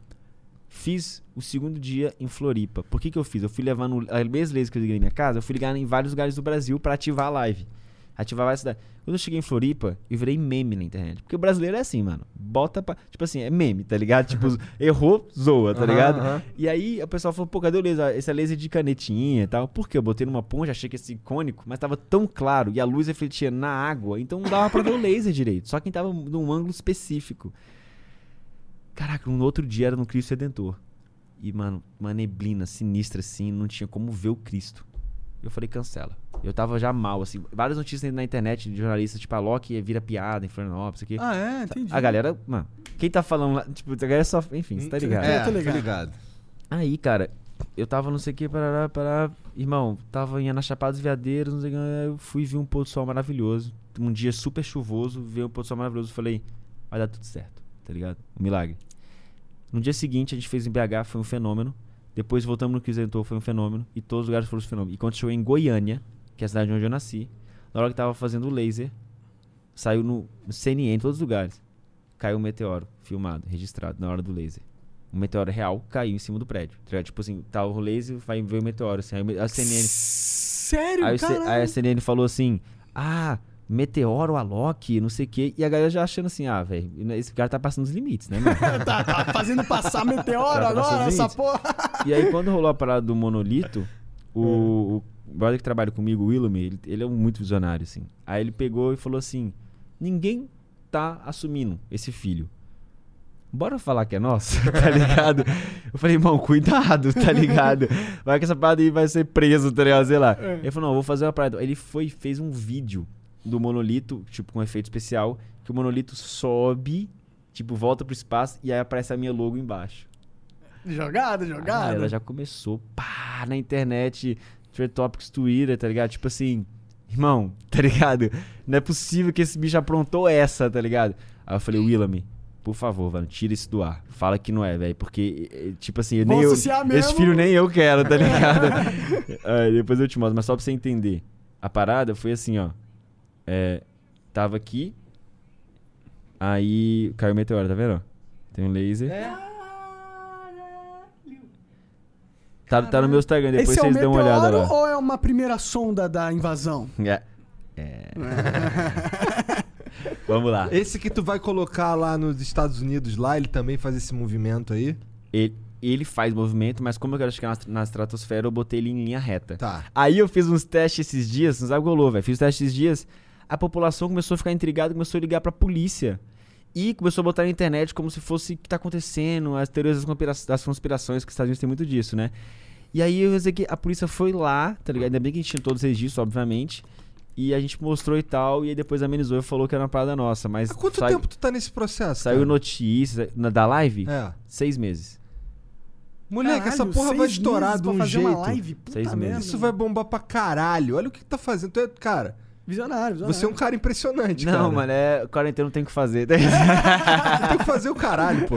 Fiz o segundo dia em Floripa. Por que que eu fiz? Eu fui levando a mesma laser que eu liguei na minha casa, eu fui ligar em vários lugares do Brasil pra ativar a live. Ativar várias cidades. Quando eu cheguei em Floripa, eu virei meme na internet. Porque o brasileiro é assim, mano. Bota pra. Tipo assim, é meme, tá ligado? Tipo, errou, zoa, tá Aham, ligado? aham. E aí o pessoal falou, pô, cadê o laser? Esse é laser de canetinha e tal. Por quê? Eu botei numa ponte, achei que ia ser icônico, mas tava tão claro e a luz refletia na água, então não dava pra ver o laser direito. Só quem tava num ângulo específico. Caraca, no outro dia era no Cristo Redentor. E, mano, uma neblina sinistra assim, não tinha como ver o Cristo. Eu falei, cancela. Eu tava já mal, assim. Várias notícias na internet de jornalistas, tipo, a Loki vira piada em Florianópolis, isso aqui. Ah, é, entendi. A galera, mano, quem tá falando lá, tipo, a galera só. Enfim, você tá ligado? É, Eu tô tô ligado. ligado. Aí, cara, eu tava não sei o que, parará, parará. Irmão, tava indo na Chapada dos Veadeiros, não sei o que. Eu fui ver um pôr do sol maravilhoso. Um dia super chuvoso, ver um pôr do sol maravilhoso. Falei, vai dar tudo certo, tá ligado? Um milagre. No dia seguinte, a gente fez em BH, foi um fenômeno. Depois voltamos no Crisentor, foi um fenômeno. E todos os lugares foram um fenômeno. E quando chegou em Goiânia, que é a cidade onde eu nasci, na hora que tava fazendo o laser, saiu no, CNN, em todos os lugares. Caiu um meteoro, filmado, registrado, na hora do laser. Um meteoro real caiu em cima do prédio. tá? Tipo assim, tá o laser, vai ver o meteoro. Assim, aí a CNN Sério, Aí, o aí a CNN falou assim: Ah, meteoro, Alok, não sei o quê. E a galera já achando assim: Ah, velho, esse cara tá passando os limites, né, mano? tá, tá fazendo passar meteoro Tá agora, essa porra. e aí, quando rolou a parada do monolito, o, o brother que trabalha comigo, o ele, ele é um muito visionário, assim. Aí ele pegou e falou assim: Ninguém tá assumindo esse filho. Bora falar que é nosso, tá ligado? Eu falei, irmão, cuidado, tá ligado? Vai que essa parada aí vai ser preso, tá ligado? Sei lá. É. Ele falou, não, eu vou fazer uma parada. Ele foi e fez um vídeo do monolito, tipo, com efeito especial, que o monolito sobe, tipo, volta pro espaço e aí aparece a minha logo embaixo. Jogada, jogada. galera já começou, pá, na internet, Trade Topics, Twitter, tá ligado? Tipo assim, irmão, tá ligado? Não é possível que esse bicho aprontou essa, tá ligado? Aí eu falei, Willamy, por favor, mano, tira isso do ar. Fala que não é, velho, porque, eh, tipo assim, Vão nem eu, mesmo. esse filho nem eu quero, tá ligado? Aí depois eu te mostro, mas só pra você entender. A parada foi assim, ó. É, tava aqui, aí caiu o meteoro, tá vendo? Tem um laser. Tá, tá no meu Instagram, depois Esse é o vocês dão uma olhada lá. ou é uma primeira sonda da invasão? É. É. Vamos lá. Esse que tu vai colocar lá nos Estados Unidos, lá, ele também faz esse movimento aí? Ele, ele faz movimento, mas como eu quero chegar na, na estratosfera, eu botei ele em linha reta. Tá. Aí eu fiz uns testes esses dias, não sabe o que rolou, velho? Fiz os testes esses dias, a população começou a ficar intrigada, começou a ligar pra polícia. E começou a botar na internet como se fosse o que tá acontecendo, as teorias das, conspira- das conspirações, que os Estados Unidos tem muito disso, né? E aí eu sei que a polícia foi lá, tá ligado? Ainda bem que a gente tinha todos os registros, obviamente. E a gente mostrou e tal, e aí depois amenizou e falou que era uma parada nossa. Mas Há quanto tempo tu tá nesse processo? saiu cara? notícia na, da live? É. Seis meses. Moleque, essa Caralho, porra vai estourar de um fazer jeito. Uma live? Puta Seis meses. Isso vai bombar pra caralho. Olha o que tu tá fazendo. Tu é, cara, Visionário, visionário. você é um cara impressionante, Não, cara. mano, é quarentena não tem o que fazer. Tu tem que fazer o caralho, pô.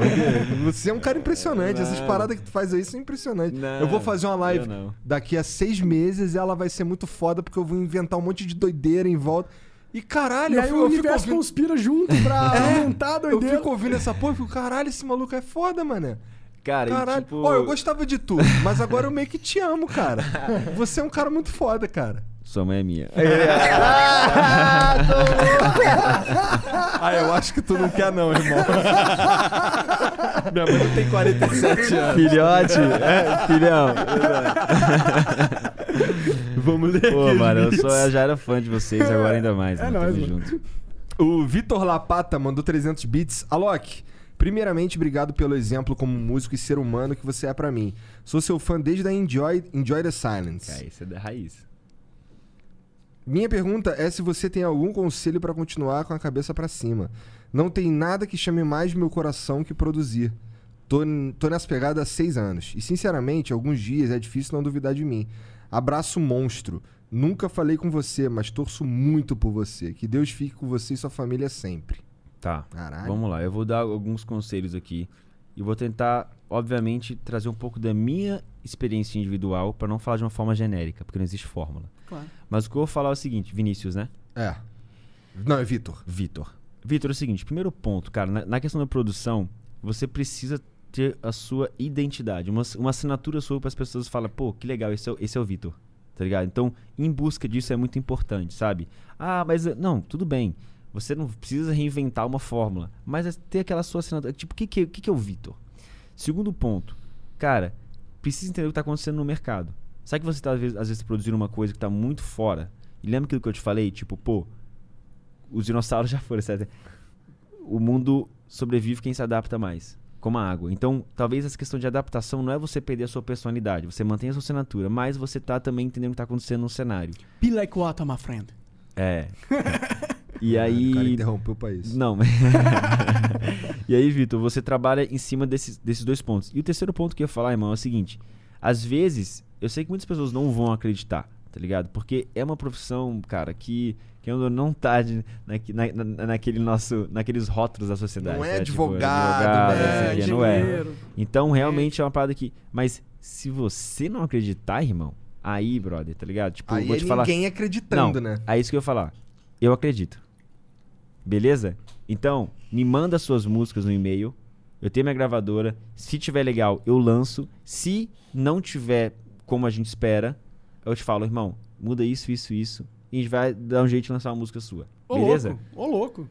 Você é um cara impressionante. Essas Não. paradas que tu faz aí são impressionantes. Não, eu vou fazer uma live eu não. daqui a seis meses e ela vai ser muito foda porque eu vou inventar um monte de doideira em volta. E caralho, E eu, aí fico, o eu universo ouvindo, conspira junto pra É, aumentar a eu doideira. fico ouvindo essa porra e fico, caralho, esse maluco é foda, mané. Cara, e Caralho. tipo... Ó, eu gostava de tu, mas agora eu meio que te amo, cara. Você é um cara muito foda, cara. Sua mãe é minha. Ah, eu acho que tu não quer não, irmão. Minha mãe não tem 47 anos. Filhote, é, filhão. Vamos ler Pô, mano, eu, sou, eu já era fã de vocês, agora ainda mais. É mano, nóis, mano. junto. O Vitor Lapata mandou 300 bits. Alok, primeiramente, obrigado pelo exemplo como músico e ser humano que você é pra mim. Sou seu fã desde a Enjoy, Enjoy the Silence. Cara, isso é da raiz. Minha pergunta é se você tem algum conselho pra continuar com a cabeça pra cima. Não tem nada que chame mais meu coração que produzir. Tô, tô nessa pegada há seis anos. E, sinceramente, alguns dias é difícil não duvidar de mim. Abraço monstro. Nunca falei com você, mas torço muito por você. Que Deus fique com você e sua família sempre. Tá. Caralho. Vamos lá, eu vou dar alguns conselhos aqui e vou tentar, obviamente, trazer um pouco da minha experiência individual para não falar de uma forma genérica, porque não existe fórmula. Claro. Mas o que eu vou falar é o seguinte, Vinícius, né? É. Não, é Vitor. Vitor. Vitor, é o seguinte, primeiro ponto, cara, na, na questão da produção, você precisa ter a sua identidade, uma, uma assinatura sua para as pessoas falarem, pô, que legal, esse é, o- esse é o Vitor, tá ligado? Então, em busca disso é muito importante, sabe? Ah, mas eh, não, tudo bem. Você não precisa reinventar uma fórmula, mas é ter aquela sua assinatura. Tipo, o que, que, que é o Vitor? Segundo ponto, cara, precisa entender o que está acontecendo no mercado. Sabe que você está, às vezes, às vezes, produzindo uma coisa que está muito fora? E lembra aquilo que eu te falei? Tipo, pô, os dinossauros já foram, certo? O mundo sobrevive quem se adapta mais, como a água. Então, talvez essa questão de adaptação não é você perder a sua personalidade, você mantém a sua assinatura, mas você tá também entendendo o que está acontecendo no cenário. Be like water, my friend. É. E O cara aí. interrompeu pra isso. Não, mas. e aí, Vitor, você trabalha em cima desses, desses dois pontos. E o terceiro ponto que eu ia falar, irmão, é o seguinte: às vezes, eu sei que muitas pessoas não vão acreditar, tá ligado? Porque é uma profissão, cara, que, que não tá de- na, na- naquele nosso, naqueles rótulos da sociedade. Não é né? Tipo, advogado, né? não sei o quê, não é. Então, realmente é uma parada que. Mas se você não acreditar, irmão, aí, brother, tá ligado? Tipo, Aí vou é te falar. ninguém acreditando, Não, né? É isso que eu ia falar. Eu acredito. Beleza? Então, me manda suas músicas no e-mail. Eu tenho minha gravadora. Se tiver legal, eu lanço. Se não tiver como a gente espera, eu te falo, irmão, muda isso, isso, isso. E a gente vai dar um jeito de lançar uma música sua. Ô, Beleza? louco. Ô, louco.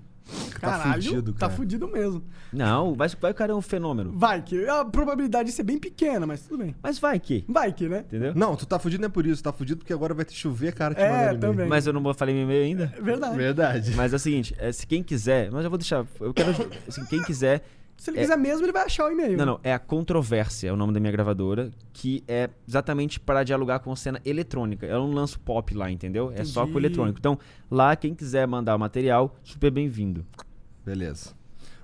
Caralho, fudido, tá cara. fudido mesmo. Não, vai, vai o cara é um fenômeno. Vai que a probabilidade disso é bem pequena, mas tudo bem. Mas vai que. Vai que, né? Entendeu? Não, tu tá fudido não é por isso. Tá fudido porque agora vai ter chover, cara, te É, também. Mas eu não falei meu e-mail ainda. É verdade. Verdade. Mas é o seguinte, é, se quem quiser, mas eu vou deixar, eu quero, assim, quem quiser, Se ele É- quiser mesmo, ele vai achar o e-mail. Não, não, é a Controvérsia, é o nome da minha gravadora, que é exatamente para dialogar com cena eletrônica. Eu não lanço pop lá, entendeu? É só com eletrônico. Então, lá, quem quiser mandar o material, super bem-vindo. Beleza.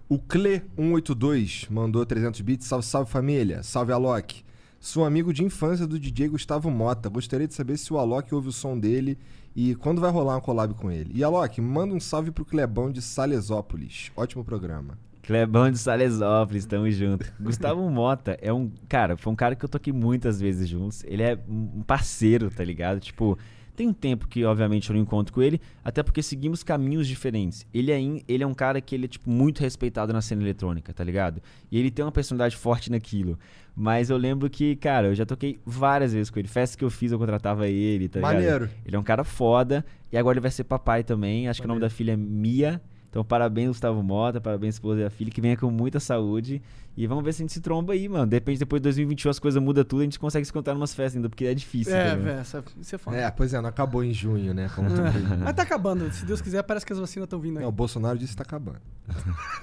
O Cle182 mandou 300 bits. Salve, salve família. Salve Alok. Sou amigo de infância do DJ Gustavo Mota. Gostaria de saber se o Alok ouve o som dele e quando vai rolar uma collab com ele. E Alok, manda um salve pro Clebão de Salesópolis. Ótimo programa. Clebão de Salesópolis, tamo junto. Gustavo Mota é um. Cara, foi um cara que eu toquei muitas vezes juntos. Ele é um parceiro, tá ligado? Tipo, tem um tempo que, obviamente, eu não encontro com ele, até porque seguimos caminhos diferentes. Ele é, in- ele é um cara que ele é, tipo, muito respeitado na cena eletrônica, tá ligado? E ele tem uma personalidade forte naquilo. Mas eu lembro que, cara, eu já toquei várias vezes com ele. Festa que eu fiz, eu contratava ele, tá ligado? Maneiro. Ele é um cara foda. E agora ele vai ser papai também. Acho que o nome da filha é Mia. Então, parabéns, Gustavo Mota. Parabéns, esposa e a filha. Que venha com muita saúde. E vamos ver se a gente se tromba aí, mano. De repente, depois de 2021, as coisas mudam tudo. A gente consegue se encontrar numas festas ainda, porque é difícil. É, velho, isso, é foda. É, pois é, não acabou em junho, né? Como tu Mas tá acabando. Se Deus quiser, parece que as vacinas estão vindo aí. Não, o Bolsonaro disse que tá acabando.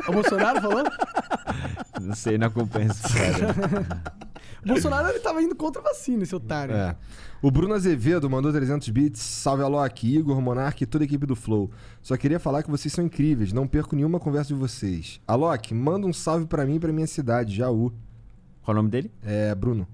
O Bolsonaro falou? Não sei, não acompanho essa história. O Bolsonaro ele tava indo contra a vacina, esse otário. É. O Bruno Azevedo mandou 300 bits. Salve Alok, Igor, Monark e toda a equipe do Flow. Só queria falar que vocês são incríveis. Não perco nenhuma conversa de vocês. Alok, manda um salve pra mim e pra minha cidade, Jaú. Qual o nome dele? É, Bruno.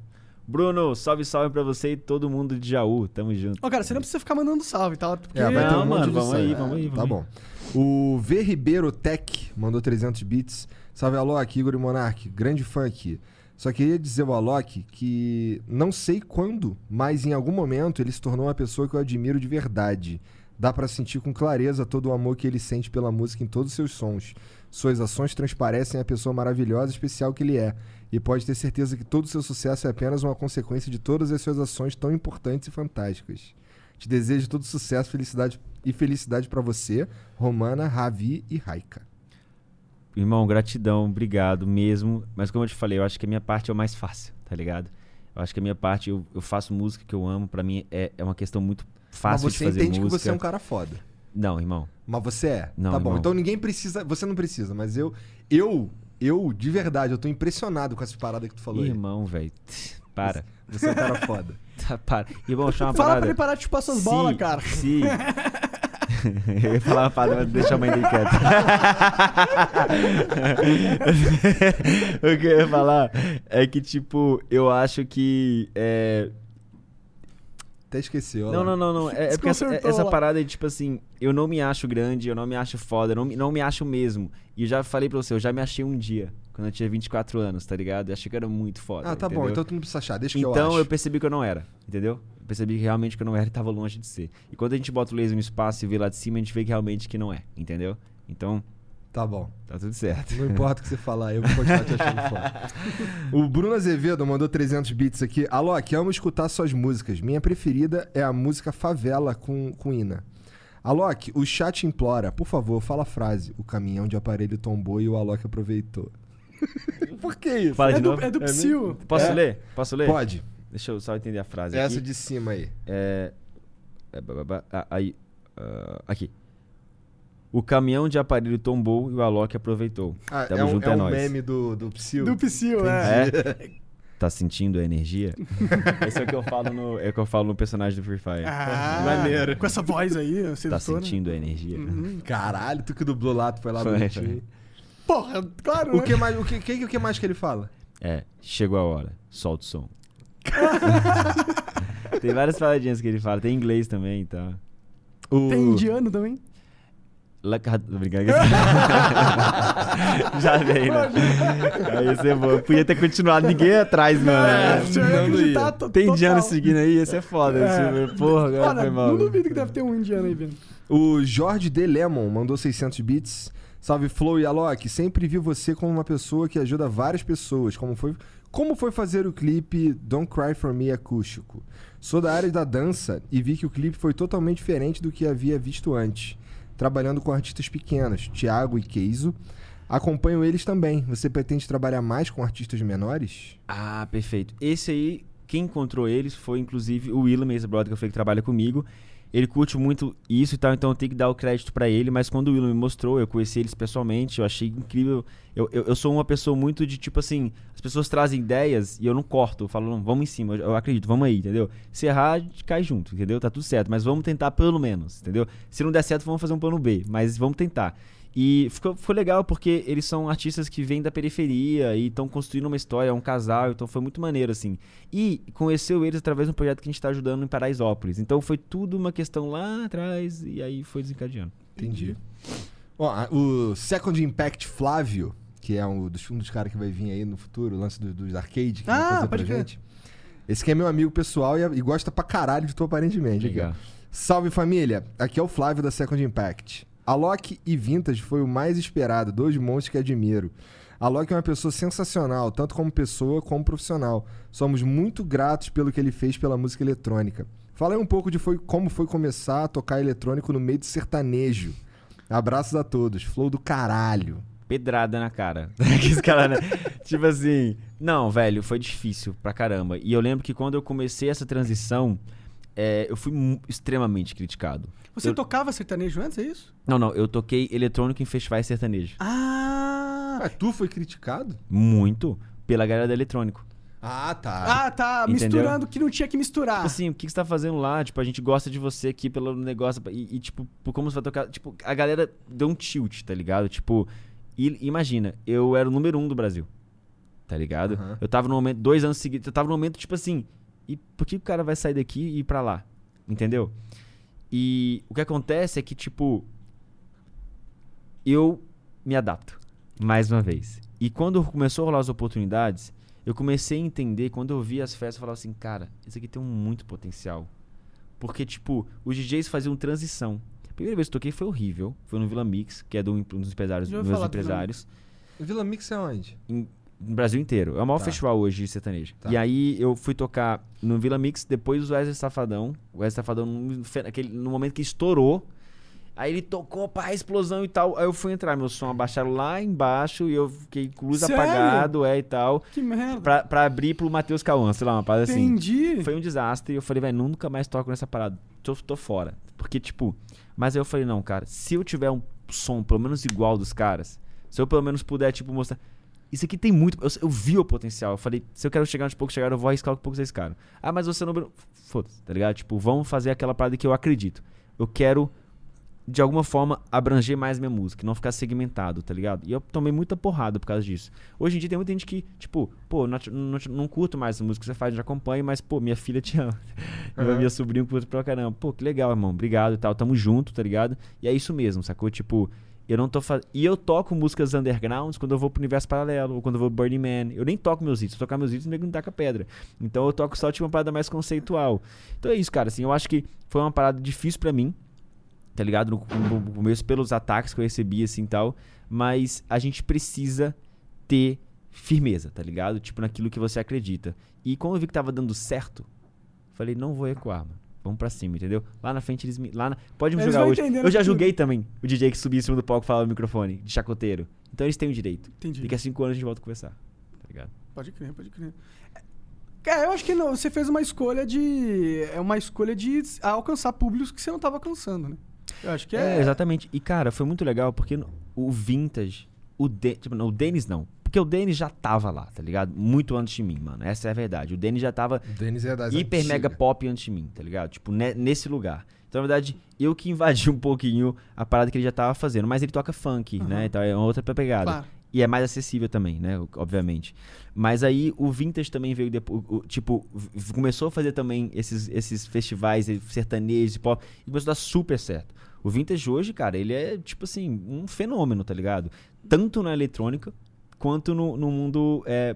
Bruno, salve, salve pra você e todo mundo de Jaú. Tamo junto. Ó, cara, você não precisa ficar mandando salve, tá? Porque... É, vai ter Não, um monte mano, de vamos salve. aí, vamos aí, Tá vamos bom. O V Ribeiro Tech mandou 300 bits. Salve Alok, Igor e Monark. Grande fã aqui. Só queria dizer ao Alok que não sei quando, mas em algum momento ele se tornou uma pessoa que eu admiro de verdade. Dá pra sentir com clareza todo o amor que ele sente pela música em todos os seus sons. Suas ações transparecem a pessoa maravilhosa e especial que ele é. E pode ter certeza que todo o seu sucesso é apenas uma consequência de todas as suas ações tão importantes e fantásticas. Te desejo todo sucesso felicidade e felicidade pra você, Romana, Ravi e Raika. Irmão, gratidão, obrigado mesmo. Mas como eu te falei, eu acho que a minha parte é o mais fácil, tá ligado? Eu acho que a minha parte, eu, eu faço música que eu amo, pra mim é, é uma questão muito Mas fácil você de fazer entende música. que você é um cara foda. Não, irmão. Mas você é. Não, tá bom. irmão. Então ninguém precisa. Você não precisa, mas eu. Eu, eu, de verdade, eu tô impressionado com essas paradas que tu falou aí. Irmão, velho. Para. Você é um cara foda. Tá, para. Irmão, eu uma Fala pra parada. ele parar de chupar suas Se- bolas, cara. Se... eu ia falar uma parada, mas deixa a mãe dele quieta. o que eu ia falar é que, tipo, eu acho que. é, Até esqueceu. Não, não, não, não. É, é porque essa, essa parada de, tipo assim, eu não me acho grande, eu não me acho foda, eu não, me- não me acho mesmo. E eu já falei pra você, eu já me achei um dia, quando eu tinha 24 anos, tá ligado? Eu achei que era muito foda. Ah, tá bom. entendeu? Então tu não precisa achar. Deixa que eu Então eu percebi que eu não era, entendeu? Eu percebi que realmente que eu não era e tava longe de ser. E quando a gente bota o laser no espaço e vê lá de cima, a gente vê que realmente que não é, entendeu? Então, Tá bom. tá tudo certo. Não importa o que você falar, eu vou continuar te achando foda. O Bruno Azevedo mandou 300 bits aqui. Alok, amo escutar suas músicas. Minha preferida é a música Favela com, com Ina. Alok, o chat implora. Por favor, fala a frase. O caminhão de aparelho tombou e o Alok aproveitou. Por que isso? Fala É de do, novo. é do É Psyu. Posso É. ler? Posso ler? Pode. Deixa eu só entender a frase Essa aqui. de cima aí. É, é, ah, aí, ah, aqui. O caminhão de aparelho tombou e o Alok aproveitou. Ah, Tamo é um, junto, é é um nóis. meme do, do Psyu. Do Psyu, é. É? Tá sentindo a energia? Esse é o que eu falo no, é o que eu falo no personagem do Free Fire. Ah, Maneiro. Com essa voz aí, tá sedutora. sentindo a energia? Uhum. Caralho, tu que dublou lá, tu foi lá Foi, bonitinho. Porra, claro, O né? que mais, o que, que, o que mais que ele fala? É, chegou a hora. Solta o som. tem várias paradinhas que ele fala. Tem inglês também e tal. O... Tem indiano também? Tô brincando. Já veio, né? Aí ia ser bom. Podia ter continuado. Ninguém ia atrás, mano. É, você não acreditar ia. Tem indiano seguindo aí, esse é foda. É. Esse- Porra, agora Olha, foi mal. não duvido que deve ter um indiano aí vendo. O Jorge D. Lemon mandou 600 bits. Salve Flow e Alok, sempre vi você como uma pessoa que ajuda várias pessoas. Como foi, como foi fazer o clipe Don't Cry For Me acústico? Sou da área da dança e vi que o clipe foi totalmente diferente do que havia visto antes. Trabalhando com artistas pequenos, Thiago e Keizo. Acompanho eles também. Você pretende trabalhar mais com artistas menores? Ah, perfeito. Esse aí, quem encontrou eles foi inclusive o Willam, esse brother que falei que trabalha comigo. Ele curte muito isso e tal, então eu tenho que dar o crédito pra ele. Mas quando o Willam me mostrou, eu conheci eles pessoalmente, eu achei incrível. Eu, eu, eu sou uma pessoa muito de tipo assim: as pessoas trazem ideias e eu não corto. Eu falo, não, vamos em cima, eu, eu acredito, vamos aí, entendeu? Se errar, a gente cai junto, entendeu? Tá tudo certo, mas vamos tentar pelo menos, entendeu? Se não der certo, vamos fazer um plano B, mas vamos tentar. E ficou, ficou legal porque eles são artistas que vêm da periferia e estão construindo uma história, é um casal, então foi muito maneiro, assim. E conheceu eles através de um projeto que a gente está ajudando em Paraisópolis. Então foi tudo uma questão lá atrás e aí foi desencadeando. Entendi. Ó, a- o Second Impact Flávio, que é um dos, um dos caras que vai vir aí no futuro, o lance do- dos arcade, que Ah, vai fazer pra gente. Esse que é meu amigo pessoal e, e gosta pra caralho de tu, aparentemente. aqui. Legal. Salve família, aqui é o Flávio da Second Impact. Alok e Vintage foi o mais esperado, dois monstros que admiro. Alok é uma pessoa sensacional, tanto como pessoa como profissional. Somos muito gratos pelo que ele fez pela música eletrônica. Fala aí um pouco de foi, como foi começar a tocar eletrônico no meio do sertanejo. Abraços a todos. Flow do caralho. Pedrada na cara. Cara, né? Tipo assim. Não, velho, foi difícil pra caramba. E eu lembro que quando eu comecei essa transição, é, eu fui extremamente criticado. Você Eu- tocava sertanejo antes, é isso? Não, não, eu toquei eletrônico em festivais sertanejos. Ah! Ah, tu foi criticado? Muito pela galera do eletrônico. Ah, tá. Ah, tá. Entendeu? Misturando que não tinha que misturar. Tipo assim, o que que você tá fazendo lá? Tipo, a gente gosta de você aqui pelo negócio. E, e, tipo, por como você vai tocar. Tipo, a galera deu um tilt, tá ligado? Tipo, e- imagina, eu era o número um do Brasil. Tá ligado? Aham. Eu tava no momento, dois anos seguidos, eu tava no momento, tipo assim, e por que o cara vai sair daqui e ir pra lá? Entendeu? E o que acontece é que, tipo, eu me adapto, mais uma vez. E quando começou a rolar as oportunidades, eu comecei a entender, quando eu vi as festas, eu falava assim, cara, isso aqui tem um muito potencial. Porque, tipo, os DJs faziam transição. A primeira vez que eu toquei foi horrível. Foi no Vila Mix, que é um dos empresários, meus empresários Vila Mix é onde? em- no Brasil inteiro. É o maior Tá. festival hoje de sertanejo. Tá. E aí eu fui tocar no Vila Mix, depois o Wesley Safadão. O Wesley Safadão, no, momento que estourou, Aí ele tocou, pá, explosão e tal. Aí eu fui entrar, meu som abaixaram lá embaixo e eu fiquei com luz Sério? apagado, é e tal. Que merda. Pra, pra abrir pro Matheus Cauã, sei lá, uma parada assim. Entendi. Foi um desastre e eu falei, velho, nunca mais toco nessa parada. Tô, tô fora. Porque, tipo, mas aí eu falei, não, cara, se eu tiver um som pelo menos igual dos caras, se eu pelo menos puder, tipo, mostrar. Isso aqui tem muito. Eu, eu vi o potencial. Eu falei, se eu quero chegar onde pouco chegar, eu vou arriscar o que pouco vocês caras. Ah, mas você não. Foda-se, tá ligado? Tipo, vamos fazer aquela parada que eu acredito. Eu quero, de alguma forma, abranger mais minha música, não ficar segmentado, tá ligado? E eu tomei muita porrada por causa disso. Hoje em dia tem muita gente que, tipo, pô, não, não, não curto mais a música que você faz, já acompanho, mas, pô, minha filha te ama. E Aham. minha sobrinha curte pra caramba. Pô, que legal, irmão. Obrigado e tal. Tamo junto, tá ligado? E é isso mesmo, sacou? Tipo, eu não tô fazendo. E eu toco músicas undergrounds quando eu vou pro universo paralelo, ou quando eu vou pro Burning Man. Eu nem toco meus hits. Se eu tocar meus hits, o nego não taca pedra. Então eu toco só tipo uma parada mais conceitual. Então é isso, cara. Assim, eu acho que foi uma parada difícil pra mim, tá ligado? No, começo, pelos ataques que eu recebi, assim tal. Mas a gente precisa ter firmeza, tá ligado? Tipo, naquilo que você acredita. E como eu vi que tava dando certo, falei, não vou recuar, mano. Vamos pra cima, entendeu? Lá na frente eles me. Lá na... Pode me Eles julgar hoje. Eu já tudo. julguei também o DJ que subia em cima do palco e falava no microfone, de chacoteiro. Então eles têm o direito. Entendi. Daqui a cinco anos a gente volta a conversar. Tá ligado? Pode crer, pode crer. É, eu acho que não, você fez uma escolha de. É uma escolha de alcançar públicos que você não estava alcançando, né? Eu acho que é. É, exatamente. E, cara, foi muito legal porque o Vintage, o, De, tipo, não, o Denis não. Porque o Denis já tava lá, tá ligado? Muito antes de mim, mano. Essa é a verdade. O Denis já tava O Denis é das hiper antigas. mega pop antes de mim, tá ligado? Tipo, ne- nesse lugar. Então, na verdade, eu que invadi um pouquinho a parada que ele já tava fazendo. Mas ele toca funk, Aham. né? Então é uma outra pegada. Claro. E é mais acessível também, né? Obviamente. Mas aí o Vintage também veio depois. o- o- Tipo, começou a fazer também esses, esses festivais eh, sertanejos e pop. E começou a dar super certo. O Vintage hoje, cara, ele é, tipo assim, um fenômeno, tá ligado? Tanto na eletrônica quanto no, no mundo é,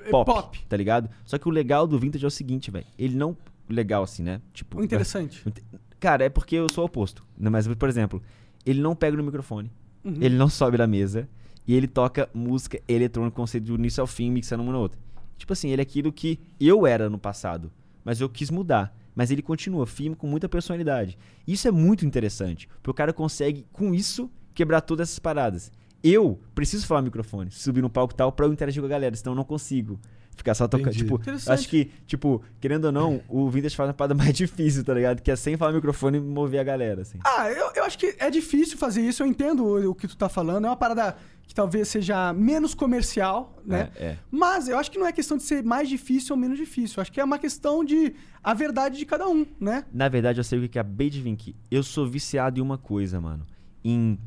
É pop, pop. tá ligado? Só que o legal do Vintage é o seguinte, velho. Ele não. Legal assim, né? Tipo. Interessante. Cara, é porque eu sou o oposto. Mas, por exemplo, ele não pega no microfone. Uhum. Ele não sobe da mesa e ele toca música eletrônica, conceito do início ao fim, mixando uma na outra. Tipo assim, ele é aquilo que eu era no passado, mas eu quis mudar. Mas ele continua firme com muita personalidade. Isso é muito interessante, porque o cara consegue, com isso, quebrar todas essas paradas. Eu preciso falar no microfone, subir no palco e tal, pra eu interagir com a galera, senão eu não consigo ficar só tocando. Tipo, acho que, tipo, querendo ou não, o Vintage faz uma parada mais difícil, tá ligado? Que é sem falar no microfone e mover a galera, assim. Ah, eu, eu acho que é difícil fazer isso, eu entendo o, o que tu tá falando. É uma parada que talvez seja menos comercial, né? É, é. Mas eu acho que não é questão de ser mais difícil ou menos difícil. Eu acho que é uma questão de a verdade de cada um, né? Na verdade, eu sei o que que acabei de vir aqui. Eu sou viciado em uma coisa, mano. Em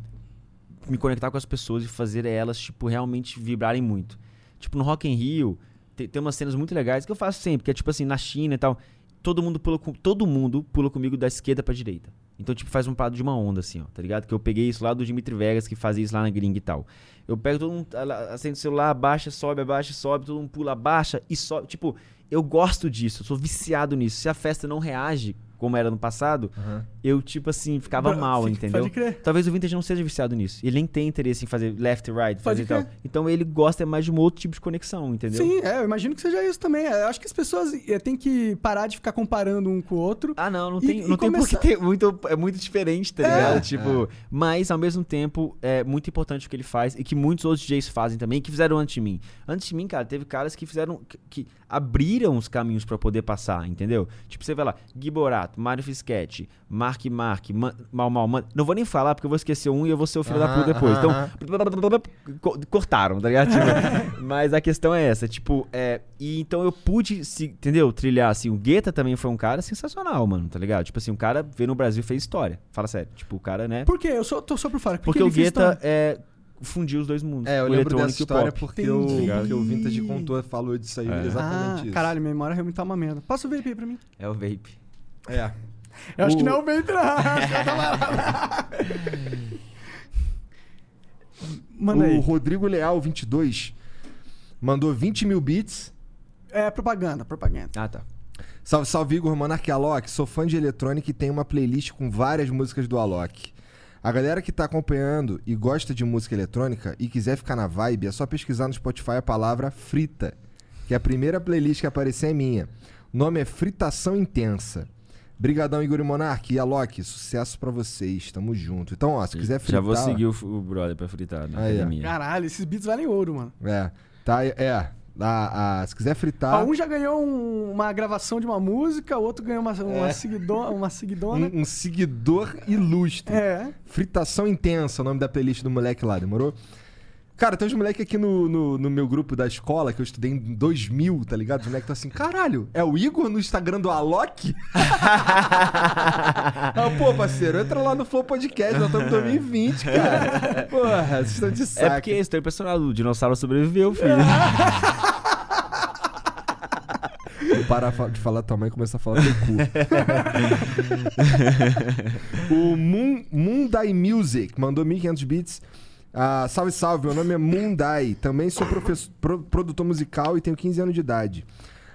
me conectar com as pessoas e fazer elas, tipo, realmente vibrarem muito. Tipo, no Rock in Rio, tem, tem umas cenas muito legais que eu faço sempre, que é tipo assim, na China e tal, todo mundo pula, com, todo mundo pula comigo da esquerda pra direita. Então, tipo, faz um parado de uma onda, assim, ó, tá ligado? Que eu peguei isso lá do Dimitri Vegas, que fazia isso lá na gringa e tal. Eu pego todo mundo, acende o celular, abaixa, sobe, abaixa, sobe, todo mundo pula, abaixa e sobe. Tipo, eu gosto disso, eu sou viciado nisso. Se a festa não reage como era no passado, Aham. Eu, tipo assim, ficava Bra- mal, fica- entendeu? pode crer. Talvez o Vintage não seja viciado nisso. Ele nem tem interesse em fazer left e right, fazer Pode e tal. crer. Então ele gosta mais de um outro tipo de conexão, entendeu? Sim, é, eu imagino que seja isso também. É, Eu acho que as pessoas é, têm que parar de ficar comparando um com o outro. Ah, não, não E- tem, e não tem começar- porque ter muito, é muito diferente, tá É. ligado? Tipo, mas ao mesmo tempo é muito importante o que ele faz e que muitos outros DJs fazem também, que fizeram antes de mim. Antes de mim, cara, teve caras que fizeram que, que abriram os caminhos pra poder passar, entendeu? Tipo, você vê lá, Giborato, Mário Fisquete, Mark Mark, Man, Mal Mal, Man. Não vou nem falar porque eu vou esquecer um e eu vou ser o filho da Aham, puta depois. aham, Então, co- cortaram, tá ligado? Tipo, mas a questão é essa, tipo, é. E então eu pude, se, entendeu? Trilhar assim. O Guetta também foi um cara sensacional, mano, tá ligado? Tipo assim, um cara veio no Brasil e fez história. Fala sério. Tipo, o cara, né? Por quê? Eu sou, tô só por fora. Porque ele o Guetta é, fundiu os dois mundos. É, eu o lembro eletrônico dessa história porque o, porque o Vintage contou, falou disso aí, É. exatamente Ah, isso. caralho, minha memória realmente tá uma merda. Passa o vape aí pra mim. É o vape. É. Eu acho O- que não é o vape, não. Manda o aí. Rodrigo Leal, 22, mandou 20 mil bits. É propaganda, propaganda. Ah, tá. Salve, salve Igor, Monark Alok. Sou fã de eletrônica e tenho uma playlist com várias músicas do Alok. A galera que tá acompanhando e gosta de música eletrônica e quiser ficar na vibe, é só pesquisar no Spotify a palavra frita, que a primeira playlist que aparecer é minha. O nome é Fritação Intensa. Brigadão, Igor e Monark. E Alok, sucesso pra vocês. Tamo junto. Então, ó, se quiser fritar... Já vou seguir o, o brother pra fritar na Aí, academia. Caralho, esses beats valem ouro, mano. É, tá, é. A, a- se quiser fritar... Ah, um já ganhou um- uma gravação de uma música, o outro ganhou uma, uma, É. seguidona, uma seguidona. Um, um seguidor ilustre. É. Fritação Intensa, o nome da playlist do moleque lá, demorou? Cara, tem uns moleques aqui no, no, no meu grupo da escola, que eu estudei em 2000, tá ligado? Os moleques tá assim, caralho, é o Igor no Instagram do Alok? ah, pô, parceiro, entra lá no Flow Podcast, nós estamos em 2020, cara. Porra, vocês estão de saco. É porque estou impressionado. O dinossauro sobreviveu, filho. Parar fa- de falar tua mãe e começar a falar teu cu. o Moon, Moondai Music mandou 1500 bits. Ah, salve, salve. Meu nome é Moondai. Também sou pro- produtor musical e tenho 15 anos de idade.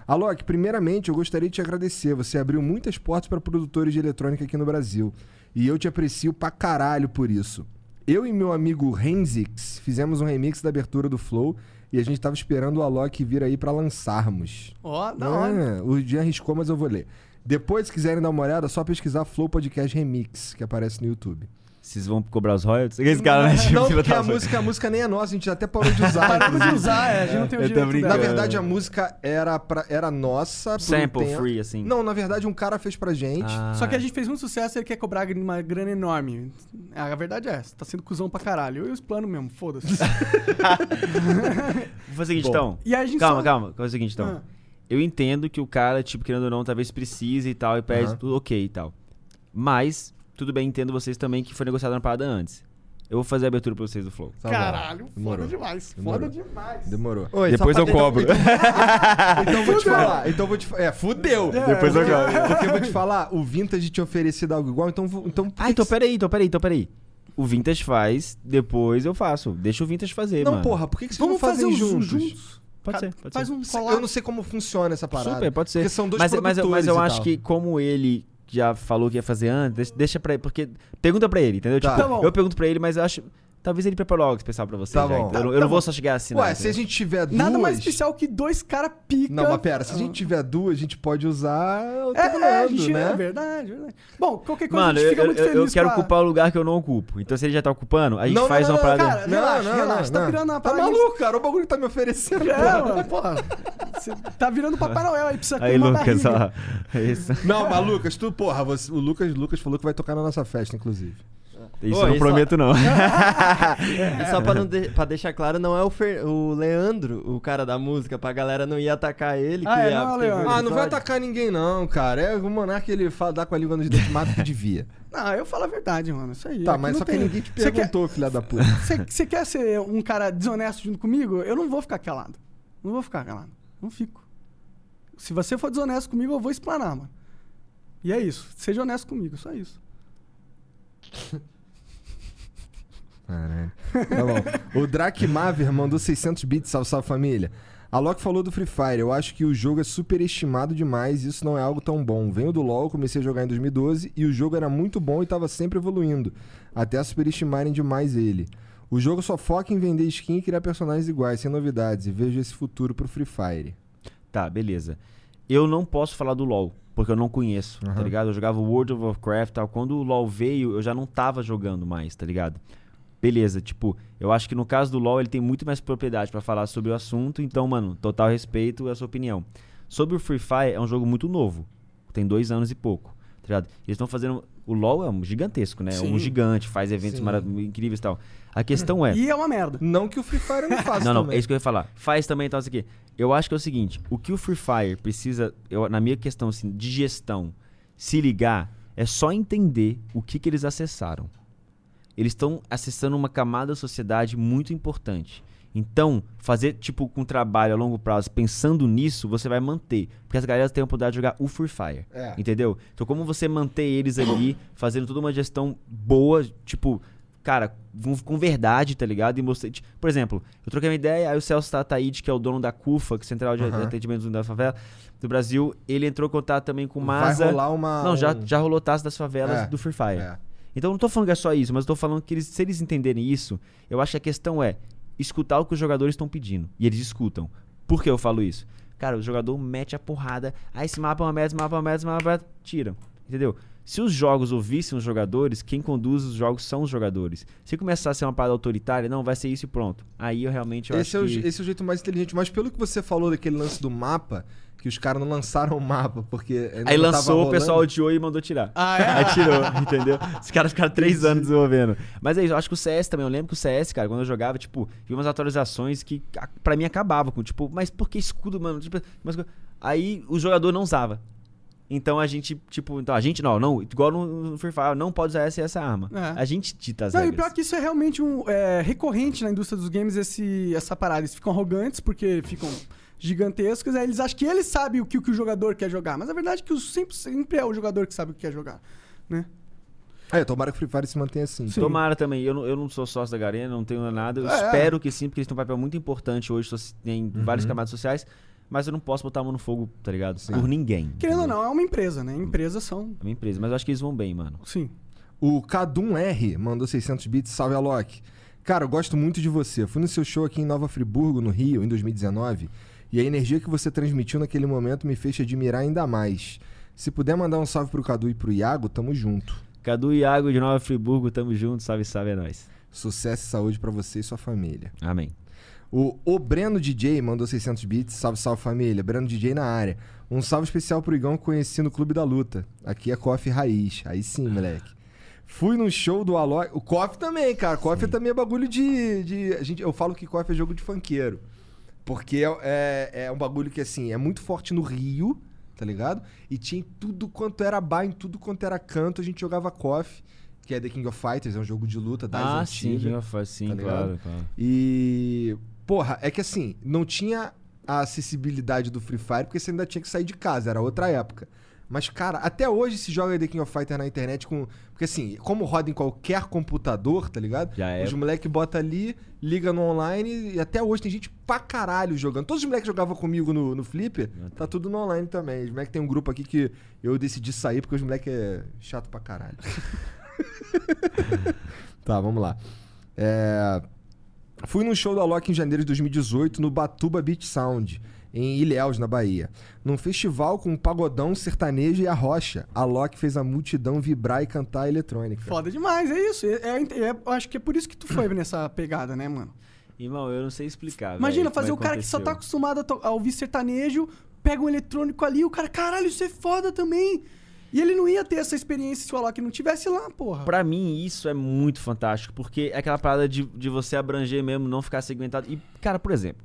Alok, primeiramente eu gostaria de te agradecer. Você abriu muitas portas para produtores de eletrônica aqui no Brasil. E eu te aprecio pra caralho por isso. Eu e meu amigo Renzix fizemos um remix da abertura do Flow e a gente tava esperando o Alok vir aí pra lançarmos. Ó, da hora. É, o Jean arriscou, mas eu vou ler. Depois, se quiserem dar uma olhada, é só pesquisar Flow Podcast Remix, que aparece no YouTube. Vocês vão cobrar os royalties? Esse cara, né? Tipo, Não, porque a música, a música nem é nossa, a gente até parou de usar. Paramos de usar, é, a gente não tem o direito. Na verdade, a música era, pra, era nossa. um Sample tempo. free, assim. Não, na verdade, um cara fez pra gente. Ah. Só que a gente fez muito sucesso e ele quer cobrar uma grana enorme. A verdade é essa, tá sendo cuzão pra caralho. Eu e os planos mesmo, foda-se. Vou fazer o seguinte, Bom. então. E aí a gente Calma, só- calma. Vou fazer o seguinte, então. Ah. Eu entendo que o cara, tipo, querendo ou não, talvez precise e tal, e pede Aham. tudo ok e tal. Mas, tudo bem, entendo vocês também que foi negociado uma parada antes. Eu vou fazer a abertura pra vocês do Flow. Tá. Caralho, Demorou. foda demais. Demorou. Foda demais. Demorou. Oi, Depois eu cobro. Então eu vou te falar. Então eu vou te É, fudeu. É, Depois eu porque- cobro. Porque eu vou te falar, o Vintage tinha oferecido algo igual, então. vou- então Ah, então peraí, então peraí, então peraí. O Vintage faz, depois eu faço. Deixa o Vintage fazer, Não, mano. porra, por que, que vocês Vamos não fazem fazer os juntos? juntos. Pode ser, pode Faz ser. um collab. Eu não sei como funciona essa parada. Super, pode ser. Porque são dois mas, mas, mas eu e acho tal. que como ele já falou que ia fazer antes, deixa, deixa pra ele. Porque. Pergunta pra ele, entendeu? Tá. Tipo, Tá eu pergunto pra ele, mas eu acho. Talvez ele preparou algo especial pra você. Tá já, bom. então eu não- eu Tá não bom. vou só chegar assim, Ué, se a gente tiver duas. Nada mais especial que dois cara pica. Não, mas pera, se a gente tiver duas, a gente pode usar É, Fernando, é, a gente, né? é verdade, verdade. Bom, qualquer coisa Mano, a eu, gente fica eu, muito eu- feliz eu quero com a- ocupar o lugar que eu não ocupo. Então, se ele já tá ocupando, a gente Não, não, faz não, uma não, parada. cara, relaxa, relaxa, tá virando uma Tá parada- maluco, cara? O bagulho tá me oferecendo. É, porra. mano, porra. Você tá virando Papai Noel aí, precisa Aí, ter uma Lucas, ó. É isso. Não, mas Lucas, tu, porra, você- o Lucas, Lucas falou que vai tocar na nossa festa, inclusive. Isso eu não prometo, não. E só pra, não de- pra deixar claro, não é o, Fer- o Leandro, o cara da música, pra galera não ir atacar ele. Ah, que é, ia- não é o teve Leandro. Ah, não vai atacar ninguém, não, cara. É o Monark, ele fala, dá com a língua nos dentes, mata que devia. Não, eu falo a verdade, mano. Isso aí. Tá, Aqui mas não só que tem- ninguém te Você quer- perguntou, filha da puta. Você você quer ser um cara desonesto junto comigo? Eu não vou ficar calado. Não vou ficar calado. Não fico. Se você for desonesto comigo, eu vou explanar, mano. E é isso. Seja honesto comigo, só isso. Caralho. Tá bom. O Drake Maver mandou 600 bits, salve, salve família. A Loki falou do Free Fire. Eu acho que o jogo é superestimado demais e isso não é algo tão bom. Venho do LoL, comecei a jogar em 2012 e o jogo era muito bom e tava sempre evoluindo, até superestimarem demais ele. O jogo só foca em vender skin e criar personagens iguais, sem novidades, e vejo esse futuro pro Free Fire. Tá, beleza. Eu não posso falar do LoL, porque eu não conheço, tá Aham. ligado? Eu jogava World of Warcraft e tal. Quando o LoL veio, eu já não tava jogando mais, tá ligado? Beleza, tipo, eu acho que no caso do LoL ele tem muito mais propriedade pra falar sobre o assunto, então, mano, total respeito à sua opinião. Sobre o Free Fire, é um jogo muito novo. Tem dois anos e pouco, tá ligado? Eles estão fazendo. O LoL é um gigantesco, né? É um Sim. gigante, faz eventos incríveis e tal. A questão é. E é uma merda. Não que o Free Fire não faça Não, não, também. é isso que eu ia falar. Faz também, então, isso aqui. Eu acho que é o seguinte: o que o Free Fire precisa, eu, na minha questão assim, de gestão, se ligar, é só entender o que, que eles acessaram. Eles estão acessando uma camada da sociedade muito importante. Então, fazer, tipo, com trabalho a longo prazo, pensando nisso, você vai manter. Porque as galera têm a oportunidade de jogar o Free Fire. É. Entendeu? Então, como você manter eles ali, fazendo toda uma gestão boa, tipo, cara, com, verdade, tá ligado? E mostrei. ti- Por exemplo, eu troquei uma ideia, aí o Celso Tataíde, que é o dono da CUFA, que é Central de Aham. Atendimento da Favela do Brasil, ele entrou em contato também com o Vai Maza. rolar uma. Não, já, já rolou taça das favelas É, do Free Fire. É. Então eu não tô falando que é só isso, mas eu tô falando que eles, se eles entenderem isso, eu acho que a questão é escutar o que os jogadores estão pedindo. E eles escutam. Por que eu falo isso? Cara, o jogador mete a porrada. Ah, esse mapa é uma merda, esse mapa é uma merda, esse mapa é uma merda. Tira. Entendeu? Se os jogos ouvissem os jogadores, quem conduz os jogos são os jogadores. Se começar a ser uma parada autoritária, não, vai ser isso e pronto. Aí eu realmente eu Esse é, acho o, je- que... esse é o jeito mais inteligente. Mas pelo que você falou daquele lance do mapa, que os caras não lançaram o mapa, porque. ainda Aí não tava lançou, o pessoal odiou e mandou tirar. Ah, é? Aí tirou, entendeu? Os caras ficaram três anos desenvolvendo. Mas é isso, eu acho que o CS também, eu lembro que o CS, cara, quando eu jogava, tipo, vi umas atualizações que a- pra mim acabavam com, tipo, mas por que escudo, mano? Tipo, mas- aí o jogador não usava. Então a gente, tipo, então a gente não, não, igual no, no Free Fire, não pode usar essa e essa arma. É. A gente dita as Não, e regras. pior que isso é realmente um é, recorrente na indústria dos games, esse, essa parada. Eles ficam arrogantes porque ficam gigantescos, aí eles acham que eles sabem o que, o que o jogador quer jogar. Mas a verdade é que o- sempre, sempre é o jogador que sabe o que quer jogar. Né? É, tomara que o Free Fire se mantenha assim. Sim. Tomara também. Eu não, eu não sou sócio da Garena, não tenho nada. Eu É, é. espero que sim, porque eles têm um papel muito importante hoje em Uhum. várias camadas sociais. Mas eu não posso botar a mão no fogo, tá ligado? Por ninguém. Querendo ou não, é uma empresa, né? Empresas são. É uma empresa. Mas eu acho que eles vão bem, mano. Sim. O Cadum-R mandou 600 bits. Salve, Alok. Cara, eu gosto muito de você. Fui no seu show aqui em Nova Friburgo, no Rio, em 2019. E a energia que você transmitiu naquele momento me fez te admirar ainda mais. Se puder mandar um salve pro Cadu e pro Iago, tamo junto. Cadu e Iago de Nova Friburgo, tamo junto. Salve, salve, é nóis. Sucesso e saúde pra você e sua família. Amém. O, o Breno DJ mandou 600 bits. Salve, salve família. Breno DJ na área. Um salve especial pro Igão que conheci no Clube da Luta. Aqui é Coffee Raiz. Aí sim, moleque. Fui no show do Alok. O Coffee também, cara. Coffee também é bagulho de. de a gente, eu falo que Coffee é jogo de funkeiro. Porque é, é, é um bagulho que, assim, é muito forte no Rio, tá ligado? E tinha em tudo quanto era bar, em tudo quanto era canto, a gente jogava Coffee, que é The King of Fighters, é um jogo de luta das ah, sim, antigas. King of Fighters, sim, tá claro, claro. E. Porra, é que assim, não tinha a acessibilidade do Free Fire porque você ainda tinha que sair de casa, era outra época. Mas, cara, até hoje se joga The King of Fighter na internet com. Porque assim, como roda em qualquer computador, tá ligado? Já é. Os moleques botam ali, liga no online e até hoje tem gente pra caralho jogando. Todos os moleques que jogavam comigo no, no Flipper, tá tudo no online também. Os moleques tem um grupo aqui que eu decidi sair porque os moleques é chato pra caralho. tá, vamos lá. É. Fui num show da Loki em janeiro de 2018 no Batuba Beach Sound, em Ilhéus, na Bahia. Num festival com um pagodão, sertanejo e a rocha. A Loki fez a multidão vibrar e cantar eletrônica. Foda demais, é isso. É, é- é- eu acho que é por isso que tu foi nessa pegada, né, mano? Irmão, eu não sei explicar. Imagina velho, fazer o cara que só tá acostumado a, a ouvir sertanejo, pega um eletrônico ali, o cara, caralho, isso é foda também. E ele não ia ter essa experiência se o Alok não tivesse lá, porra. Pra mim, isso é muito fantástico, porque é aquela parada de, de você abranger mesmo, não ficar segmentado. E, cara, por exemplo,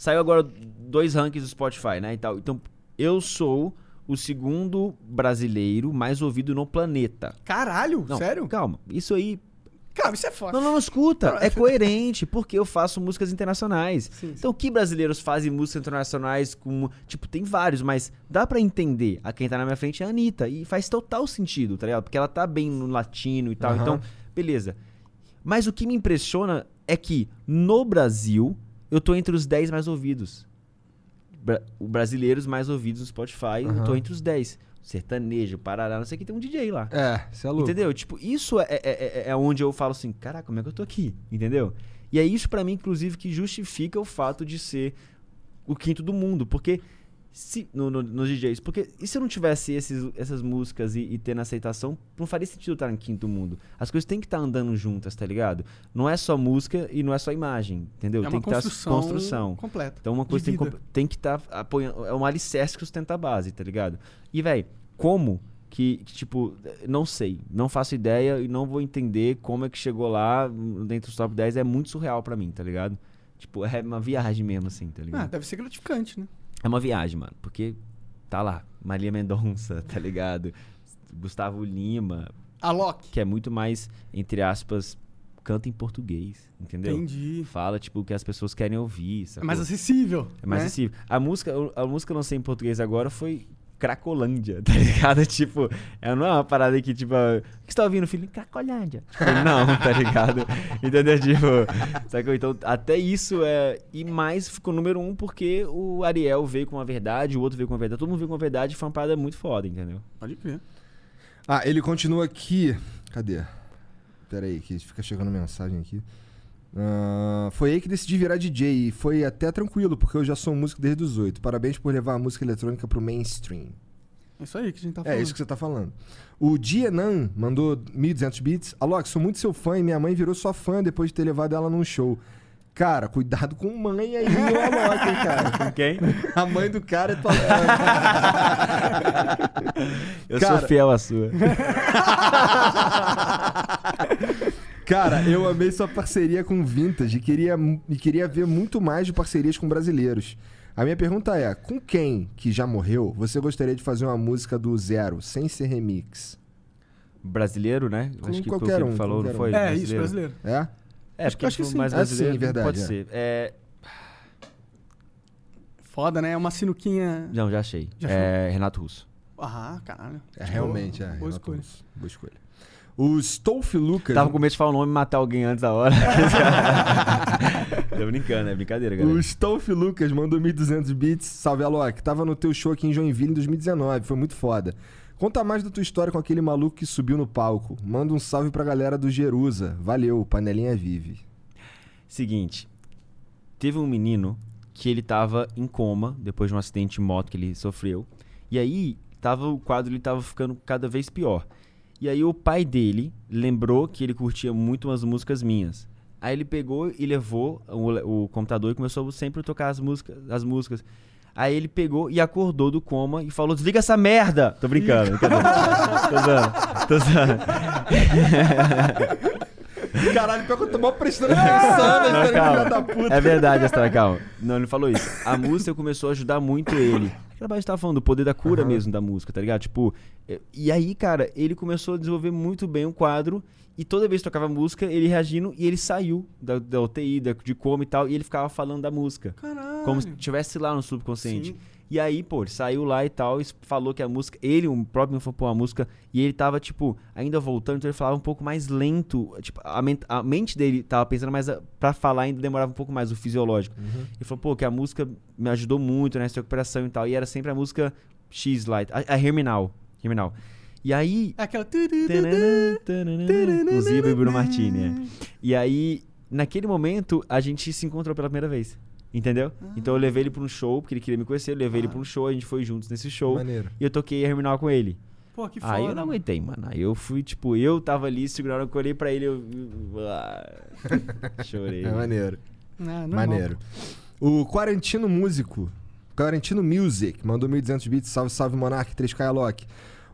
saiu agora dois rankings do Spotify, né, e tal. Então, eu sou o segundo brasileiro mais ouvido no planeta. Caralho, Não, sério? Calma, isso aí... Cara, isso é foda. Não, não, não, escuta. É coerente, porque eu faço músicas internacionais. Sim, sim. Então, que brasileiros fazem músicas internacionais com... Tipo, tem vários, mas dá pra entender. A quem tá na minha frente é a Anitta. E faz total sentido, tá ligado? Porque ela tá bem no latino e tal. Aham. Então, beleza. Mas o que me impressiona é que, no Brasil, eu tô entre os 10 mais ouvidos. Bra o brasileiros mais ouvidos no Spotify, eu tô entre os 10. Sertanejo, Parará, não sei o que, tem um DJ lá. É, você é louco. Entendeu? Tipo, isso é, é, é- é onde eu falo assim, caraca, como é que eu tô aqui? Entendeu? E é isso pra mim, inclusive, que justifica o fato de ser o quinto do mundo. Porque se, no, no- nos DJs, porque e se eu não tivesse esses, essas músicas e, e tendo aceitação, não faria sentido estar em quinto mundo. As coisas têm que estar andando juntas, tá ligado? Não é só música e não é só imagem, entendeu? É tem que estar construção, completa. Então uma coisa tem, tem que estar apoiando. É um alicerce que sustenta a base, tá ligado? E, velho, como que, que, tipo, não sei, não faço ideia e não vou entender como é que chegou lá hum, dentro dos top 10. É muito surreal pra mim, tá ligado? Tipo, é uma viagem mesmo, assim, tá Ah, ligado? deve ser gratificante, né? É uma viagem, mano. Porque tá lá, Maria Mendonça, tá ligado? Gustavo Lima, Alok. que é muito mais, entre aspas, canta em português, entendeu? Entendi. Fala, tipo, o que as pessoas querem ouvir, É sacou? mais acessível. É mais né? acessível. A música, a música que eu não sei em português agora foi Cracolândia, tá ligado? Tipo, é, não é uma parada que, tipo, o que você tá ouvindo, filho? Cracolândia. Não, tá ligado? Entendeu? Tipo, sacou? Então, até isso é. E mais ficou número um porque o Ariel veio com uma verdade, o outro veio com uma verdade, todo mundo veio com uma verdade e foi uma parada muito foda, entendeu? Pode crer. Ah, ele continua aqui. Cadê? Pera aí, que fica chegando mensagem aqui. Ah, foi aí que decidi virar DJ e foi até tranquilo, porque eu já sou músico desde os 8. Parabéns por levar a música eletrônica pro mainstream. É isso aí que a gente tá É falando. isso que você tá falando. O Dienan mandou 1.200 bits. Alok, sou muito seu fã e minha mãe virou sua fã depois de ter levado ela num show. Cara, cuidado com mãe aí, ô Alok, hein, cara. Com quem? A mãe do cara é tua Eu Cara- sou fiel à sua. Cara, eu amei sua parceria com o Vintage e queria, e queria ver muito mais de parcerias com brasileiros. A minha pergunta é: com quem que já morreu você gostaria de fazer uma música do zero, sem ser remix? Brasileiro, né? Com Acho que qualquer foi o que um, falou, não um. foi? É, isso, brasileiro. É? É, Acho- porque acho que sim. mais Ah, brasileiro sim, verdade, pode é. ser. É, Foda, né? É uma sinuquinha. não, já achei. Já é Renato Russo. Ah, caralho. É, realmente, é. Boa Renato escolha. Russo. Boa escolha. O Stolf Lucas. Tava com medo de falar o nome e matar alguém antes da hora. Tô brincando, é brincadeira, galera. O Stolf Lucas mandou 1.200 bits. Salve, Alok. Tava no teu show aqui em Joinville em 2019. Foi muito foda. Conta mais da tua história com aquele maluco que subiu no palco. Manda um salve pra galera do Jerusa. Valeu, panelinha vive. Seguinte, teve um menino que ele tava em coma depois de um acidente de moto que ele sofreu. E aí, tava, o quadro ele tava ficando cada vez pior. E aí o pai dele lembrou que ele curtia muito umas músicas minhas. Aí ele pegou e levou o, o computador e começou sempre a tocar as músicas, as músicas. Aí ele pegou e acordou do coma e falou: Desliga essa merda! Tô brincando. Tô zoando. Tô zoando. Caralho, pior que eu tô mal prestando atenção, calma. da puta. É verdade, Astra, calma. Não, ele não falou isso. A música começou a ajudar muito ele. Aquela parte tava falando do poder da cura mesmo da música, tá ligado? Tipo, eh, e aí, cara, ele começou a desenvolver muito bem o quadro. E toda vez que tocava música, ele reagindo e ele saiu da, da UTI, da, de coma e tal, e ele ficava falando da música. Caralho. Como se estivesse lá no subconsciente. Sim. E aí, pô, ele saiu lá e tal, e falou que a música. Ele, o próprio me falou, pô, a música. E ele tava, tipo, ainda voltando, então ele falava um pouco mais lento. Tipo, a, men- a mente dele tava pensando mais. a- Pra falar ainda demorava um pouco mais, o fisiológico. Uhum. Ele falou, pô, que a música me ajudou muito nessa recuperação e tal. E era sempre a música X Light, a, a Herminal. Herminal. E aí. Aquela. Inclusive o Bruno Martini, é. E aí, naquele momento, a gente se encontrou pela primeira vez. Entendeu? Então eu levei ele pra um show, porque ele queria me conhecer, eu levei ele pra um show, a gente foi juntos nesse show. Maneiro. E eu toquei a Herminal com ele. Pô, que foda. Aí eu não aguentei, mano. Aí eu fui, tipo, eu tava ali segurando, eu olhei pra ele, eu. Ah, Chorei. É maneiro. Ah, normal. Maneiro. O Quarantino Músico, Quarantino Music, mandou 1.200 bits. Salve, salve, Monark, 3K Alok.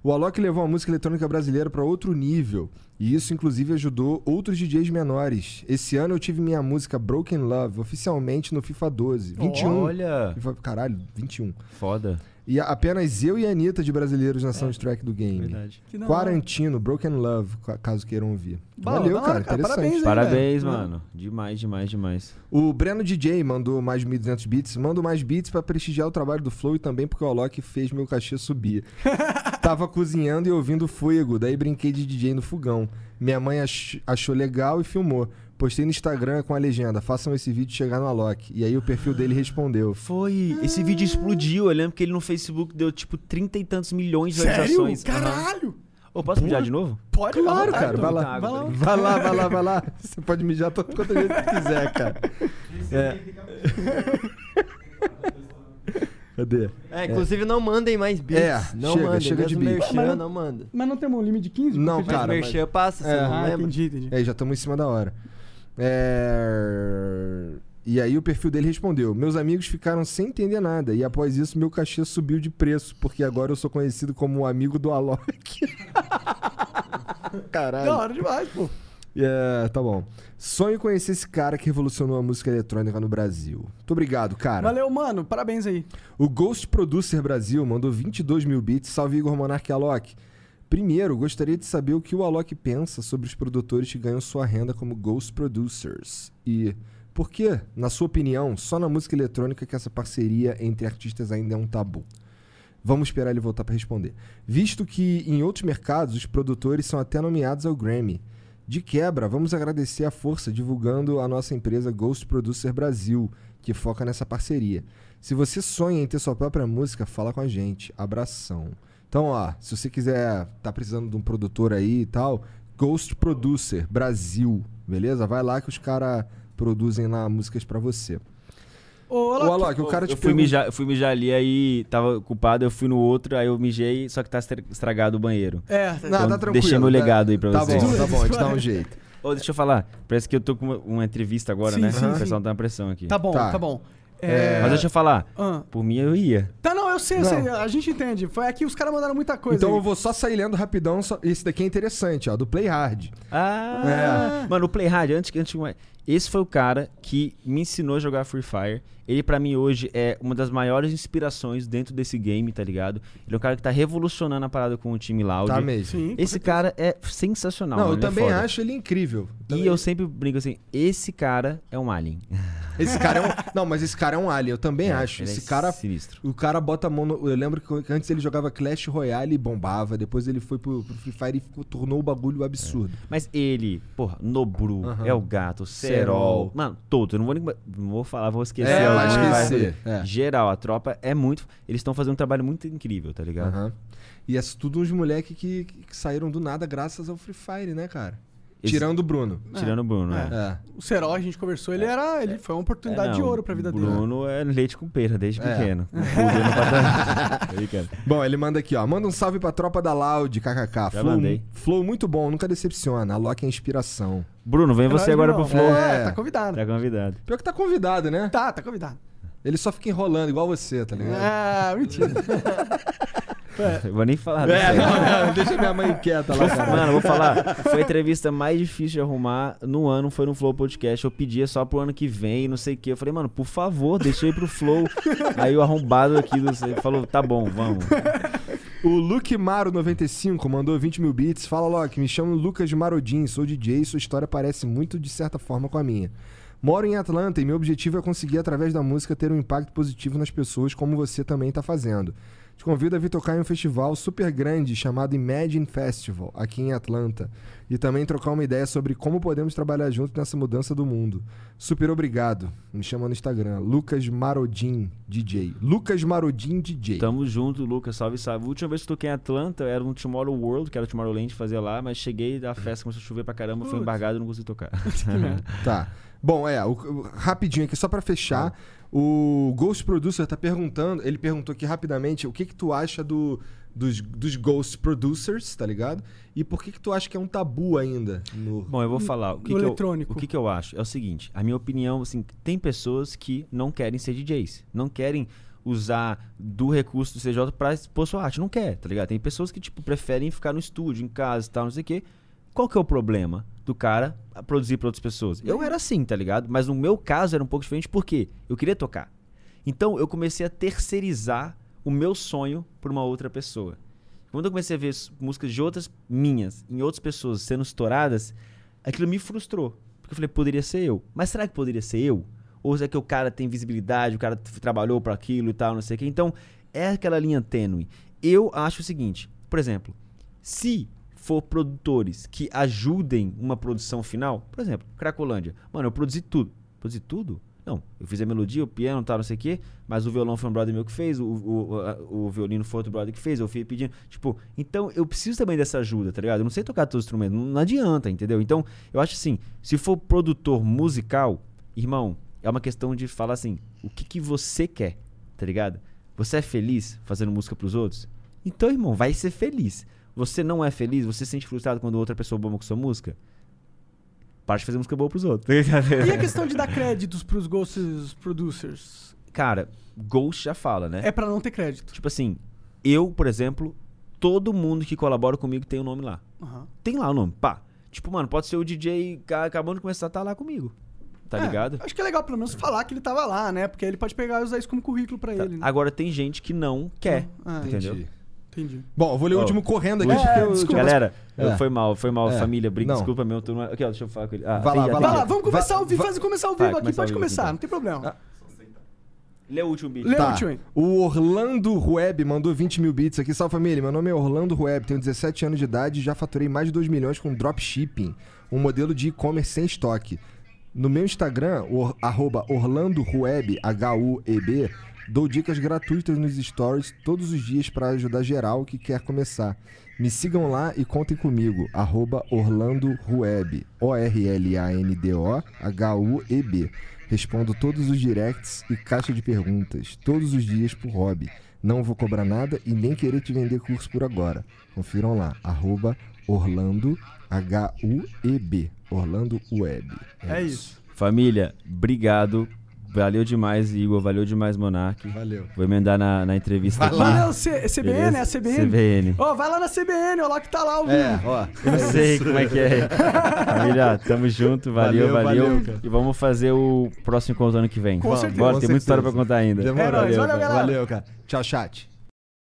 O Alok levou a música eletrônica brasileira para outro nível. E isso, inclusive, ajudou outros DJs menores. Esse ano eu tive minha música Broken Love oficialmente no FIFA 12. 21. Olha, FIFA- Caralho, 21. foda. E apenas eu e a Anitta de brasileiros na soundtrack do game. Verdade. Quarantino, Broken Love, ca- caso queiram ouvir. Bom, Valeu, hora, cara, cara. interessante. Parabéns aí. Parabéns, velho. mano. Demais, demais, demais. O Breno DJ mandou mais 1.200 bits. Mando mais bits pra prestigiar o trabalho do Flow e também porque o Alok fez meu cachê subir. Tava cozinhando e ouvindo Fuego, daí brinquei de DJ no fogão. Minha mãe ach- achou legal e filmou. Postei no Instagram com a legenda: façam esse vídeo chegar no Alok. E aí o perfil dele respondeu. Foi. Esse vídeo explodiu. Eu lembro que ele no Facebook deu tipo trinta e tantos milhões de Sério? visualizações. Aham. Caralho! Ô, posso mijar de novo? Pode Claro, cara, vai lá. Vai lá. Vai lá, vai lá, vai lá. Você pode mijar tanto quanto vezes que quiser, cara. É. Cadê? É, inclusive não mandem mais beats. É, não chega, mandem. chega de Mesmo beats. merchan, Mas não- manda. Mas não temos um limite de 15? Não, Porque- Mas cara, merchan passa, você É. não Ah, lembra? entendi, entendi. É, já estamos em cima da hora. É... E aí o perfil dele respondeu: Meus amigos ficaram sem entender nada. E após isso, meu cachê subiu de preço, porque agora eu sou conhecido como o amigo do Alok. Caralho. Da hora demais, pô. É, tá bom. Sonho conhecer esse cara que revolucionou a música eletrônica no Brasil. Muito obrigado, cara. Valeu, mano. Parabéns aí. O Ghost Producer Brasil mandou 22 mil bits. Salve Igor Monark e Alok. Primeiro, gostaria de saber o que o Alok pensa sobre os produtores que ganham sua renda como Ghost Producers. E por que, na sua opinião, só na música eletrônica que essa parceria entre artistas ainda é um tabu? Vamos esperar ele voltar para responder. Visto que em outros mercados os produtores são até nomeados ao Grammy. De quebra, vamos agradecer a força divulgando a nossa empresa Ghost Producer Brasil, que foca nessa parceria. Se você sonha em ter sua própria música, fala com a gente. Abração. Então, ó, se você quiser, tá precisando de um produtor aí e tal, Ghost Producer Brasil, beleza? Vai lá que os caras produzem lá músicas pra você. Ô, Ô, Alok, Alok, o cara te eu fui, pergunta- mijar, eu fui mijar ali, aí tava culpado, eu fui no outro, aí eu mijei, só que tá estra- estragado o banheiro. É, Não, Então, tá tranquilo. deixei meu tá- legado aí pra Tá vocês. bom, tá bom, a gente dá um jeito. Ô, deixa eu falar, parece que eu tô com uma, uma entrevista agora, Sim, né? sim, o sim. pessoal tá na pressão aqui. tá bom, Tá. tá, bom. É, Mas deixa eu falar, Ah. por mim eu ia. Tá, não, eu sei, eu Não. sei, a gente entende. Foi aqui, os caras mandaram muita coisa. Então aí. eu vou só sair lendo rapidão. só- Esse daqui é interessante, ó, do Play Hard. Ah, mano, o Play Hard, antes que antes que- esse foi o cara que me ensinou a jogar Free Fire. Ele pra mim hoje é uma das maiores inspirações dentro desse game, tá ligado? Ele é um cara que tá revolucionando a parada com o time Loud. Tá mesmo. Sim, Esse cara é sensacional. Não, mano, eu é também foda. acho ele incrível. E Também- eu sempre brinco assim, esse cara é um alien. Esse cara é um. Não, mas esse cara é um alien, eu também É, acho. ele é Esse cara. sinistro. O cara bota a mão no. Eu lembro que antes ele jogava Clash Royale e bombava. Depois ele foi pro, pro Free Fire e ficou- tornou o bagulho absurdo. Mas ele, porra, Nobru, é o gato, Serol. Serol. Mano, todos. Eu não vou nem. Não vou falar, vou esquecer. É, algum, vai esquecer, vai- é. Geral, a tropa é muito. Eles estão fazendo um trabalho muito incrível, tá ligado? Aham. E é tudo uns moleque que, que saíram do nada graças ao Free Fire, né, cara? Tirando o Bruno. Tirando o Bruno, É. né? É. O Serol, a gente conversou, ele era. Ele foi uma oportunidade É, de ouro pra vida o dele. Bruno é leite com pera desde É. pequeno. Bruno. Bom, ele manda aqui, ó. Manda um salve pra tropa da Loud, kkk. Já Flow, mandei. flow muito bom, nunca decepciona. A Loki é inspiração. Bruno, vem É você agora pro Flow. É, É. tá convidado. Tá convidado. Pior que tá convidado, né? Tá, tá convidado. Ele só fica enrolando, igual você, tá ligado? Ah, mentira. Eu vou nem falar. É, disso não, não, deixa minha mãe quieta lá, cara. Mano, eu vou falar. Foi a entrevista mais difícil de arrumar no ano, foi no Flow Podcast. Eu pedia só pro ano que vem, não sei o quê. Eu falei, mano, por favor, deixa eu ir pro Flow. Aí o arrombado aqui do- falou, tá bom, vamos. O Luke Maro95 mandou 20 mil bits. Fala, Loki, me chamo Lucas Marodin, sou DJ e sua história parece muito, de certa forma, com a minha. Moro em Atlanta e meu objetivo é conseguir, através da música, ter um impacto positivo nas pessoas, como você também tá fazendo. Te convido a vir tocar em um festival super grande chamado Imagine Festival, aqui em Atlanta. E também trocar uma ideia sobre como podemos trabalhar junto nessa mudança do mundo. Super obrigado. Me chama no Instagram, Lucas Marodin DJ. Lucas Marodin DJ. Tamo junto, Lucas. Salve, salve. A última vez que toquei em Atlanta era no Tomorrow World, que era o Tomorrowland fazer lá, mas cheguei da festa, começou a chover pra caramba, fui Putz. embargado e não consegui tocar. Tá. Bom, é, o- o- rapidinho aqui, só pra fechar. O Ghost Producer tá perguntando, ele perguntou aqui rapidamente o que que tu acha do, dos, dos Ghost Producers, tá ligado? E por que que tu acha que é um tabu ainda no... Bom, eu vou falar. O que, No que eletrônico. Eu, o que, que eu acho? É o seguinte: a minha opinião, assim, tem pessoas que não querem ser DJs. Não querem usar do recurso do CJ pra expor sua arte. Não quer, tá ligado? Tem pessoas que, tipo, preferem ficar no estúdio, em casa e tal, não sei o quê. Qual que é o problema do cara produzir pra outras pessoas? Eu era assim, tá ligado? Mas no meu caso era um pouco diferente porque eu queria tocar. Então eu comecei a terceirizar o meu sonho pra uma outra pessoa. Quando eu comecei a ver músicas de outras minhas, em outras pessoas sendo estouradas, aquilo me frustrou. Porque eu falei, poderia ser eu. Mas será que poderia ser eu? Ou será que o cara tem visibilidade, o cara trabalhou para aquilo e tal, não sei o quê? Então, é aquela linha tênue. Eu acho o seguinte, por exemplo, se for produtores que ajudem uma produção final, por exemplo, Cracolândia. Mano, eu produzi tudo. Produzi tudo? Não, eu fiz a melodia, o piano, tal, não sei o quê, mas o violão foi um brother meu que fez, o, o, o violino foi outro brother que fez, eu fui pedindo. Tipo, então eu preciso também dessa ajuda, tá ligado? Eu não sei tocar todos os instrumentos, não, não adianta, entendeu? Então, eu acho assim, se for produtor musical, irmão, é uma questão de falar assim, o que, que você quer, tá ligado? Você é feliz fazendo música pros outros? Então, irmão, vai ser feliz. Você não é feliz? Você se sente frustrado quando outra pessoa bomba com sua música? Para de fazer música boa pros outros. E a questão de dar créditos pros Ghosts Producers? Cara, Ghost já fala, né? É pra não ter crédito. Tipo assim, eu, por exemplo, todo mundo que colabora comigo tem o nome lá. Aham. Tem lá o nome, pá. Tipo, mano, pode ser o DJ que acabando de começar a tá lá comigo. Tá É, ligado? Acho que é legal pelo menos falar que ele tava lá, né? Porque aí ele pode pegar e usar isso como currículo pra Tá. ele, né? Agora tem gente que não quer. Ah, Entendeu? Entendi. Entendi. Bom, eu vou ler o Ó, último correndo aqui. É, porque eu- desculpa. Galera, É. foi mal, foi mal, É. família. Briga, Não. desculpa meu turno. Aqui, ó, deixa eu falar com ele. Ah, Vai lá, tem- vai Vai lá. lá, vamos começar vai- ao vivo, vai- faz começar ao Vai, vivo aqui, começar ao pode vivo, começar, então. não tem problema. Lê o último bicho. Lê Tá. o último aí. O Orlando Rueb mandou 20 mil bits aqui. Salve família, meu nome é Orlando Rueb, tenho 17 anos de idade e já faturei mais de 2 milhões com dropshipping, um modelo de e-commerce sem estoque. No meu Instagram, or, arroba Orlando Rueb, H-U-E-B, dou dicas gratuitas nos stories todos os dias para ajudar geral que quer começar. Me sigam lá e contem comigo, arroba Orlando Rueb, O-R-L-A-N-D-O-H-U-E-B. Respondo todos os directs e caixa de perguntas, todos os dias por hobby. Não vou cobrar nada e nem querer te vender curso por agora. Confiram lá, arroba Orlando, H-U-E-B, Orlando Web. É isso. Família, obrigado. Valeu demais, Igor. Valeu demais, Monark. Valeu. Vou emendar na, na entrevista Vai aqui. lá. Valeu, C- CBN, é a? CBN? CBN. Ó, vai lá na CBN, ó lá que tá lá o É, ó. Eu não sei como é que é. Família, tamo junto. Valeu, Valeu, valeu. valeu, cara. e vamos fazer o próximo encontro ano que vem. Com Vamos, certeza. Bora, tem muita história pra contar ainda. Demorou. É nóis, valeu, cara. galera. Valeu, cara. Tchau, chat.